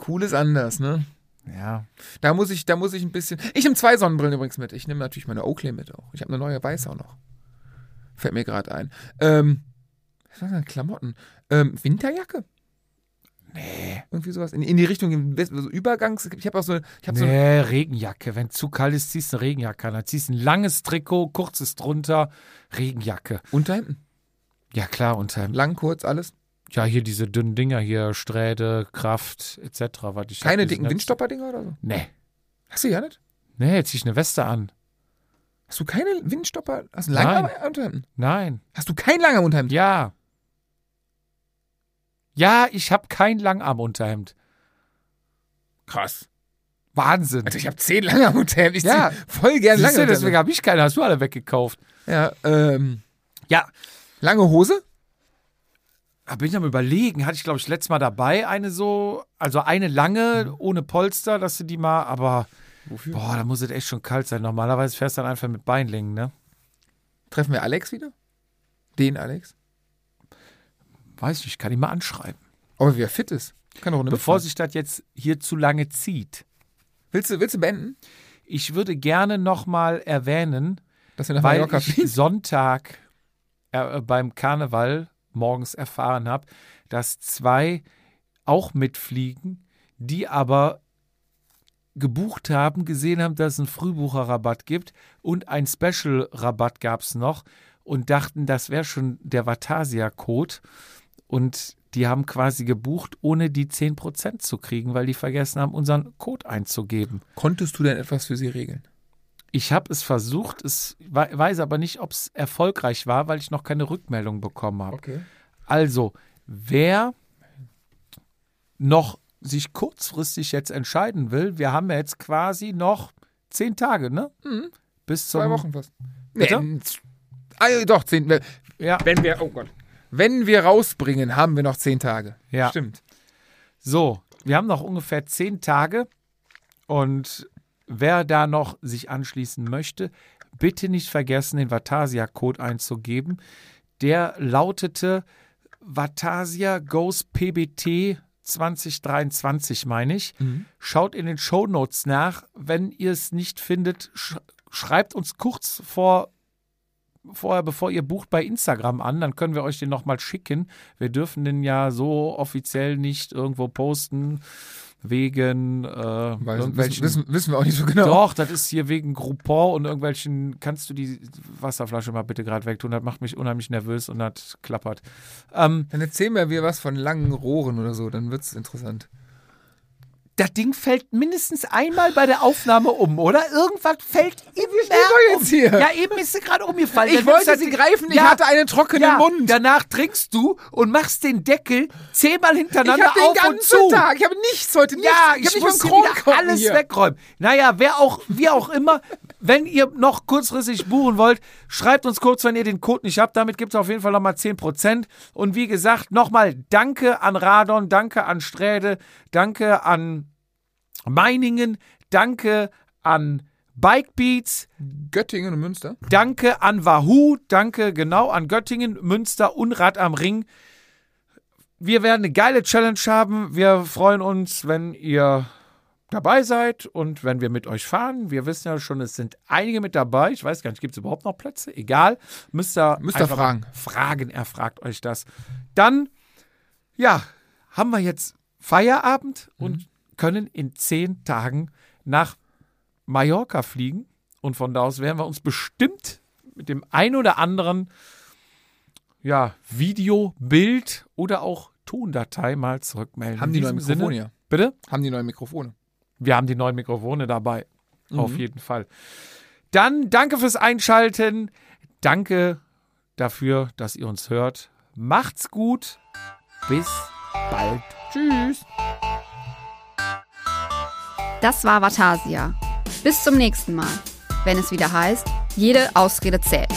cool ist anders, ne? Ja. Da muss ich, da muss ich ein bisschen. Ich nehme zwei Sonnenbrillen übrigens mit. Ich nehme natürlich meine Oakley mit auch. Ich habe eine neue weiß auch noch. Fällt mir gerade ein. Ähm, was war denn Klamotten? Ähm, Winterjacke? Nee. Irgendwie sowas. In, in die Richtung, so Übergangs. Ich habe auch so. Ich habe so Nee, Regenjacke. Wenn zu kalt ist, ziehst du eine Regenjacke an. Dann ziehst du ein langes Trikot, kurzes drunter, Regenjacke. Unterhemden. Ja, klar, unter Lang, kurz, alles. Ja, hier diese dünnen Dinger hier, Sträde, Kraft, etc. Was ich Keine hab, dicken Windstopper-Dinger oder so? Nee. Hast du ja nicht? Nee, jetzt zieh ich eine Weste an. Hast du keine Windstopper? Hast du lange Unterhemden? Nein. Hast du kein langer Unterhemd? Ja. Ja, ich habe kein Langarmunterhemd. Krass. Wahnsinn. Alter, ich habe zehn lange Unterhemden. Ich Ja. voll gern du, deswegen habe ich keine, hast du alle weggekauft. Ja, ähm, Ja, lange Hose? da bin ich am überlegen, hatte ich glaube ich letztes Mal dabei, eine so, also eine lange, ohne Polster, dass du die mal, aber Wofür? boah, da muss es echt schon kalt sein. Normalerweise fährst du dann einfach mit Beinlingen, ne? Treffen wir Alex wieder? Den Alex? Weiß nicht, kann ich mal anschreiben. Aber wer fit ist. Kann doch eine Bevor sich das jetzt hier zu lange zieht. Willst du, willst du beenden? Ich würde gerne nochmal erwähnen, Dass wir nach weil Mallorca ich? Sonntag äh, beim Karneval morgens erfahren habe, dass zwei auch mitfliegen, die aber gebucht haben, gesehen haben, dass es einen Frühbucherrabatt gibt und einen Special-Rabatt gab es noch und dachten, das wäre schon der Vatasia-Code und die haben quasi gebucht, ohne die 10% zu kriegen, weil die vergessen haben, unseren Code einzugeben. Konntest du denn etwas für sie regeln? Ich habe es versucht, es we- weiß aber nicht, ob es erfolgreich war, weil ich noch keine Rückmeldung bekommen habe. Okay. Also, wer noch sich kurzfristig jetzt entscheiden will, wir haben ja jetzt quasi noch zehn Tage, ne? Mhm. Bis zum Zwei Wochen fast. Bitte? Nee, ah, doch, zehn. Ja, Wenn wir, oh Gott. Wenn wir rausbringen, haben wir noch zehn Tage. Ja. Stimmt. so, wir haben noch ungefähr zehn Tage und wer da noch sich anschließen möchte, bitte nicht vergessen, den Vatasia-Code einzugeben. Der lautete Vatasia Goes PBT 2023, meine ich. Mhm. Schaut in den Shownotes nach. Wenn ihr es nicht findet, sch schreibt uns kurz vor vorher, bevor ihr bucht, bei Instagram an, dann können wir euch den nochmal schicken. Wir dürfen den ja so offiziell nicht irgendwo posten wegen äh, Weil, wissen, wissen wir auch nicht so genau. Doch, das ist hier wegen Groupon und irgendwelchen. Kannst du die Wasserflasche mal bitte gerade wegtun? Das macht mich unheimlich nervös und das klappert. Ähm, Dann erzählen wir was von langen Rohren oder so, dann wird's interessant. Das Ding fällt mindestens einmal bei der Aufnahme um, oder? Irgendwas fällt immer wir um. hier? Ja, eben ist sie gerade umgefallen. Ich wollte sie greifen, ich Ja. hatte einen trockenen ja, Mund. Danach trinkst du und machst den Deckel zehnmal Ich hintereinander den auf und ganzen zu. Tag, ich habe nichts heute, nichts. Ja, ich ich, habe nicht muss wieder alles hier. wegräumen. Naja, wer auch, wie auch immer, wenn ihr noch kurzfristig buchen wollt, schreibt uns kurz, wenn ihr den Code nicht habt. Damit gibt es auf jeden Fall nochmal 10%. Und wie gesagt, nochmal danke an Radon, danke an Sträde, danke an Meiningen, danke an Bikebeats, Göttingen und Münster. danke an Wahoo, danke genau an Göttingen, Münster und Rad am Ring. Wir werden eine geile Challenge haben. Wir freuen uns, wenn ihr dabei seid und wenn wir mit euch fahren. Wir wissen ja schon, es sind einige mit dabei. Ich weiß gar nicht, gibt es überhaupt noch Plätze? Egal. Müsst ihr, Müsst ihr fragen. Fragen, er fragt euch das. Dann, ja, haben wir jetzt Feierabend und können in zehn Tagen nach Mallorca fliegen. Und von da aus werden wir uns bestimmt mit dem ein oder anderen ja, Video, Bild oder auch Tondatei mal zurückmelden. Haben die neuen Mikrofone Sinne. Bitte? Haben die neuen Mikrofone. Wir haben die neuen Mikrofone dabei. Mhm. Auf jeden Fall. Dann danke fürs Einschalten. Danke dafür, dass ihr uns hört. Macht's gut. Bis bald. Tschüss. Das war Vatasia. Bis zum nächsten Mal, wenn es wieder heißt, jede Ausrede zählt.